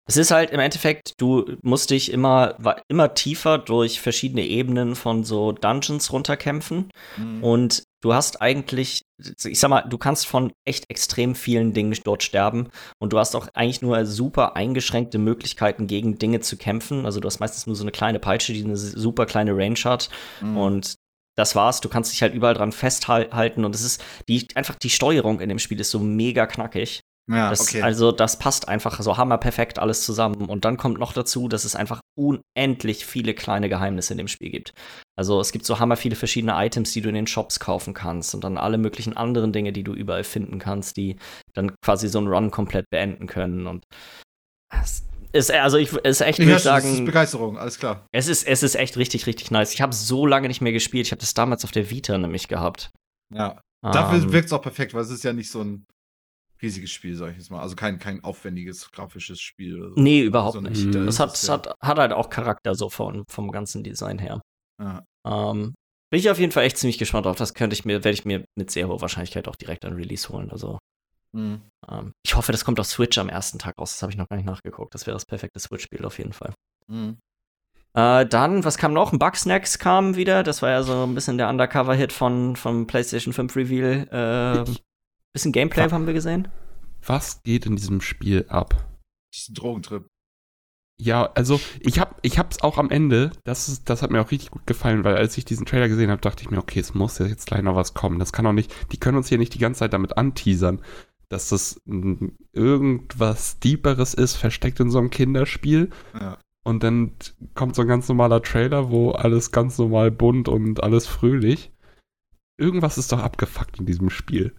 Es ist halt im Endeffekt, du musst dich immer, immer tiefer durch verschiedene Ebenen von so Dungeons runterkämpfen. Mhm. Und du hast eigentlich, ich sag mal, du kannst von echt extrem vielen Dingen dort sterben. Und du hast auch eigentlich nur super eingeschränkte Möglichkeiten, gegen Dinge zu kämpfen. Also du hast meistens nur so eine kleine Peitsche, die eine super kleine Range hat. Mhm. Und das war's. Du kannst dich halt überall dran festhalten. Und es ist die, einfach die Steuerung in dem Spiel ist so mega knackig. Ja, Das, okay. Also, das passt einfach so hammerperfekt alles zusammen. Und dann kommt noch dazu, dass es einfach unendlich viele kleine Geheimnisse in dem Spiel gibt. Also, es gibt so hammer viele verschiedene Items, die du in den Shops kaufen kannst und dann alle möglichen anderen Dinge, die du überall finden kannst, die dann quasi so einen Run komplett beenden können. Und es ist, also, ich, es ist echt, ich würde schon, das ist sagen, Begeisterung, alles klar. es ist, es ist echt richtig, richtig nice. Ich habe so lange nicht mehr gespielt. Ich habe das damals auf der Vita nämlich gehabt. Ja. Dafür Ähm, wirkt es auch perfekt, weil es ist ja nicht so ein riesiges Spiel, sag ich jetzt mal. Also kein, kein aufwendiges grafisches Spiel. Oder so. Nee, überhaupt Sondern nicht. Das hat, das hat, hat halt auch Charakter so vom, vom ganzen Design her. Ja. Ähm, bin ich auf jeden Fall echt ziemlich gespannt drauf. Das könnte ich mir, werde ich mir mit sehr hoher Wahrscheinlichkeit auch direkt an Release holen. Also, Mhm. ähm, ich hoffe, das kommt auf Switch am ersten Tag raus. Das habe ich noch gar nicht nachgeguckt. Das wäre das perfekte Switch-Spiel auf jeden Fall. Mhm. Äh, dann, was kam noch? Ein Bugsnacks kam wieder. Das war ja so ein bisschen der Undercover-Hit von, vom PlayStation 5 Reveal. Äh, bisschen Gameplay Wa- haben wir gesehen. Was geht in diesem Spiel ab? Das ist ein Drogentrip. Ja, also ich hab, ich hab's auch am Ende, das, ist, das hat mir auch richtig gut gefallen, weil als ich diesen Trailer gesehen habe, dachte ich mir, okay, es muss ja jetzt gleich noch was kommen. Das kann doch nicht, die können uns hier nicht die ganze Zeit damit anteasern, dass das irgendwas Deeperes ist, versteckt in so einem Kinderspiel. Ja. Und dann kommt so ein ganz normaler Trailer, wo alles ganz normal bunt und alles fröhlich. Irgendwas ist doch abgefuckt in diesem Spiel.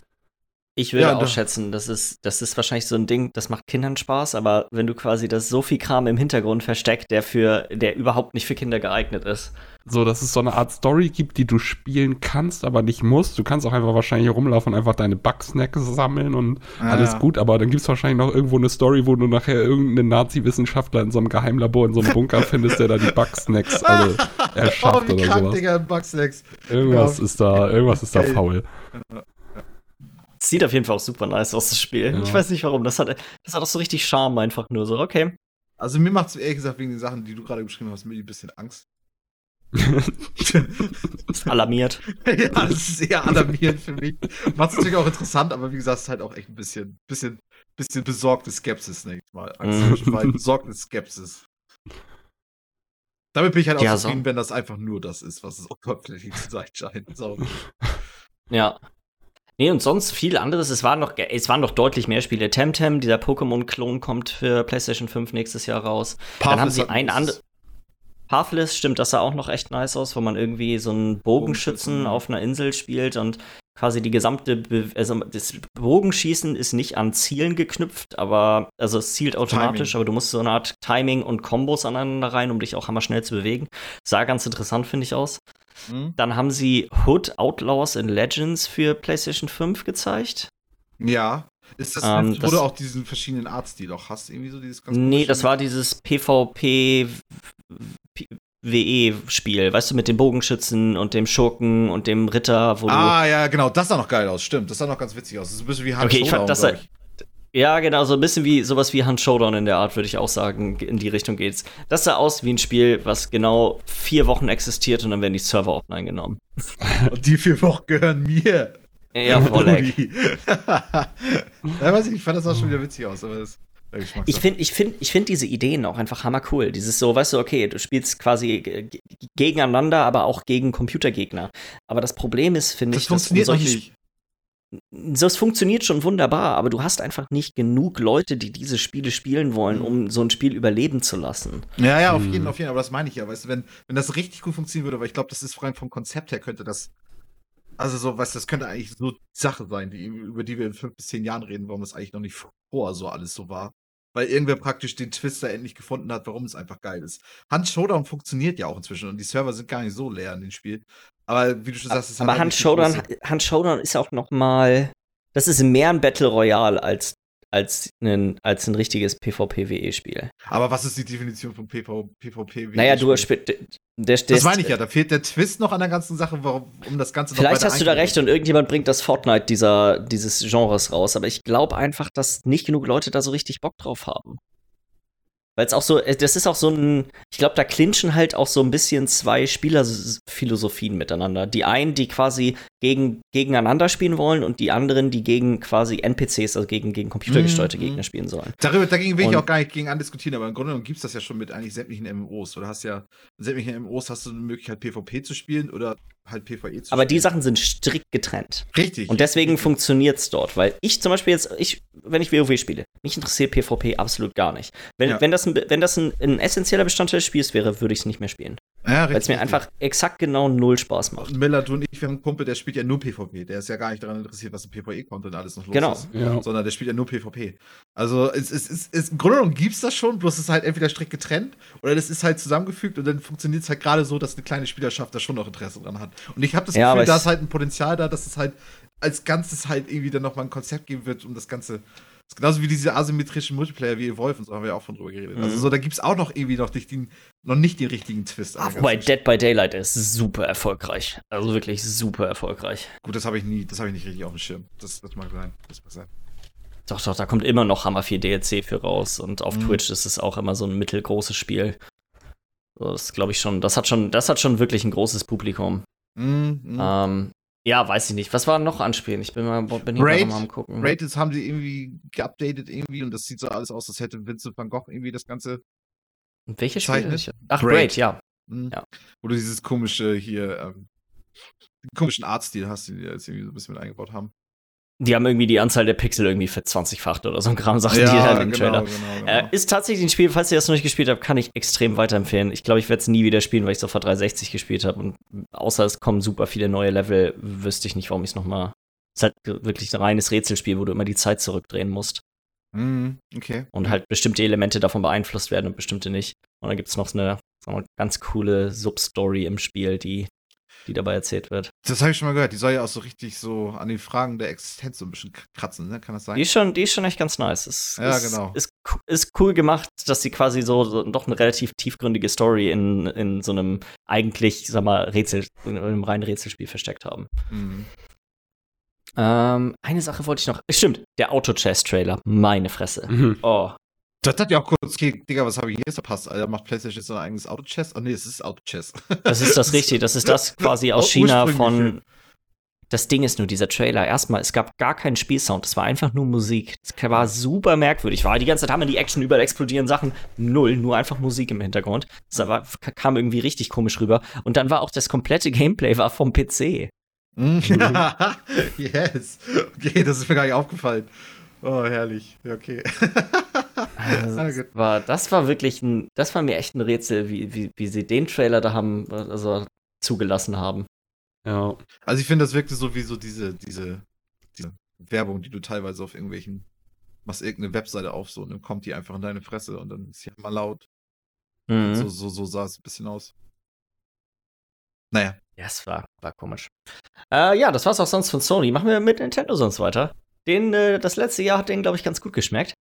Ich würde Ja, auch da- schätzen, das ist, das ist wahrscheinlich so ein Ding, das macht Kindern Spaß, aber wenn du quasi das so viel Kram im Hintergrund versteckt, der für, der überhaupt nicht für Kinder geeignet ist. So, dass es so eine Art Story gibt, die du spielen kannst, aber nicht musst. Du kannst auch einfach wahrscheinlich rumlaufen und einfach deine Bugsnacks sammeln und Ah, alles ja. gut, aber dann gibt es wahrscheinlich noch irgendwo eine Story, wo du nachher irgendeinen Nazi-Wissenschaftler in so einem Geheimlabor in so einem Bunker findest, der da die Bugsnacks alle erschafft oh, wie oder krank, sowas. Digga, Bugsnacks. Irgendwas Ja. ist da, irgendwas ist da faul. Sieht auf jeden Fall auch super nice aus, das Spiel. Ja. Ich weiß nicht warum. Das hat, das hat auch so richtig Charme, einfach nur so, okay. Also mir macht es ehrlich gesagt wegen den Sachen, die du gerade beschrieben hast, mir ein bisschen Angst. Ist alarmiert. ja, das ist eher alarmierend für mich. Macht es natürlich auch interessant, aber wie gesagt, es ist halt auch echt ein bisschen, bisschen, bisschen besorgte Skepsis, denke ich mal. Angst Mhm. besorgte Skepsis. Damit bin ich halt auch Ja, so. zufrieden, wenn das einfach nur das ist, was es oberflächlich zu sein scheint. So. Ja. Nee, und sonst viel anderes. Es waren noch, es waren noch deutlich mehr Spiele. Temtem, dieser Pokémon-Klon, kommt für PlayStation 5 nächstes Jahr raus. Dann haben sie ein andere. Pathless, stimmt, das sah auch noch echt nice aus, wo man irgendwie so einen Bogenschützen Bogenschützen. auf einer Insel spielt und quasi die gesamte, Be also das Bogenschießen ist nicht an Zielen geknüpft, aber, also es zielt automatisch, Timing. aber du musst so eine Art Timing und Kombos aneinander rein, um dich auch hammer schnell zu bewegen. Sah ganz interessant, finde ich, aus. Hm? Dann haben sie Hood Outlaws and Legends für PlayStation 5 gezeigt. Ja. Ist das, Ähm, wo das- du auch diesen verschiedenen Artstil auch hast? Irgendwie so dieses ganz Nee, das war dieses PvP WE-Spiel, weißt du, mit dem Bogenschützen und dem Schurken und dem Ritter, wo du. Ah, ja, genau. Das sah noch geil aus. Stimmt. Das sah noch ganz witzig aus. Das ist ein bisschen wie Hand Okay, ich fand das ich. Ja, genau, so ein bisschen wie sowas wie Hand Showdown in der Art, würde ich auch sagen. In die Richtung geht's. Das sah aus wie ein Spiel, was genau vier Wochen existiert und dann werden die Server offline genommen. Und die vier Wochen gehören mir. Ja, voll ja, weiß ich, ich fand das auch schon wieder witzig aus, aber das. Ich finde ich find, ich find diese Ideen auch einfach hammer cool. Dieses so, weißt du, okay, du spielst quasi ge- ge- gegeneinander, aber auch gegen Computergegner. Aber das Problem ist, finde ich, dass funktioniert um solche nicht. Das funktioniert schon wunderbar, aber du hast einfach nicht genug Leute, die diese Spiele spielen wollen, um so ein Spiel überleben zu lassen. Ja, ja, auf Hm. jeden, auf jeden, aber das meine ich ja, weißt du, wenn, wenn das richtig gut funktionieren würde, weil ich glaube, das ist rein vom Konzept her könnte das, also so, weißt du, das könnte eigentlich so Sache sein, die, über die wir in fünf bis zehn Jahren reden, warum das eigentlich noch nicht vorher so alles so war. Weil irgendwer praktisch den Twister endlich gefunden hat, warum es einfach geil ist. Hand Showdown funktioniert ja auch inzwischen und die Server sind gar nicht so leer in dem Spiel. Aber wie du schon sagst, es aber halt Hand Showdown, Hand Showdown ist auch noch mal, das ist mehr ein Battle Royale als als ein, als ein richtiges PvP-WE-Spiel. Aber was ist die Definition von PV, PvP? Naja, du spielst. Das meine ich ja, da fehlt der Twist noch an der ganzen Sache, warum, um das Ganze Vielleicht hast du da recht und irgendjemand bringt das Fortnite dieser, dieses Genres raus, aber ich glaube einfach, dass nicht genug Leute da so richtig Bock drauf haben. Weil es auch so, äh, das ist auch so ein, ich glaube, da clinchen halt auch so ein bisschen zwei Spielerphilosophien miteinander. Die einen, die quasi gegen, gegeneinander spielen wollen und die anderen, die gegen quasi NPCs, also gegen, gegen computergesteuerte mm, Gegner spielen sollen. Darüber, dagegen will und, ich auch gar nicht gegen andiskutieren, aber im Grunde genommen gibt es das ja schon mit eigentlich sämtlichen MMOs. Du hast ja, in sämtlichen MMOs hast du eine Möglichkeit, PvP zu spielen oder halt PvE zu Aber die Sachen sind strikt getrennt. Richtig. Und deswegen funktioniert es dort, weil ich zum Beispiel jetzt, ich, wenn ich WoW spiele, mich interessiert PvP absolut gar nicht. Wenn, ja. wenn das, ein, wenn das ein, ein essentieller Bestandteil des Spiels wäre, würde ich es nicht mehr spielen. Ja, Weil es mir einfach exakt genau null Spaß macht. Miller, du und ich, wir haben einen Kumpel, der spielt ja nur PvP. Der ist ja gar nicht daran interessiert, was im PvE-Content alles noch los genau. ist. Genau. Sondern der spielt ja nur PvP. Also es, es, es, es, im Grunde genommen gibt es das schon, bloß es ist halt entweder strikt getrennt oder das ist halt zusammengefügt und dann funktioniert es halt gerade so, dass eine kleine Spielerschaft da schon noch Interesse dran hat. Und ich habe das ja, Gefühl, da ist halt ein Potenzial da, dass es halt als Ganzes halt irgendwie dann nochmal ein Konzept geben wird, um das Ganze ist genauso wie diese asymmetrischen Multiplayer wie Evolve und so haben wir ja auch von drüber geredet. Also mhm. Also so, da gibt es auch noch irgendwie noch, nicht den, noch nicht den richtigen Twist. Ach, wobei Dead by Daylight ist super erfolgreich. Also wirklich super erfolgreich. Gut, das habe ich nie, das habe ich nicht richtig auf dem Schirm. Das, das mag sein. Das mag sein. Doch, doch, da kommt immer noch Hammer 4 DLC für raus und auf mhm. Twitch ist es auch immer so ein mittelgroßes Spiel. Das glaube ich schon, das hat schon, das hat schon wirklich ein großes Publikum. Mhm, mhm. ähm, ja, weiß ich nicht. Was war noch anspielen? Ich bin mal, bin hier Raid, mal am gucken. Raid haben sie irgendwie geupdatet irgendwie und das sieht so alles aus, als hätte Vincent van Gogh irgendwie das Ganze. Und welches Spiel? Ach, Raid, Raid ja. Mhm. ja. Wo du dieses komische hier, ähm, komischen Artstil hast, den die jetzt irgendwie so ein bisschen mit eingebaut haben. Die haben irgendwie die Anzahl der Pixel irgendwie für 20-facht oder so ein Kram, sagten ja, die halt im genau, Trailer. Genau, genau. Äh, ist tatsächlich ein Spiel, falls ihr das noch nicht gespielt habt, kann ich extrem weiterempfehlen. Ich glaube, ich werde es nie wieder spielen, weil ich es auf 360 gespielt habe. Und außer es kommen super viele neue Level, wüsste ich nicht, warum ich es nochmal. Es ist halt wirklich ein reines Rätselspiel, wo du immer die Zeit zurückdrehen musst. Mm, okay. Und halt bestimmte Elemente davon beeinflusst werden und bestimmte nicht. Und dann gibt es noch eine mal, ganz coole Substory im Spiel, die die dabei erzählt wird. Das habe ich schon mal gehört. Die soll ja auch so richtig so an den Fragen der Existenz so ein bisschen kratzen, ne? Kann das sein? Die ist schon, die ist schon echt ganz nice. Es, ja, ist, genau. Ist, ist cool gemacht, dass sie quasi so, so doch eine relativ tiefgründige Story in, in so einem eigentlich, sag mal, Rätsel, in einem reinen Rätselspiel versteckt haben. Mhm. Ähm, eine Sache wollte ich noch. Stimmt, der Auto-Chess-Trailer. Meine Fresse. Mhm. Oh, das hat ja auch kurz, okay, Digga, was habe ich hier verpasst? Alter, macht PlayStation jetzt so ein eigenes Auto-Chess? Oh nee, es ist Auto-Chess. Das ist das richtig, das ist das quasi aus China von. Das Ding ist nur, dieser Trailer, erstmal, es gab gar keinen Spielsound, es war einfach nur Musik. Es war super merkwürdig. War die ganze Zeit haben wir die Action überall explodieren Sachen. Null, nur einfach Musik im Hintergrund. Das war, kam irgendwie richtig komisch rüber. Und dann war auch das komplette Gameplay war vom PC. Mhm. yes. Okay, das ist mir gar nicht aufgefallen. Oh, herrlich. Okay. Also das, war, das war wirklich ein, das war mir echt ein Rätsel, wie, wie, wie sie den Trailer da haben, also zugelassen haben. Ja. Also ich finde, das wirkte so wie so diese, diese, diese Werbung, die du teilweise auf irgendwelchen, machst irgendeine Webseite auf, so, und dann kommt die einfach in deine Fresse und dann ist sie mal laut. Mhm. So, so, so sah es ein bisschen aus. Naja. Ja, es war, war komisch. Äh, ja, das war's auch sonst von Sony. Machen wir mit Nintendo sonst weiter. Den, äh, das letzte Jahr hat denen, glaube ich, ganz gut geschmeckt.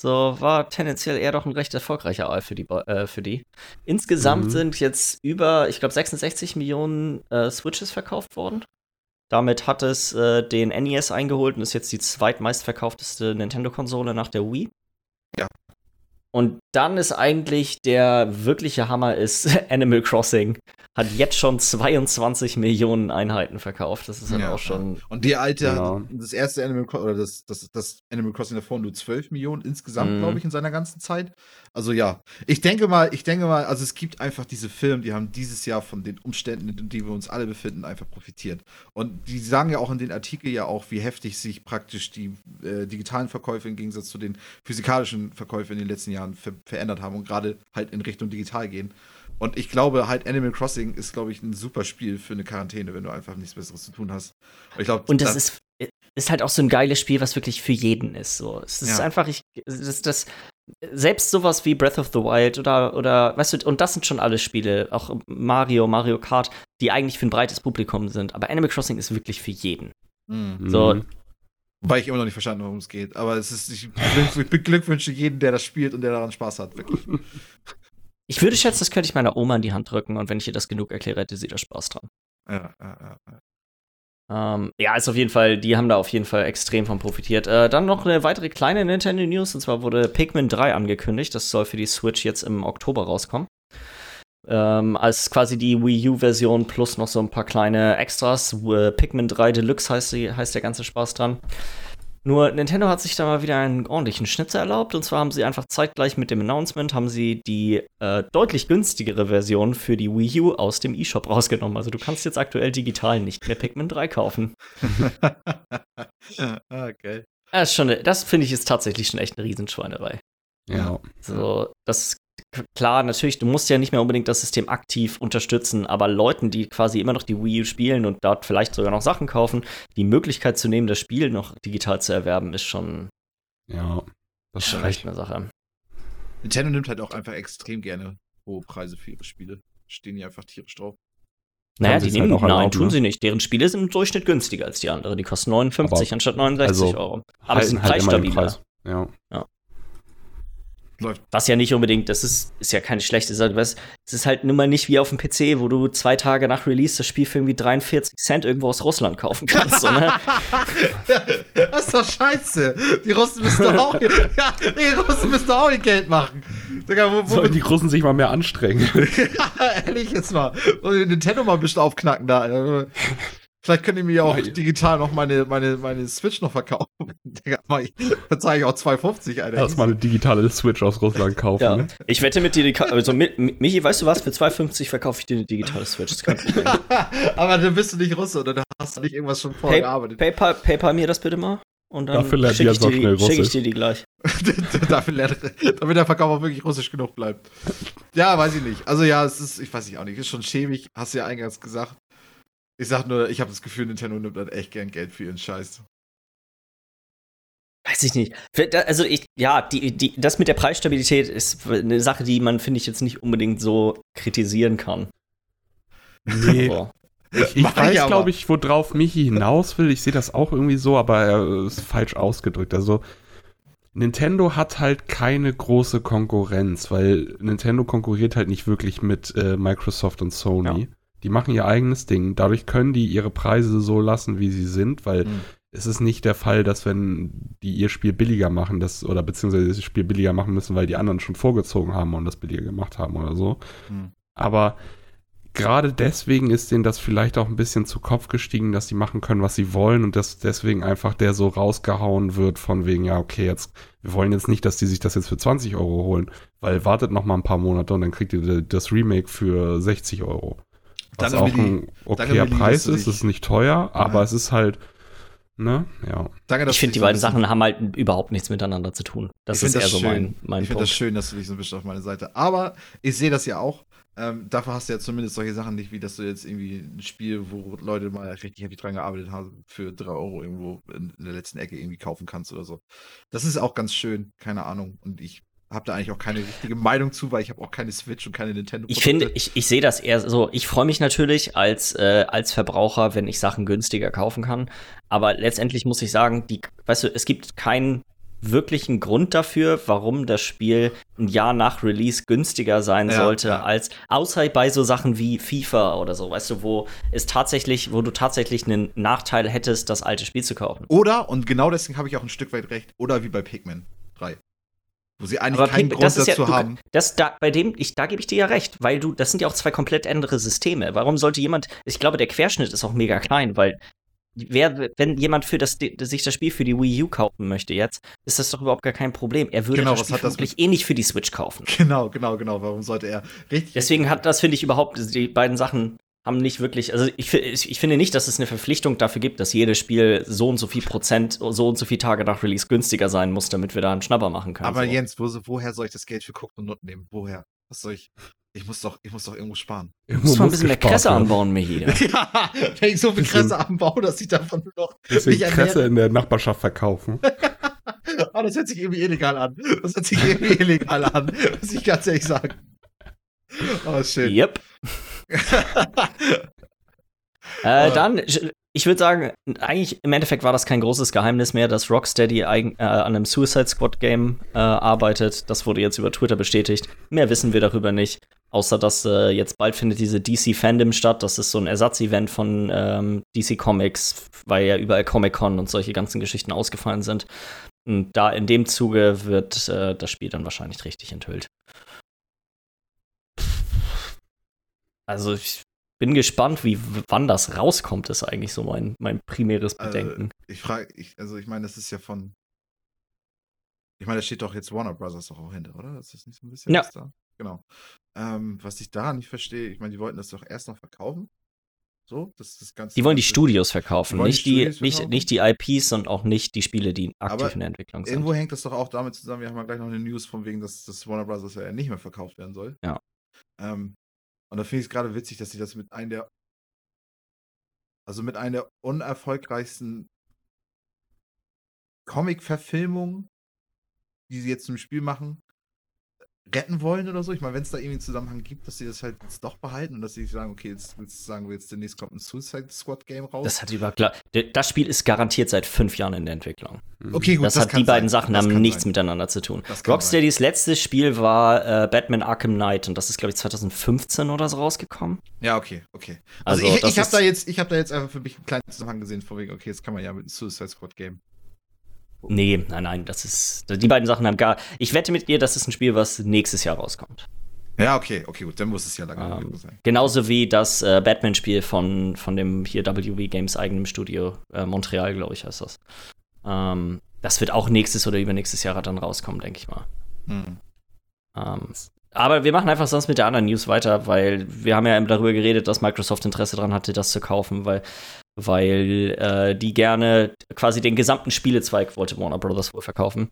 So war tendenziell eher doch ein recht erfolgreicher All für die. Äh, für die. Insgesamt mhm. sind jetzt über, ich glaube, 66 Millionen äh, Switches verkauft worden. Damit hat es äh, den NES eingeholt und ist jetzt die zweitmeistverkaufteste Nintendo-Konsole nach der Wii. Ja. Und dann ist eigentlich der wirkliche Hammer ist Animal Crossing hat jetzt schon 22 Millionen Einheiten verkauft. Das ist dann ja, auch schon. Und die alte, genau. das erste Animal Crossing, oder das, das, das Animal Crossing davor nur 12 Millionen insgesamt, mhm. glaube ich, in seiner ganzen Zeit. Also ja, ich denke mal, ich denke mal, also es gibt einfach diese Filme, die haben dieses Jahr von den Umständen, in denen wir uns alle befinden, einfach profitiert. Und die sagen ja auch in den Artikeln ja auch, wie heftig sich praktisch die äh, digitalen Verkäufe im Gegensatz zu den physikalischen Verkäufen in den letzten Jahren ver verändert haben und gerade halt in Richtung digital gehen. Und ich glaube halt, Animal Crossing ist, glaube ich, ein super Spiel für eine Quarantäne, wenn du einfach nichts Besseres zu tun hast. Und, ich glaub, und das, das ist, ist halt auch so ein geiles Spiel, was wirklich für jeden ist. So. Es ist ja. einfach, ich, das, das, selbst sowas wie Breath of the Wild oder, oder, weißt du, und das sind schon alle Spiele, auch Mario, Mario Kart, die eigentlich für ein breites Publikum sind. Aber Animal Crossing ist wirklich für jeden. Mhm. So, Wobei ich immer noch nicht verstanden habe, worum es geht. Aber es ist, ich beglück- ich beglückwünsche jeden, der das spielt und der daran Spaß hat. Wirklich. Ich würde schätzen, das könnte ich meiner Oma in die Hand drücken und wenn ich ihr das genug erkläre, hätte sie da Spaß dran. Ja, ja, ja, ja. Ähm, ja, ist auf jeden Fall, die haben da auf jeden Fall extrem von profitiert. Äh, dann noch eine weitere kleine Nintendo News, und zwar wurde Pikmin 3 angekündigt. Das soll für die Switch jetzt im Oktober rauskommen. Ähm, als quasi die Wii U-Version plus noch so ein paar kleine Extras. Äh, Pikmin 3 Deluxe heißt, die, heißt der ganze Spaß dran. Nur Nintendo hat sich da mal wieder einen ordentlichen Schnitzer erlaubt. Und zwar haben sie einfach zeitgleich mit dem Announcement haben sie die äh, deutlich günstigere Version für die Wii U aus dem eShop rausgenommen. Also du kannst jetzt aktuell digital nicht mehr Pikmin 3 kaufen. ah, geil. Das, ist schon eine- das finde ich ist tatsächlich schon echt eine Riesenschweinerei. Ja. So, das klar, natürlich, du musst ja nicht mehr unbedingt das System aktiv unterstützen, aber Leuten, die quasi immer noch die Wii U spielen und dort vielleicht sogar noch Sachen kaufen, die Möglichkeit zu nehmen, das Spiel noch digital zu erwerben, ist schon, Ja. Das schon ist echt echt. eine Sache. Nintendo nimmt halt auch einfach extrem gerne hohe Preise für ihre Spiele. Stehen die einfach tierisch drauf. Naja, die nehmen, halt auch nein, tun sie nicht. Deren Spiele sind im Durchschnitt günstiger als die anderen. Die kosten 59 Aber- anstatt 69 also, Euro. Aber sie sind Halten halt preisstabiler. Preis. Ja. Läuft. Was ja nicht unbedingt, das ist, ist ja keine schlechte Sache. Es es ist halt nun mal nicht wie auf dem PC, wo du zwei Tage nach Release das Spiel für irgendwie 43 Cent irgendwo aus Russland kaufen kannst. so, ne? das ist doch scheiße. Die Russen müssen doch auch, ja, die Russen müssen doch auch ihr Geld machen. Digga, wo, wo, Sollen die Russen sich mal mehr anstrengen? ehrlich jetzt mal. Und Nintendo mal ein bisschen aufknacken da. Also, Vielleicht könnt ihr mir ja auch Nein. digital noch meine, meine, meine Switch noch verkaufen. Ich- da zahle ich auch 2,50, Alter. Lass mal eine digitale Switch aus Russland kaufen. Ja. Ne? Ich wette mit dir, also Mi- Mi- Michi, weißt du was? Für 2,50 verkaufe ich dir eine digitale Switch. Das ist kein Problem. Aber dann bist du nicht Russe oder dann hast du nicht irgendwas schon vorher Pay, gearbeitet. PayPal, PayPal mir das bitte mal. Und dann Dafür lernt schicke ihr ich, so dir schick ich Russisch. dir die gleich. Dafür lernt, damit der Verkauf auch wirklich russisch genug bleibt. Ja, weiß ich nicht. Also ja, es ist, ich weiß nicht auch nicht, ist schon schäbig, hast du ja eingangs gesagt. Ich sag nur, ich habe das Gefühl, Nintendo nimmt halt echt gern Geld für ihren Scheiß. Weiß ich nicht. Also ich, ja, die, die, das mit der Preisstabilität ist eine Sache, die man, finde ich, jetzt nicht unbedingt so kritisieren kann. Nee. So. Ich, ich weiß, glaube ich, worauf Michi hinaus will. Ich sehe das auch irgendwie so, aber er ist falsch ausgedrückt. Also, Nintendo hat halt keine große Konkurrenz, weil Nintendo konkurriert halt nicht wirklich mit äh, Microsoft und Sony. Ja. Die machen ihr eigenes Ding. Dadurch können die ihre Preise so lassen, wie sie sind, weil Mhm. es ist nicht der Fall, dass wenn die ihr Spiel billiger machen, das, oder beziehungsweise das Spiel billiger machen müssen, weil die anderen schon vorgezogen haben und das billiger gemacht haben oder so. Hm. Aber gerade deswegen ist denen das vielleicht auch ein bisschen zu Kopf gestiegen, dass sie machen können, was sie wollen und dass deswegen einfach der so rausgehauen wird von wegen, ja, okay, jetzt, wir wollen jetzt nicht, dass die sich das jetzt für 20 Euro holen, weil wartet noch mal ein paar Monate und dann kriegt ihr das Remake für 60 Euro. Was Danke, auch Willi. ein okayer Danke, Willi, Preis ist, dich- ist nicht teuer, aber Ja. es ist halt, ne, ja. Danke, dass Ich du finde, die so beiden Sachen haben halt überhaupt nichts miteinander zu tun. Das ist eher so schön. mein, mein Ich finde das schön, dass du dich so ein bisschen auf meine Seite. Aber ich sehe das ja auch. Ähm, dafür hast du ja zumindest solche Sachen nicht, wie dass du jetzt irgendwie ein Spiel, wo Leute mal richtig happy dran gearbeitet haben, für 3 Euro irgendwo in, in der letzten Ecke irgendwie kaufen kannst oder so. Das ist auch ganz schön, keine Ahnung. Und ich habe da eigentlich auch keine richtige Meinung zu, weil ich habe auch keine Switch und keine Nintendo. Ich finde, ich, ich sehe das eher so. Ich freue mich natürlich als, äh, als Verbraucher, wenn ich Sachen günstiger kaufen kann. Aber letztendlich muss ich sagen, die, weißt du, es gibt keinen wirklichen Grund dafür, warum das Spiel ein Jahr nach Release günstiger sein Ja, sollte, ja. als außer bei so Sachen wie FIFA oder so, weißt du, wo es tatsächlich, wo du tatsächlich einen Nachteil hättest, das alte Spiel zu kaufen. Oder, und genau deswegen habe ich auch ein Stück weit recht, oder wie bei Pikmin 3. Wo sie eigentlich Aber keinen Pik- Grund das ist ja- dazu du- haben. Das da, bei dem, ich, da gebe ich dir ja recht, weil du, das sind ja auch zwei komplett andere Systeme. Warum sollte jemand, ich glaube, der Querschnitt ist auch mega klein, weil wer, wenn jemand für das, sich das Spiel für die Wii U kaufen möchte jetzt, ist das doch überhaupt gar kein Problem. Er würde Genau, das Spiel hat das vermutlich eh nicht für die Switch kaufen. Genau, genau, genau. Warum sollte er richtig. Deswegen hat das, finde ich, überhaupt, die beiden Sachen haben nicht wirklich, also ich, ich finde nicht, dass es eine Verpflichtung dafür gibt, dass jedes Spiel so und so viel Prozent, so und so viele Tage nach Release günstiger sein muss, damit wir da einen Schnapper machen können. Aber so. Jens, wo, woher soll ich das Geld für Cook und Not nehmen? Woher? Was soll ich? Ich muss doch, ich muss doch irgendwo sparen. Du musst mal ein bisschen mehr Kresse anbauen, Michi. da. ja, wenn ich so viel Kresse anbaue, dass ich davon nur noch Bisschen. Kresse in der Nachbarschaft verkaufen. Ah, das hört sich irgendwie illegal an. Das hört sich irgendwie illegal an, muss ich ganz ehrlich sagen. Ist schön. Yep. Äh, dann, ich, ich würde sagen, eigentlich im Endeffekt war das kein großes Geheimnis mehr, dass Rocksteady eigen, äh, an einem Suicide Squad Game äh, arbeitet. Das wurde jetzt über Twitter bestätigt. Mehr wissen wir darüber nicht. Außer dass äh, jetzt bald findet diese DC Fandom statt. Das ist so ein Ersatzevent von ähm, DC Comics, weil ja überall Comic-Con und solche ganzen Geschichten ausgefallen sind. Und da in dem Zuge wird äh, das Spiel dann wahrscheinlich richtig enthüllt. Also ich bin gespannt, wie wann das rauskommt, ist eigentlich so mein, mein primäres Bedenken. Also, ich frage, ich, also ich meine, das ist ja von. Ich meine, da steht doch jetzt Warner Brothers doch auch hinter, oder? Das ist nicht so ein bisschen Ja. was da? Genau. Ähm, was ich da nicht verstehe, ich meine, die wollten das doch erst noch verkaufen. So, das das Ganze. die wollen die Studios verkaufen, Die nicht, die, Studios nicht, verkaufen? nicht die IPs und auch nicht die Spiele, die aktiv Aber in der Entwicklung sind. Irgendwo hängt das doch auch damit zusammen, wir haben ja gleich noch eine News von wegen, dass das Warner Brothers ja nicht mehr verkauft werden soll. Ja. Ähm, und da finde ich es gerade witzig, dass sie das mit einem der, also mit einer der unerfolgreichsten Comic-Verfilmungen, die sie jetzt zum Spiel machen, retten wollen oder so. Ich meine, wenn es da irgendwie einen Zusammenhang gibt, dass sie das halt jetzt doch behalten und dass sie sagen, okay, jetzt, jetzt sagen wir jetzt demnächst kommt ein Suicide Squad Game raus. Das hat über klar. Das Spiel ist garantiert seit fünf Jahren in der Entwicklung. okay, gut, das, hat kann die beiden sein. Sachen Das haben nichts sein. miteinander zu tun. Das Rocksteadys letztes Spiel war äh, Batman Arkham Knight und das ist glaube ich 2015 oder so rausgekommen. Ja, okay, okay. Also, Also, ich, das ich habe da jetzt, ich habe da jetzt einfach für mich einen kleinen Zusammenhang gesehen, vor wegen, okay, jetzt kann man ja mit einem Suicide Squad Game. Nee, nein, nein, das ist die beiden Sachen haben gar. Ich wette mit dir, das ist ein Spiel, was nächstes Jahr rauskommt. Ja, okay, okay, gut, dann muss es ja lange Ähm, sein. Genauso wie das äh, Batman-Spiel von, von dem hier WB Games eigenem Studio, äh, Montreal, glaube ich, heißt das. Ähm, das wird auch nächstes oder übernächstes Jahr dann rauskommen, denke ich mal. Hm. Ähm, aber wir machen einfach sonst mit der anderen News weiter, weil wir haben ja eben darüber geredet, dass Microsoft Interesse daran hatte, das zu kaufen, weil, weil äh, die gerne quasi den gesamten Spielezweig wollte Warner Brothers wohl verkaufen.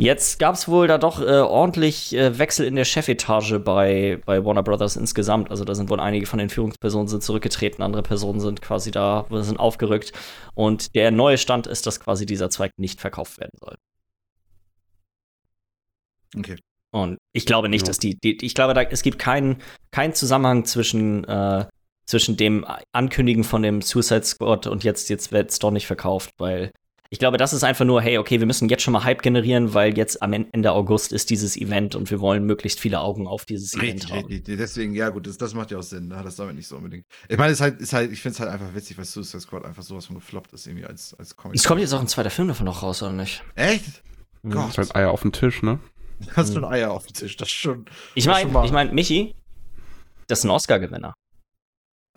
Jetzt gab es wohl da doch äh, ordentlich äh, Wechsel in der Chefetage bei, bei Warner Brothers insgesamt. Also da sind wohl einige von den Führungspersonen sind zurückgetreten, andere Personen sind quasi da, sind aufgerückt. Und der neue Stand ist, dass quasi dieser Zweig nicht verkauft werden soll. Okay. Und ich glaube nicht, Ja. dass die, die ich glaube, da, es gibt keinen keinen Zusammenhang zwischen, äh, zwischen dem Ankündigen von dem Suicide Squad und jetzt, jetzt wird es doch nicht verkauft, weil ich glaube, das ist einfach nur, hey, okay, wir müssen jetzt schon mal Hype generieren, weil jetzt am En- Ende August ist dieses Event und wir wollen möglichst viele Augen auf dieses Event Richtig, haben. richtig. Deswegen, ja, gut, das, das macht ja auch Sinn. Da hat das damit nicht so unbedingt. Ich meine, es ist halt, ist halt, ich finde es halt einfach witzig, weil Suicide Squad einfach sowas von gefloppt ist, irgendwie als, als Comic. Es kommt jetzt auch ein zweiter Film davon noch raus, oder nicht? Echt? Mhm. Gott. Ist halt Eier auf dem Tisch, ne? Hast du ein Eier auf dem Tisch? Das ist schon. Ich meine, ich meine, Michi, das ist ein Oscar-Gewinner.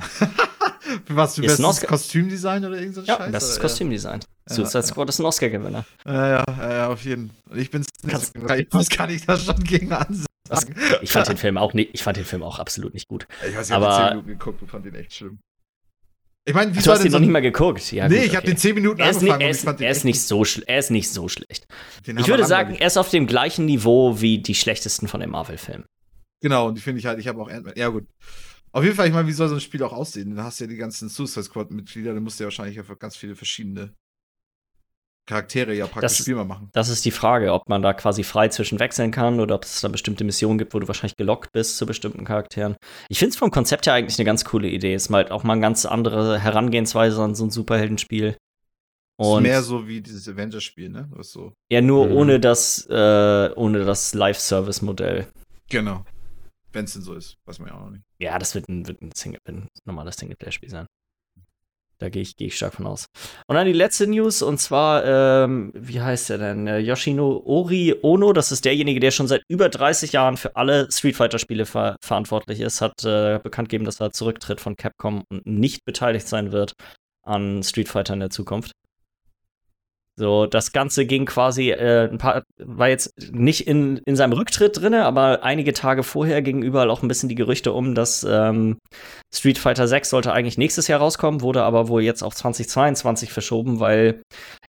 Was? Für Ist ein bestes Oscar- Kostümdesign oder irgend so ein Ja, Scheiß? das ist oder? Kostümdesign. Ja, Suicide ja. Squad ist ein Oscar-Gewinner. Ja, ja, ja, auf jeden Fall. Ich bin's nicht. Was kann ich da schon gegen ansagen? Ich fand den Film auch nicht, ich fand den Film auch absolut nicht gut. Ich weiß, ich Aber- hab den 10 Minuten geguckt und fand den echt schlimm. Ich meine, wie Du hast ihn so noch nicht mal geguckt. Ja, nee, gut, ich habe den 10 Minuten er ist, nicht, angefangen er und ist, den er ist nicht so er ist nicht so schlecht. den Ich würde sagen, er ist auf dem gleichen Niveau wie die schlechtesten von den Marvel-Filmen. Genau, und die finde ich halt, ich habe auch Ant-Man. Ja, gut. Auf jeden Fall, ich meine, wie soll so ein Spiel auch aussehen? Dann hast du ja die ganzen Suicide Squad-Mitglieder, dann musst du ja wahrscheinlich einfach ganz viele verschiedene Charaktere ja praktisch Das- spielbar machen. Das ist die Frage, ob man da quasi frei zwischen wechseln kann oder ob es da bestimmte Missionen gibt, wo du wahrscheinlich gelockt bist zu bestimmten Charakteren. Ich finde es vom Konzept her eigentlich eine ganz coole Idee. Ist mal halt auch mal eine ganz andere Herangehensweise an so ein Superheldenspiel. ist Und mehr so wie dieses Avengers-Spiel, ne? Was so. ja, nur Mhm. ohne das, äh, ohne das Live-Service-Modell. Genau. Wenn es denn so ist, weiß man ja auch noch nicht. Ja, das wird ein, wird ein, Single, ein normales Singleplayer-Spiel sein. Da gehe ich, geh ich stark von aus. Und dann die letzte News, und zwar, ähm, wie heißt der denn? Äh, Yoshinori Ono, das ist derjenige, der schon seit über 30 Jahren für alle Street Fighter-Spiele ver verantwortlich ist, hat äh, bekannt gegeben, dass er zurücktritt von Capcom und nicht beteiligt sein wird an Street Fighter in der Zukunft. So, das Ganze ging quasi äh, ein paar, war jetzt nicht in, in seinem Rücktritt drin, aber einige Tage vorher gingen überall auch ein bisschen die Gerüchte um, dass ähm, Street Fighter 6 sollte eigentlich nächstes Jahr rauskommen, wurde aber wohl jetzt auf 2022 verschoben, weil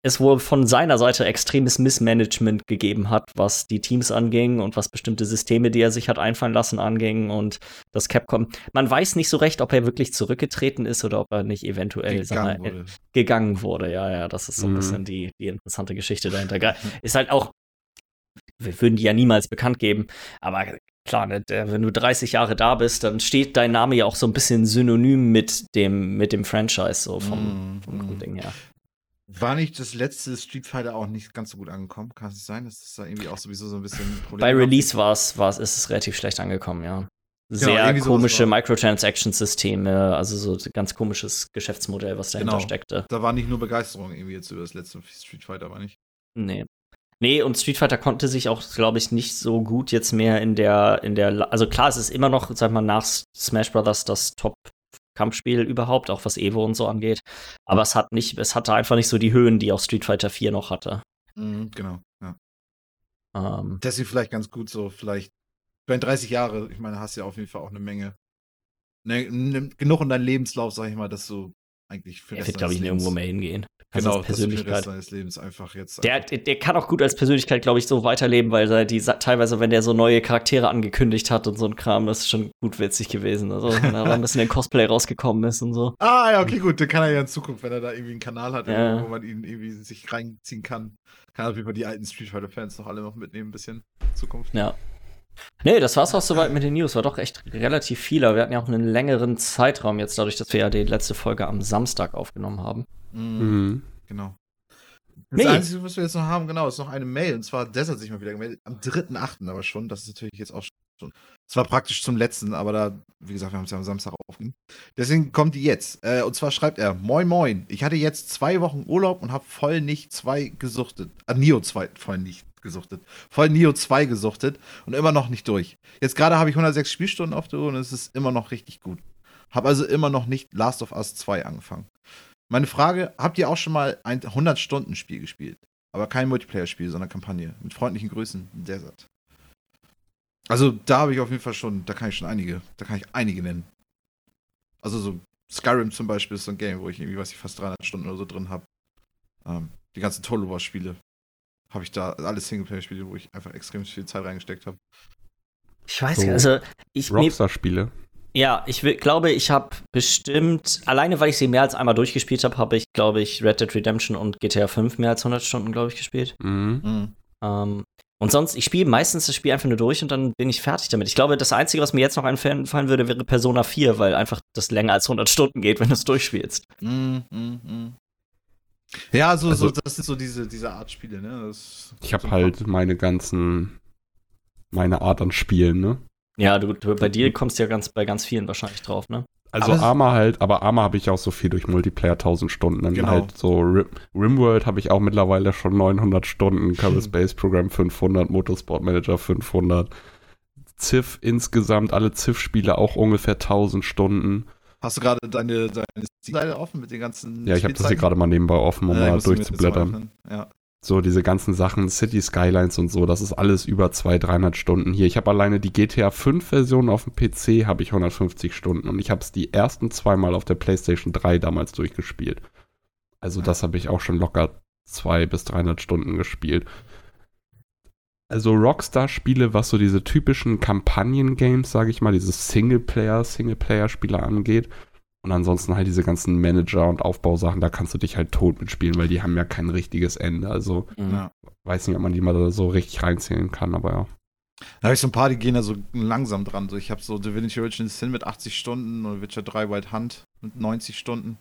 es wohl von seiner Seite extremes Missmanagement gegeben hat, was die Teams anging und was bestimmte Systeme, die er sich hat einfallen lassen, anging und das Capcom. Man weiß nicht so recht, ob er wirklich zurückgetreten ist oder ob er nicht eventuell mal, Gegangen wurde. gegangen wurde. Ja, ja, das ist so ein Mhm. bisschen die, die interessante Geschichte dahinter. Ist halt auch, wir würden die ja niemals bekannt geben, aber klar, ne, wenn du 30 Jahre da bist, dann steht dein Name ja auch so ein bisschen synonym mit dem, mit dem Franchise, so vom, Mm, vom mm. Grundding her. War nicht das letzte Street Fighter auch nicht ganz so gut angekommen? Kann es sein, dass das da irgendwie auch sowieso so ein bisschen ein Problem Bei? Release war es, war es, ist es relativ schlecht angekommen, ja. Sehr Genau, irgendwie sowas komische Microtransaction-Systeme, also so ein ganz komisches Geschäftsmodell, was dahinter Genau. steckte. Da war nicht nur Begeisterung irgendwie jetzt über das letzte Street Fighter, war nicht. Nee. Nee, und Street Fighter konnte sich auch, glaube ich, nicht so gut jetzt mehr in der, in der, also klar, es ist immer noch, sag mal, nach Smash Brothers das Top-Kampfspiel überhaupt, auch was Evo und so angeht. Aber es hat nicht, es hatte einfach nicht so die Höhen, die auch Street Fighter 4 noch hatte. Mhm, genau, ja. Ähm, Deswegen vielleicht ganz gut so, vielleicht. Bei 30 Jahre, ich meine, hast ja auf jeden Fall auch eine Menge. Ne, ne, genug in deinem Lebenslauf, sag ich mal, dass du eigentlich für er wird, glaube ich, nirgendwo mehr hingehen. Also Genau, als Persönlichkeit. Rest deines Lebens einfach jetzt. Der, der, der kann auch gut als Persönlichkeit, glaube ich, so weiterleben, weil er die teilweise, wenn der so neue Charaktere angekündigt hat und so ein Kram, das ist schon gut witzig gewesen. Also, wenn er ein bisschen in Cosplay rausgekommen ist und so. ah, ja, okay, gut, dann kann er ja in Zukunft, wenn er da irgendwie einen Kanal hat, Ja. wo man ihn irgendwie sich reinziehen kann, kann er auf jeden Fall die alten Street Fighter-Fans noch alle noch mitnehmen, ein bisschen in Zukunft. Ja. Nee, das war's auch soweit mit den News. War doch echt relativ viel. Aber wir hatten ja auch einen längeren Zeitraum jetzt, dadurch, dass wir ja die letzte Folge am Samstag aufgenommen haben. Mhm. Mhm. Genau. Das Nee. Einzige, was wir jetzt noch haben, genau, ist noch eine Mail. Und zwar hat Desert sich mal wieder gemeldet. Am 3.8. aber schon. Das ist natürlich jetzt auch schon. Es war praktisch zum letzten, aber da, wie gesagt, wir haben es ja am Samstag aufgenommen. Deswegen kommt die jetzt. Äh, und zwar schreibt er: Moin, moin. Ich hatte jetzt zwei Wochen Urlaub und habe voll nicht zwei gesuchtet. Ah, Nio 2, voll nicht gesuchtet. Voll Nio 2 gesuchtet und immer noch nicht durch. Jetzt gerade habe ich 106 Spielstunden auf der Uhr und es ist immer noch richtig gut. Habe also immer noch nicht Last of Us 2 angefangen. Meine Frage, habt ihr auch schon mal ein 100-Stunden-Spiel gespielt? Aber kein Multiplayer-Spiel, sondern Kampagne. Mit freundlichen Grüßen, Desert. Also da habe ich auf jeden Fall schon, da kann ich schon einige, da kann ich einige nennen. Also so Skyrim zum Beispiel ist so ein Game, wo ich irgendwie, weiß ich, fast 300 Stunden oder so drin habe. Ähm, die ganzen Total War Spiele habe ich da, alles Singleplayer-Spiele, wo ich einfach extrem viel Zeit reingesteckt habe. Ich weiß So. nicht, also ich Rockstar-Spiele. ja, ich will, glaube, ich habe bestimmt, alleine weil ich sie mehr als einmal durchgespielt habe, habe ich, glaube ich, Red Dead Redemption und GTA 5 mehr als 100 Stunden, glaube ich, gespielt. Mhm. Mhm. Ähm, und sonst, ich spiele meistens das Spiel einfach nur durch und dann bin ich fertig damit. Ich glaube, das Einzige, was mir jetzt noch einfallen würde, wäre Persona 4, weil einfach das länger als 100 Stunden geht, wenn du es durchspielst. Mhm, mhm, mhm. Ja, so, Also- so, das sind so diese, diese Art Spiele, ne? Das, Ich habe so- halt meine ganzen, meine Art an Spielen, ne? Ja, du, du bei dir kommst ja ganz bei ganz vielen wahrscheinlich drauf, ne? Also Aber Arma halt, aber Arma habe ich auch so viel durch Multiplayer 1000 Stunden. Dann Genau. halt so Rim, Rimworld habe ich auch mittlerweile schon 900 Stunden, Kerbal Space Program 500, Motorsport Manager 500. Civ insgesamt, alle Civ-Spiele auch ungefähr 1000 Stunden. Hast du gerade deine, deine Seite offen mit den ganzen Ja, ich habe das hier gerade mal nebenbei offen, um Ja, mal durchzublättern. Ja. So diese ganzen Sachen, City Skylines und so, das ist alles über 200, 300 Stunden hier. Ich habe alleine die GTA 5 Version auf dem PC, habe ich 150 Stunden und ich habe es die ersten zweimal auf der PlayStation 3 damals durchgespielt. Also das habe ich auch schon locker 200 bis 300 Stunden gespielt. Also Rockstar-Spiele, was so diese typischen Kampagnen-Games, sage ich mal, diese Singleplayer, Singleplayer-Spiele angeht. Und ansonsten halt diese ganzen Manager- und Aufbausachen, da kannst du dich halt tot mitspielen, weil die haben ja kein richtiges Ende. Also Ja. weiß nicht, ob man die mal so richtig reinzählen kann, aber ja. Da habe ich so ein paar, die gehen da so langsam dran. So, ich habe so Divinity Original Sin mit 80 Stunden und Witcher 3 White Hunt mit 90 Stunden.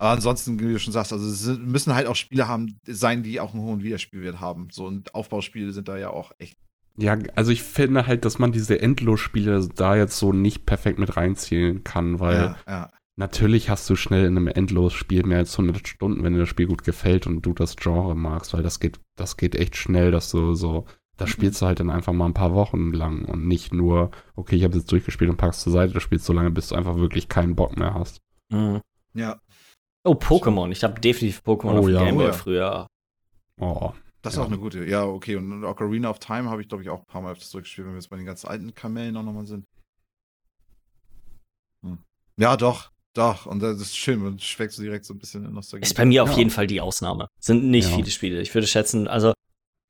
Aber ansonsten, wie du schon sagst, also es müssen halt auch Spiele haben, sein, die auch einen hohen Wiederspielwert haben. So und Aufbauspiele sind da ja auch echt. Ja, also ich finde halt, dass man diese Endlosspiele da jetzt so nicht perfekt mit reinzählen kann, weil ja, ja. natürlich hast du schnell in einem Endlosspiel mehr als 100 Stunden, wenn dir das Spiel gut gefällt und du das Genre magst, weil das geht, das geht echt schnell, dass du so, das Mhm. spielst du halt dann einfach mal ein paar Wochen lang und nicht nur, okay, ich habe jetzt durchgespielt und packst zur Seite, du spielst so lange, bis du einfach wirklich keinen Bock mehr hast. Mhm. ja. Oh, Pokémon. Ich habe definitiv Pokémon Oh auf dem ja. Game Boy Oh ja. früher. Oh, Das ist Ja. auch eine gute. Ja, okay. Und Ocarina of Time habe ich, glaube ich, auch ein paar Mal öfters durchgespielt, wenn wir jetzt bei den ganz alten Kamellen auch nochmal sind. Hm. Ja, doch. Doch. Und das ist schön. Man schweckt so direkt so ein bisschen in Nostalgie. Ist bei mir auf Ja. jeden Fall die Ausnahme. Sind nicht Ja. viele Spiele. Ich würde schätzen, also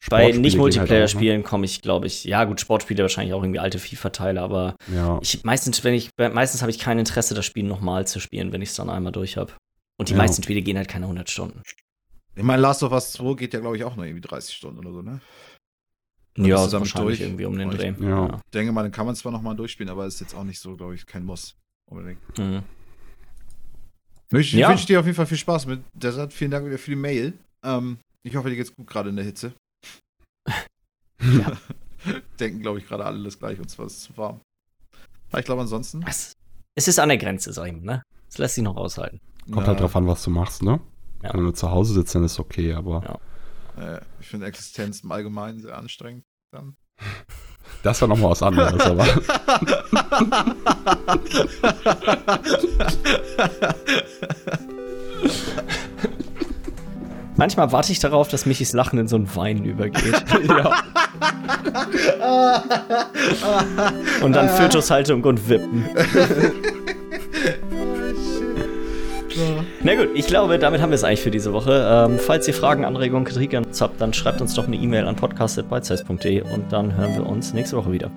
bei Sportspiele nicht gehen halt ne? Multiplayer-Spielen komme ich, glaube ich, ja gut, Sportspiele wahrscheinlich auch irgendwie alte FIFA-Teile, aber Ja. ich meistens, wenn ich, meistens habe ich kein Interesse, das Spiel nochmal zu spielen, wenn ich es dann einmal durch habe. Und die Ja. meisten Spiele gehen halt keine 100 Stunden. Ich meine, Last of Us 2 geht ja, glaube ich, auch nur irgendwie 30 Stunden oder so, ne? Ja, damit wahrscheinlich durch. irgendwie um den Dreh. Ja. Ich denke mal, dann kann man zwar nochmal durchspielen, aber ist jetzt auch nicht so, glaube ich, kein Muss. Unbedingt. Mhm. Ich Ja. wünsche dir auf jeden Fall viel Spaß mit Desert. Vielen Dank wieder für die Mail. Ähm, ich hoffe, dir geht's gut gerade in der Hitze. Ja. Denken, glaube ich, gerade alle das gleiche, und zwar ist es zu warm. Aber ich glaube, ansonsten. Es, es ist an der Grenze, sag ich mal, ne? Es lässt sich noch aushalten. Kommt halt drauf an, was du machst, ne? Ja. Wenn du zu Hause sitzt, dann ist okay, aber Ja. äh, ich finde Existenz im Allgemeinen sehr anstrengend. Dann. das war nochmal was anderes, aber Manchmal warte ich darauf, dass Michis Lachen in so ein Weinen übergeht. ja. Und dann Fötushaltung und Wippen. Na gut, ich glaube, damit haben wir es eigentlich für diese Woche. Ähm, falls ihr Fragen, Anregungen, Kritik an uns habt, dann schreibt uns doch eine E-Mail an podcast.bytesize.de und dann hören wir uns nächste Woche wieder.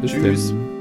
Bis Tschüss. dann.